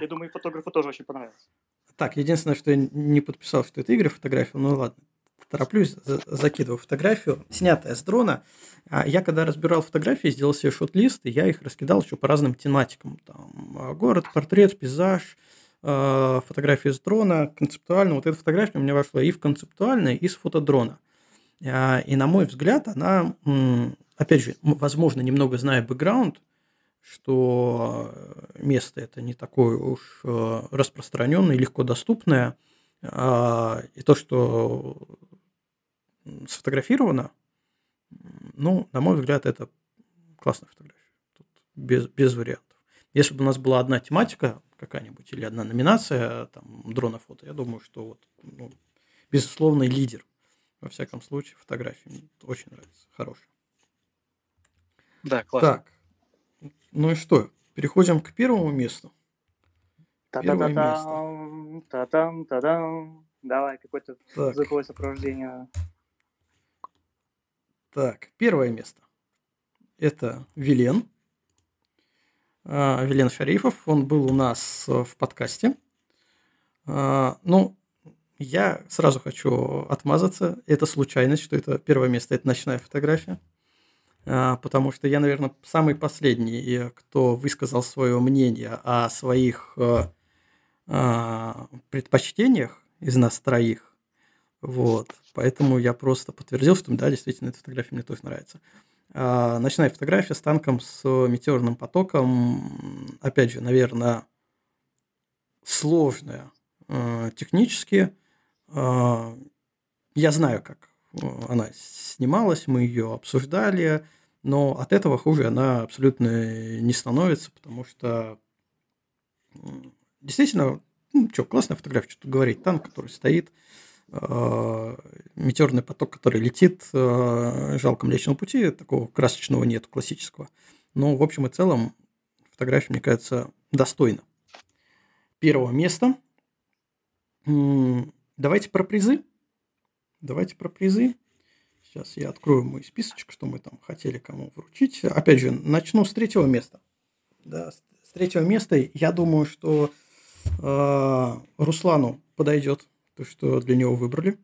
Я думаю, и фотографу тоже очень понравится. Так, единственное, что я не подписал, что это Игорь фотография, ну ладно, тороплюсь, за- закидываю фотографию, снятая с дрона. А Я когда разбирал фотографии, сделал себе шот-лист, и я их раскидал еще по разным тематикам. Там, город, портрет, пейзаж, а, фотографии с дрона, концептуально. Вот эта фотография у меня вошла и в концептуальное, и с фотодрона. А, И, на мой взгляд, она, опять же, возможно, немного зная бэкграунд, что место это не такое уж э, распространенное, легко доступное, а, и то, что сфотографировано, ну, на мой взгляд, это классная фотография. Тут без, без вариантов. Если бы у нас была одна тематика какая-нибудь или одна номинация там, дрона фото, я думаю, что вот, ну, безусловный лидер. Во всяком случае, фотографии мне очень нравится. Хорошая. Да, классно. Так. Ну и что? Переходим к первому месту. Первое Та-та-та-там, та-там, та-дам. Давай, какое-то Так, звуковое сопровождение. так, первое место. Это Вилен. А, Вилен Шарифов. Он был у нас э, в подкасте. А, Ну, я сразу хочу отмазаться. Это случайность, что это первое место, это ночная фотография. А, Потому что я, наверное, самый последний, кто высказал свое мнение о своих э, предпочтениях из нас троих. Вот. Поэтому я просто подтвердил, что да, действительно, эта фотография мне тоже нравится. А, Ночная фотография с танком с метеорным потоком. Опять же, наверное, сложная э, технически. А, Я знаю, как э, она снималась, мы ее обсуждали, но от этого хуже она абсолютно не становится, потому что действительно, ну, что, классная фотография, что тут говорить, танк, который стоит, метеорный поток, который летит, э, жалко Млечного пути, такого красочного нет, классического. Но в общем и целом фотография, мне кажется, достойна первого места. Давайте про призы. Давайте про призы. Сейчас я открою мой списочек, что мы там хотели кому вручить. Опять же, начну с третьего места. Да, с третьего места я думаю, что э, Руслану подойдет то, что для него выбрали.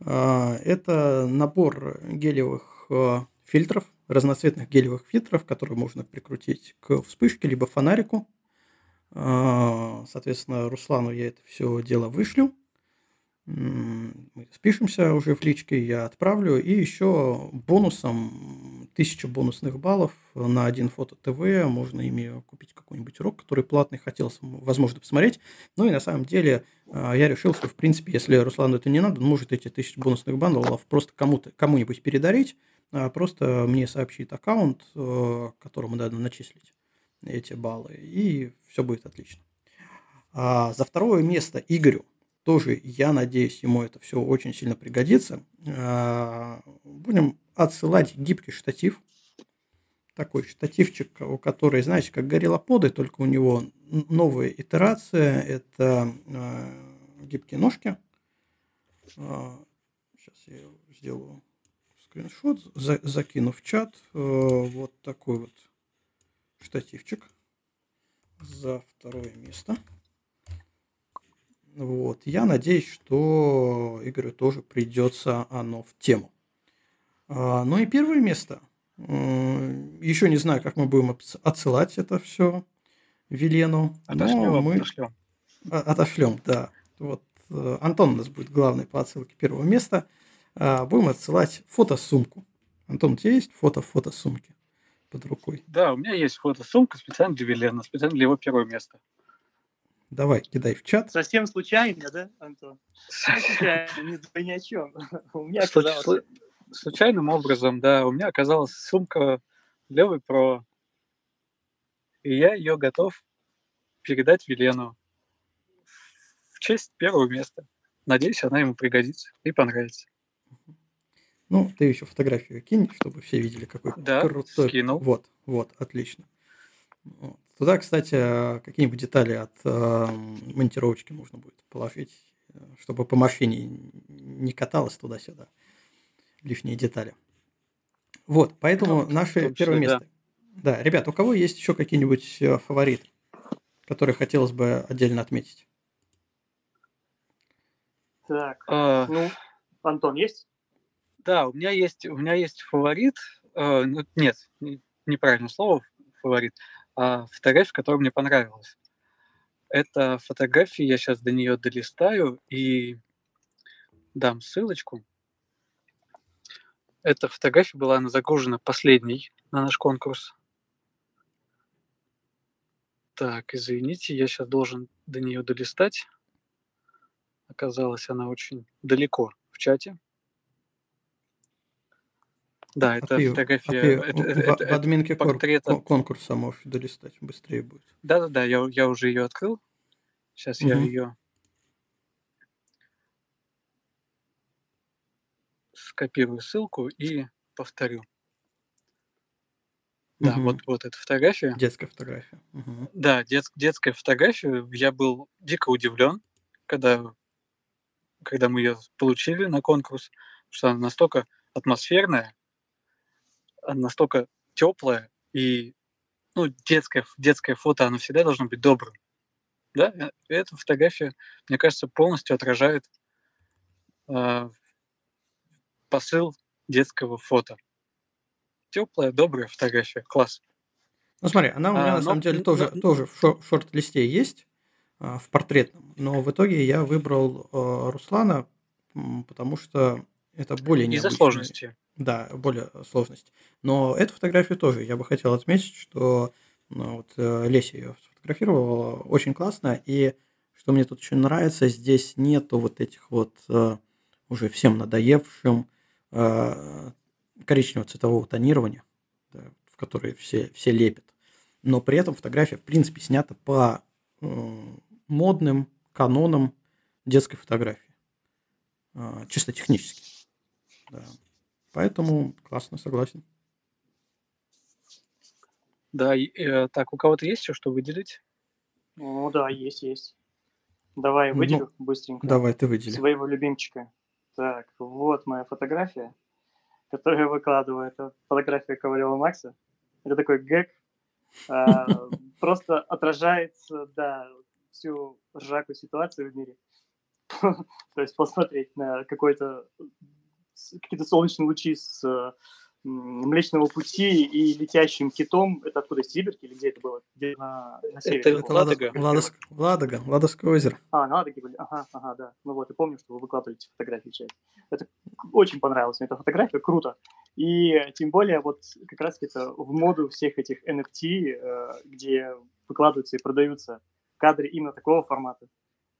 А, Это набор гелевых э, фильтров, разноцветных гелевых фильтров, которые можно прикрутить к вспышке либо фонарику. А, Соответственно, Руслану я это все дело вышлю. Мы спишемся уже в личке, я отправлю. И еще бонусом 1000 бонусных баллов на один фото ТВ. Можно ими купить какой-нибудь урок, который платный, хотелось, возможно, посмотреть. Ну и на самом деле а, я решил, что, в принципе, если Руслану это не надо, он может эти 1000 бонусных баллов просто кому-то, кому-нибудь передарить. а Просто мне сообщит аккаунт, э, которому надо начислить эти баллы, и все будет отлично. А за второе место Игорю тоже, я надеюсь, ему это все очень сильно пригодится. А, Будем отсылать гибкий штатив. Такой штативчик, у который, знаете, как гориллоподы, только у него новая итерация. Это а, гибкие ножки. Сейчас я сделаю скриншот, за- закину в чат. Вот такой вот штативчик за второе место. Вот. Я надеюсь, что Игорю тоже придется оно в тему. А, Ну и первое место. Еще не знаю, как мы будем отсылать это все Велену. Отошлем, мы отошлем. Отошлем, да. Вот э, Антон у нас будет главный по отсылке первого места. А, будем отсылать фотосумку. Антон, у тебя есть фото фотосумки под рукой? Да, у меня есть фотосумка специально для Велена, специально для его первого места. Давай, кидай в чат. Совсем случайно, да, Антон? Случайно, ни, ни о чем. У меня оказалось... Случайным образом, да, у меня оказалась сумка Левый Про. И я ее готов передать Велену в честь первого места. Надеюсь, она ему пригодится и понравится. Ну, ты еще фотографию кинь, чтобы все видели, какой да, крутой. скинул. Вот, вот, отлично. Вот. Туда, кстати, какие-нибудь детали от э, монтировочки можно будет положить, чтобы по машине не каталось туда-сюда лишние детали. Вот, поэтому ну, наше числе, первое место. Да. да, ребят, у кого есть еще какие-нибудь э, фавориты, которые хотелось бы отдельно отметить? Так, а... ну, Антон, есть? Да, у меня есть, у меня есть фаворит. Э, ну, нет, неправильное слово фаворит. А фотография, которая мне понравилась. Это фотография, я сейчас до нее долистаю и дам ссылочку. Эта фотография была она загружена последней на наш конкурс. Так, извините, я сейчас должен до нее долистать. Оказалось, она очень далеко в чате. Да, а это фотография. А ты это, в, это, в админке портрета... конкурса можешь долистать, быстрее будет. Да-да-да, я, я уже ее открыл. Сейчас угу. я ее скопирую ссылку и повторю. Да, угу. вот, вот эта фотография. Детская фотография. Угу. Да, дет, детская фотография. Я был дико удивлен, когда, когда мы ее получили на конкурс, что она настолько атмосферная, настолько теплая и ну, детское, детское фото, оно всегда должно быть добрым. Да, э, эта фотография, мне кажется, полностью отражает э, посыл детского фото. Теплая, добрая фотография, класс. Ну смотри, она у меня а, на но, самом деле тоже, но... тоже в шорт-листе есть, а, в портретном, но в итоге я выбрал а, Руслана, потому что это более необычный. Из-за сложности. Да, более сложность. Но эту фотографию тоже я бы хотел отметить, что ну, вот, э, Леся ее сфотографировала очень классно. И что мне тут очень нравится, здесь нету вот этих вот э, уже всем надоевшим э, коричневого цветового тонирования, да, в которое все, все лепят. Но при этом фотография, в принципе, снята по модным канонам детской фотографии. чисто технически. Да. Поэтому классно, согласен. Да, э, так, у кого-то есть еще что выделить? Ну да, есть, есть. Давай выделю ну, быстренько. Давай, ты выдели. Своего любимчика. Так, вот моя фотография, которую я выкладываю. Это фотография Ковалева Макса. Это такой гэг. А, просто отражает, да, всю ржакую ситуацию в мире. То есть посмотреть на какой-то какие-то солнечные лучи с Млечного Пути и летящим китом. Это откуда, из Сибирки или где это было? Где на, на севере? Это, это Ладога. Ладоск, Ладога, Ладожское озеро. А, на Ладоге были? Ага, ага, да. Ну вот, и помню, что вы выкладывали эти фотографии чате. Это очень понравилось мне, эта фотография, круто. И тем более вот как раз это в моду всех этих NFT, э, где выкладываются и продаются кадры именно такого формата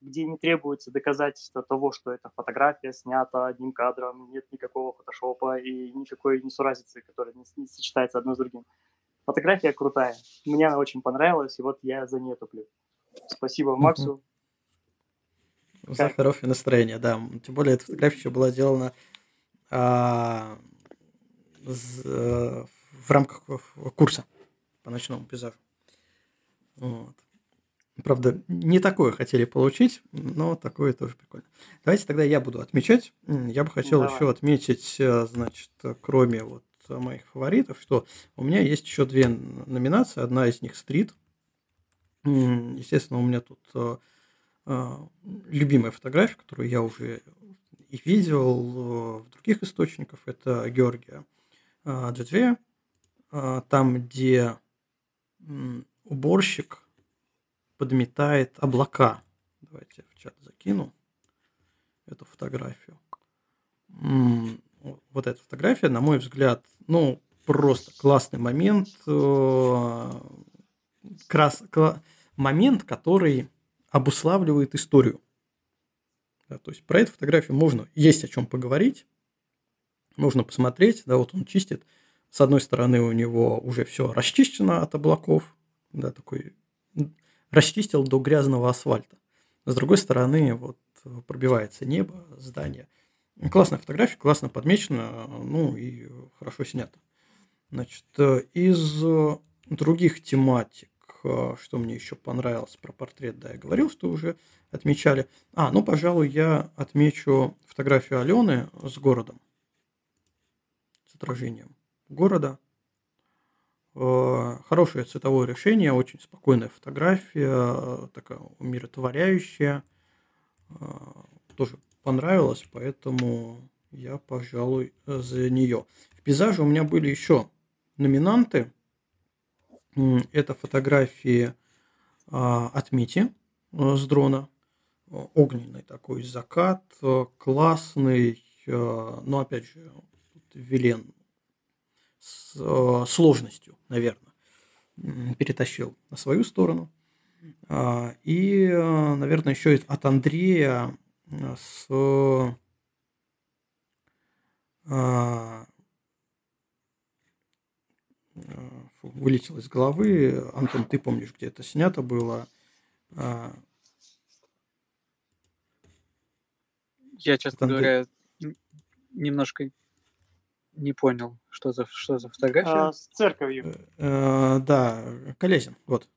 где не требуется доказательство того, что эта фотография снята одним кадром, нет никакого фотошопа и никакой несуразицы, которая не, не сочетается одно с другим. Фотография крутая. Мне она очень понравилась, и вот я за нее топлю. Спасибо Максу. За как? хорошее настроение, да. Тем более, эта фотография еще была сделана а, с, а, в рамках курса по ночному пейзажу. Вот. Правда, не такое хотели получить, но такое тоже прикольно. Давайте тогда я буду отмечать. Я бы хотел Давай. еще отметить, э, значит, кроме вот моих фаворитов, что у меня есть еще две номинации. Одна из них стрит. Естественно, у меня тут э, э, любимая фотография, которую я уже и видел в других источниках. Это Георгия Джаджея. там, где уборщик подметает облака. Давайте в чат закину эту фотографию. Вот эта фотография, на мой взгляд, ну, просто классный момент. Э, крас, кла, момент, который обуславливает историю. Да, то есть про эту фотографию можно, есть о чем поговорить, можно посмотреть, да, вот он чистит. С одной стороны у него уже все расчищено от облаков, да, такой расчистил до грязного асфальта. С другой стороны, вот пробивается небо, здание. Классная фотография, классно подмечена, ну и хорошо снято. Значит, из других тематик, что мне еще понравилось про портрет, да, я говорил, что уже отмечали. А, ну, пожалуй, я отмечу фотографию Алены с городом, с отражением города. Э, хорошее цветовое решение, очень спокойная фотография, такая умиротворяющая. Э, тоже понравилось, поэтому я, пожалуй, за нее. В пейзаже у меня были еще номинанты. Это фотографии от Мити э, с дрона. Огненный такой закат, классный, но опять же, Вилен с э, сложностью, наверное, перетащил на свою сторону. А, и, э, наверное, еще от Андрея э, с вылетел из головы. Антон, ты помнишь, где это снято было? А, Я, честно говоря, немножко не понял, что за, что за фотография. А, с церковью. Э, да, Колязин, вот.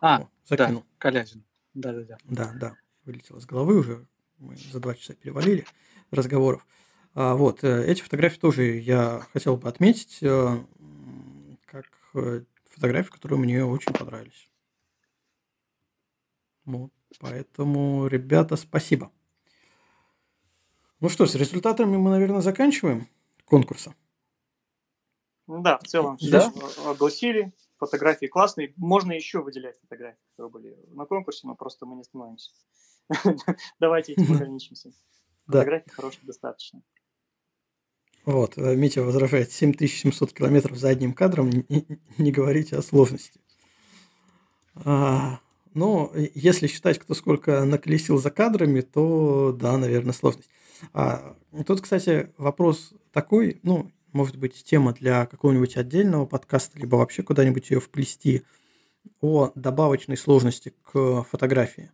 А, О, закинул. да, Колязин. Да-да-да. Да, да, вылетело с головы уже. Мы за два часа перевалили разговоров. А, вот, э, эти фотографии тоже я хотел бы отметить э, как фотографии, которые мне очень понравились. Вот, поэтому, ребята, спасибо. Ну что, с результатами мы, наверное, заканчиваем конкурса. Да, в целом да? все огласили. Фотографии классные. Можно еще выделять фотографии, которые были на конкурсе, но просто мы не становимся. Давайте этим ограничимся. Фотографий хороших достаточно. Вот, э, Митя возражает, 7700 километров за одним кадром, не, не говорите о сложности. А, но если считать, кто сколько наколесил за кадрами, то да, наверное, сложность. А, тут, кстати, вопрос такой, ну, может быть, тема для какого-нибудь отдельного подкаста, либо вообще куда-нибудь ее вплести, о добавочной сложности к фотографии.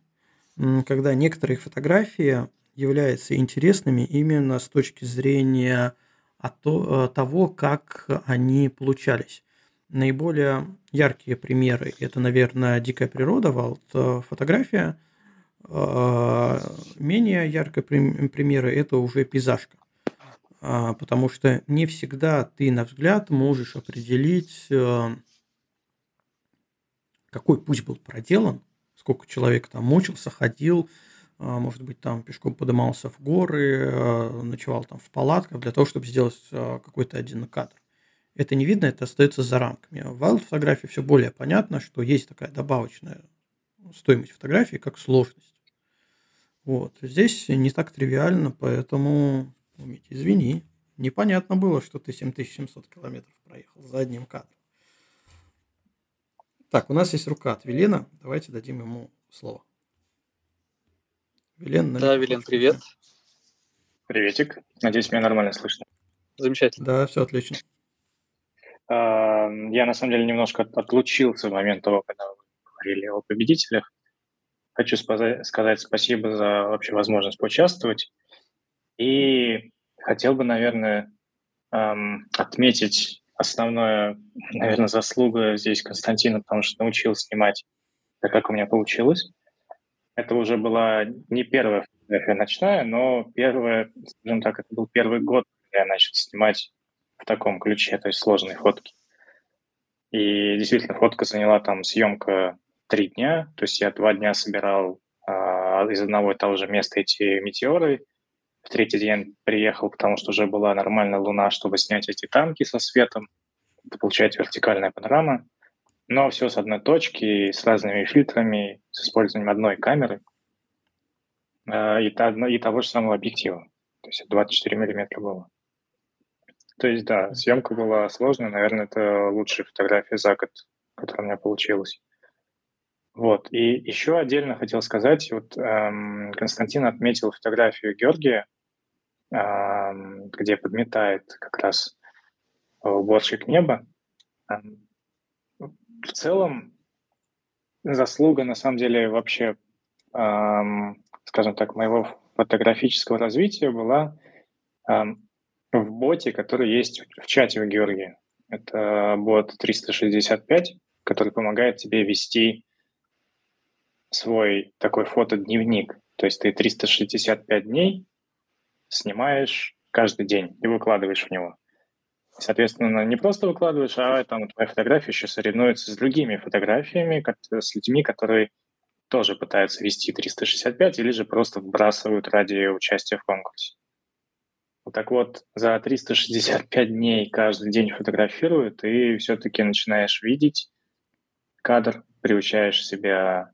Когда некоторые фотографии являются интересными именно с точки зрения э, того, как они получались. Наиболее яркие примеры – это, наверное, дикая природа, валт, э, фотография – а, менее яркой примеры – это уже пейзажка. А, потому что не всегда ты на взгляд можешь определить, э, какой путь был проделан, сколько человек там мучился, ходил, может быть, там пешком подымался в горы, э, ночевал там в палатках для того, чтобы сделать э, какой-то один кадр. Это не видно, это остается за рамками. В wild фотографии все более понятно, что есть такая добавочная стоимость фотографии, как сложность. Вот. Здесь не так тривиально, поэтому, Митя, извини, непонятно было, что ты 7700 километров проехал за одним кадром. Так, у нас есть рука от Велена. Давайте дадим ему слово. Велен, да, Велен, привет. Приветик. Надеюсь, меня нормально слышно. Замечательно. Да, все отлично. А, я, на самом деле, немножко отлучился в момент того, когда вы говорили о победителях. Хочу сказать спасибо за вообще возможность поучаствовать. И хотел бы, наверное, отметить основное, наверное, заслуга здесь Константина, потому что научил снимать так, как у меня получилось. Это уже была не первая фотография ночная, но первая, скажем так, это был первый год, когда я начал снимать в таком ключе, то есть сложные фотки. И действительно, фотка заняла там съемка три дня, то есть я два дня собирал а, из одного и того же места эти метеоры. В третий день приехал, потому что уже была нормальная луна, чтобы снять эти танки со светом. это получается вертикальная панорама, но все с одной точки, с разными фильтрами, с использованием одной камеры э, и, и того же самого объектива. То есть 24 миллиметра было. То есть, да, съемка была сложная. Наверное, это лучшая фотография за год, которая у меня получилась. Вот. И еще отдельно хотел сказать, вот эм, Константин отметил фотографию Георгия, эм, где подметает как раз уборщик неба. Эм, в целом заслуга, на самом деле, вообще, эм, скажем так, моего фотографического развития была эм, в боте, который есть в чате у Георгия. Это бот 365, который помогает тебе вести свой такой фотодневник. То есть ты 365 дней снимаешь каждый день и выкладываешь в него. Соответственно, не просто выкладываешь, а там твоя фотография еще соревнуется с другими фотографиями, с людьми, которые тоже пытаются вести 365 или же просто вбрасывают ради участия в конкурсе. Так вот, за 365 дней каждый день фотографируют, и все-таки начинаешь видеть кадр, приучаешь себя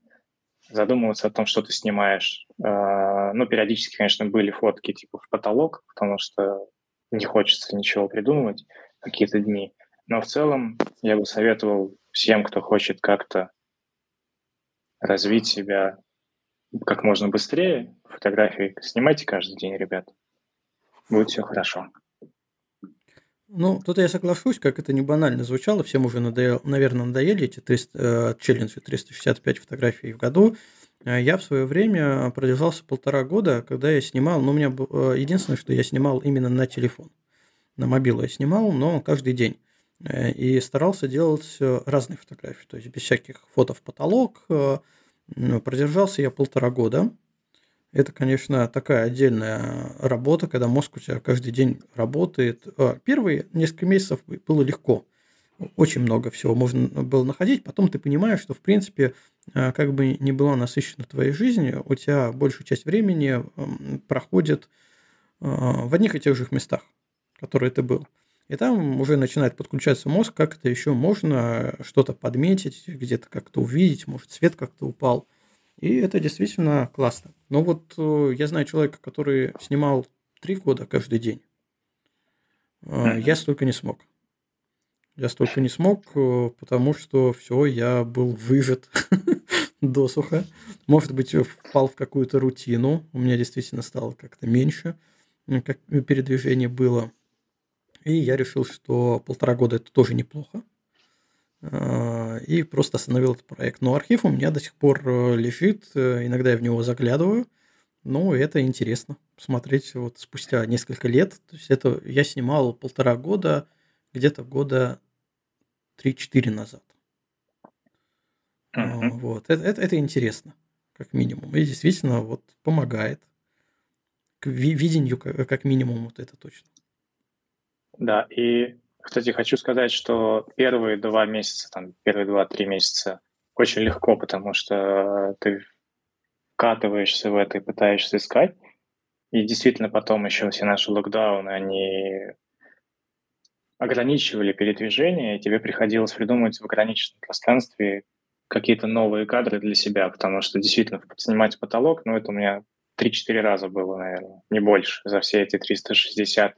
задумываться о том, что ты снимаешь. А, ну, периодически, конечно, были фотки типа в потолок, потому что не хочется ничего придумывать какие-то дни. Но в целом я бы советовал всем, кто хочет как-то развить себя как можно быстрее, фотографии снимайте каждый день, ребят. Будет все хорошо. Ну, тут я соглашусь, как это не банально звучало, всем уже, надоел, наверное, надоели эти 300, э, челленджи 365 фотографий в году. Э, я в свое время продержался полтора года, когда я снимал, ну, у меня э, единственное, что я снимал именно на телефон. На мобилу я снимал, но каждый день. И старался делать разные фотографии, то есть без всяких фото в потолок. Продержался я полтора года. Это, конечно, такая отдельная работа, когда мозг у тебя каждый день работает. А, первые несколько месяцев было легко. Очень много всего можно было находить. Потом ты понимаешь, что, в принципе, а, как бы ни была насыщена твоя жизнь, у тебя большую часть времени проходит а, в одних и тех же местах, которые ты был. И там уже начинает подключаться мозг, как это еще можно что-то подметить, где-то как-то увидеть, может, свет как-то упал. И это действительно классно. Но вот э, я знаю человека, который снимал три года каждый день. Mm-hmm. Я столько не смог. Я столько не смог, э, потому что все, я был выжат досуха. Может быть, впал в какую-то рутину. У меня действительно стало как-то меньше, как передвижение было. И я решил, что полтора года это тоже неплохо. А, и просто остановил этот проект. Но архив у меня до сих пор э, лежит, э, иногда я в него заглядываю. Ну, это интересно посмотреть вот спустя несколько лет. То есть это я снимал полтора года, где-то года 3-4 назад. Uh-huh. Вот. Это, это, это интересно, как минимум. И действительно вот помогает к видению, как минимум, вот это точно. Да, и кстати, хочу сказать, что первые два месяца, там, первые два-три месяца очень легко, потому что ты вкатываешься в это и пытаешься искать. И действительно потом еще все наши локдауны, они ограничивали передвижение, и тебе приходилось придумывать в ограниченном пространстве какие-то новые кадры для себя, потому что действительно снимать потолок, ну, это у меня 3-4 раза было, наверное, не больше за все эти 360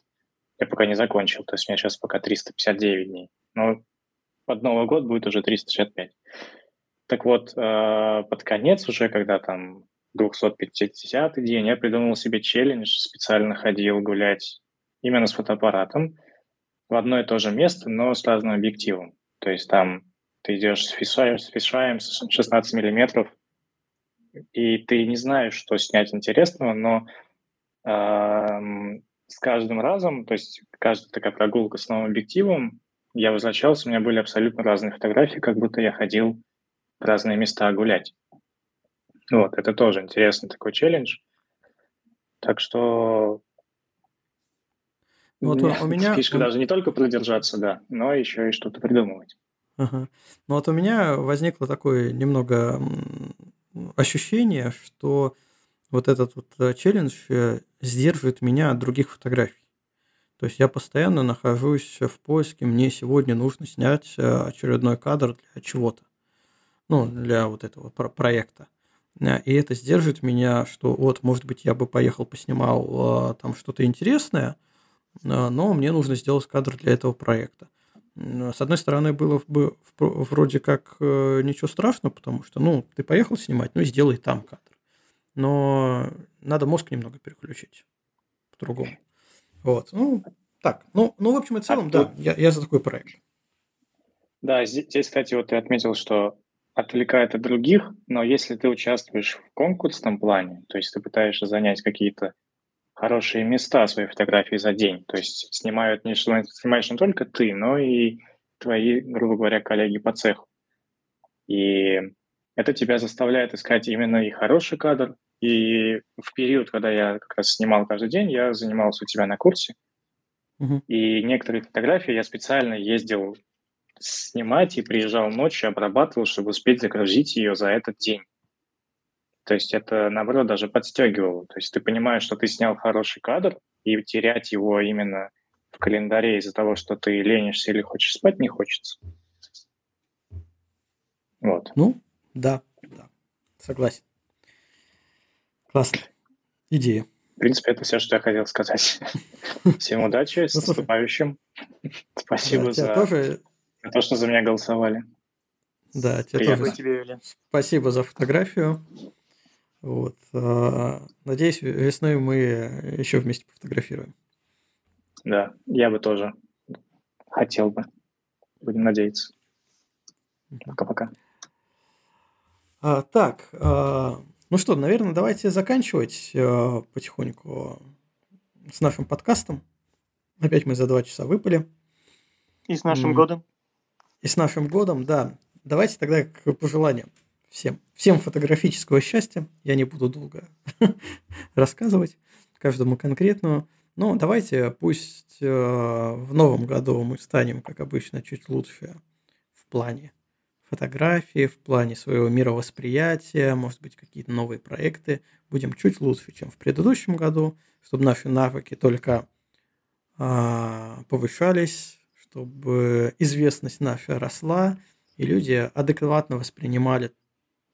я пока не закончил. То есть у меня сейчас пока 359 дней. Но под Новый год будет уже 365. Так вот, э, под конец уже, когда там 250 день, я придумал себе челлендж, специально ходил гулять именно с фотоаппаратом в одно и то же место, но с разным объективом. То есть там ты идешь с фишаем, с фишаем 16 миллиметров, и ты не знаешь, что снять интересного, но э, с каждым разом, то есть каждая такая прогулка с новым объективом, я возвращался, у меня были абсолютно разные фотографии, как будто я ходил в разные места гулять. Вот, это тоже интересный такой челлендж. Так что вот у, у меня фишка даже не только продержаться, да, но еще и что-то придумывать. Ага. Ну вот у меня возникло такое немного ощущение, что вот этот вот э, челлендж э, сдерживает меня от других фотографий. То есть я постоянно нахожусь в поиске, мне сегодня нужно снять э, очередной кадр для чего-то, ну, для вот этого про- проекта. И это сдержит меня, что вот, может быть, я бы поехал, поснимал там что-то интересное, но мне нужно сделать кадр для этого проекта. С одной стороны, было бы вроде как ничего страшного, потому что, ну, ты поехал снимать, ну, сделай там кадр. Но надо мозг немного переключить по-другому. Вот. Ну, так. Ну, ну в общем и целом, а да, я, я за такой проект. Да, здесь, кстати, вот ты отметил, что отвлекает от других, но если ты участвуешь в конкурсном плане, то есть ты пытаешься занять какие-то хорошие места своей фотографии за день, то есть снимают не, снимаешь не только ты, но и твои, грубо говоря, коллеги по цеху. И это тебя заставляет искать именно и хороший кадр, и в период, когда я как раз снимал каждый день, я занимался у тебя на курсе. Uh-huh. И некоторые фотографии я специально ездил снимать и приезжал ночью, обрабатывал, чтобы успеть загрузить ее за этот день. То есть это, наоборот, даже подстегивало. То есть ты понимаешь, что ты снял хороший кадр, и терять его именно в календаре из-за того, что ты ленишься или хочешь спать, не хочется. Вот. Ну, да, да, согласен. Классно. Идея. В принципе, это все, что я хотел сказать. Всем удачи, с ну, наступающим. Спасибо за то, что за меня голосовали. Да, тебе тоже. Спасибо за фотографию. Вот. А, надеюсь, весной мы еще вместе пофотографируем. Да, я бы тоже хотел бы. Будем надеяться. Пока-пока. А, так, а, ну что, наверное, давайте заканчивать э, потихоньку с нашим подкастом. Опять мы за два часа выпали. И с нашим М- годом. И с нашим годом, да. Давайте тогда к пожеланиям всем. Всем фотографического счастья. Я не буду долго рассказывать каждому конкретному. Но давайте пусть э, в новом году мы станем, как обычно, чуть лучше в плане фотографии, в плане своего мировосприятия, может быть, какие-то новые проекты. Будем чуть лучше, чем в предыдущем году, чтобы наши навыки только а, повышались, чтобы известность наша росла, и люди адекватно воспринимали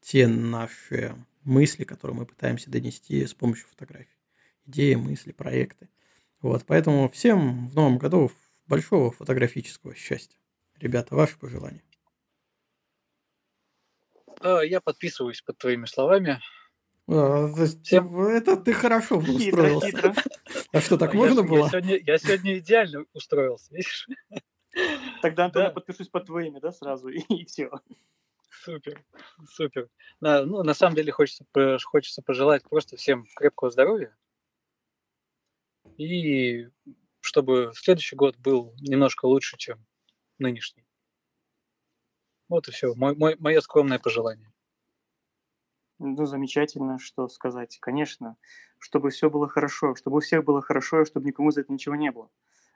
те наши мысли, которые мы пытаемся донести с помощью фотографий. Идеи, мысли, проекты. Вот, поэтому всем в новом году большого фотографического счастья. Ребята, ваши пожелания. Я подписываюсь под твоими словами. А, Всем... Это ты хорошо устроился. Хитро, хитро. А что, так а можно я, было? Я сегодня, я сегодня идеально устроился, видишь? Тогда, Антон, да. подпишусь под твоими, да, сразу, и, и все. Супер, супер. На, ну, на самом деле хочется, хочется пожелать просто всем крепкого здоровья. И чтобы следующий год был немножко лучше, чем нынешний. Вот и все. Мой, мой, мое скромное пожелание. Ну, замечательно, что сказать. Конечно, чтобы все было хорошо, чтобы у всех было хорошо, и чтобы никому за это ничего не было.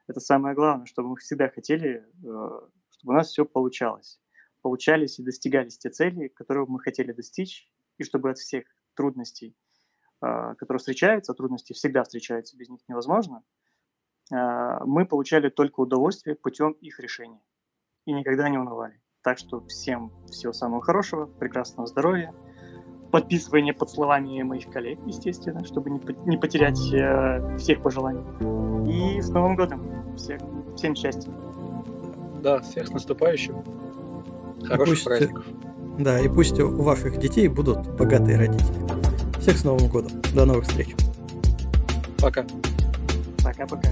Это самое главное, чтобы мы всегда хотели, э, чтобы у нас все получалось. Получались и достигались те цели, которые мы хотели достичь, и чтобы от всех трудностей, э, которые встречаются, трудности всегда встречаются, без них невозможно, э, мы получали только удовольствие путем их решения и никогда не унывали. Так что всем всего самого хорошего, прекрасного здоровья, подписывания под словами моих коллег, естественно, чтобы не, не потерять э, всех пожеланий. И с Новым годом! Всех, всем счастья! Да, всех с наступающим! Хороших пусть, праздников! Да, и пусть у ваших детей будут богатые родители. Всех с Новым годом! До новых встреч! Пока! Пока-пока!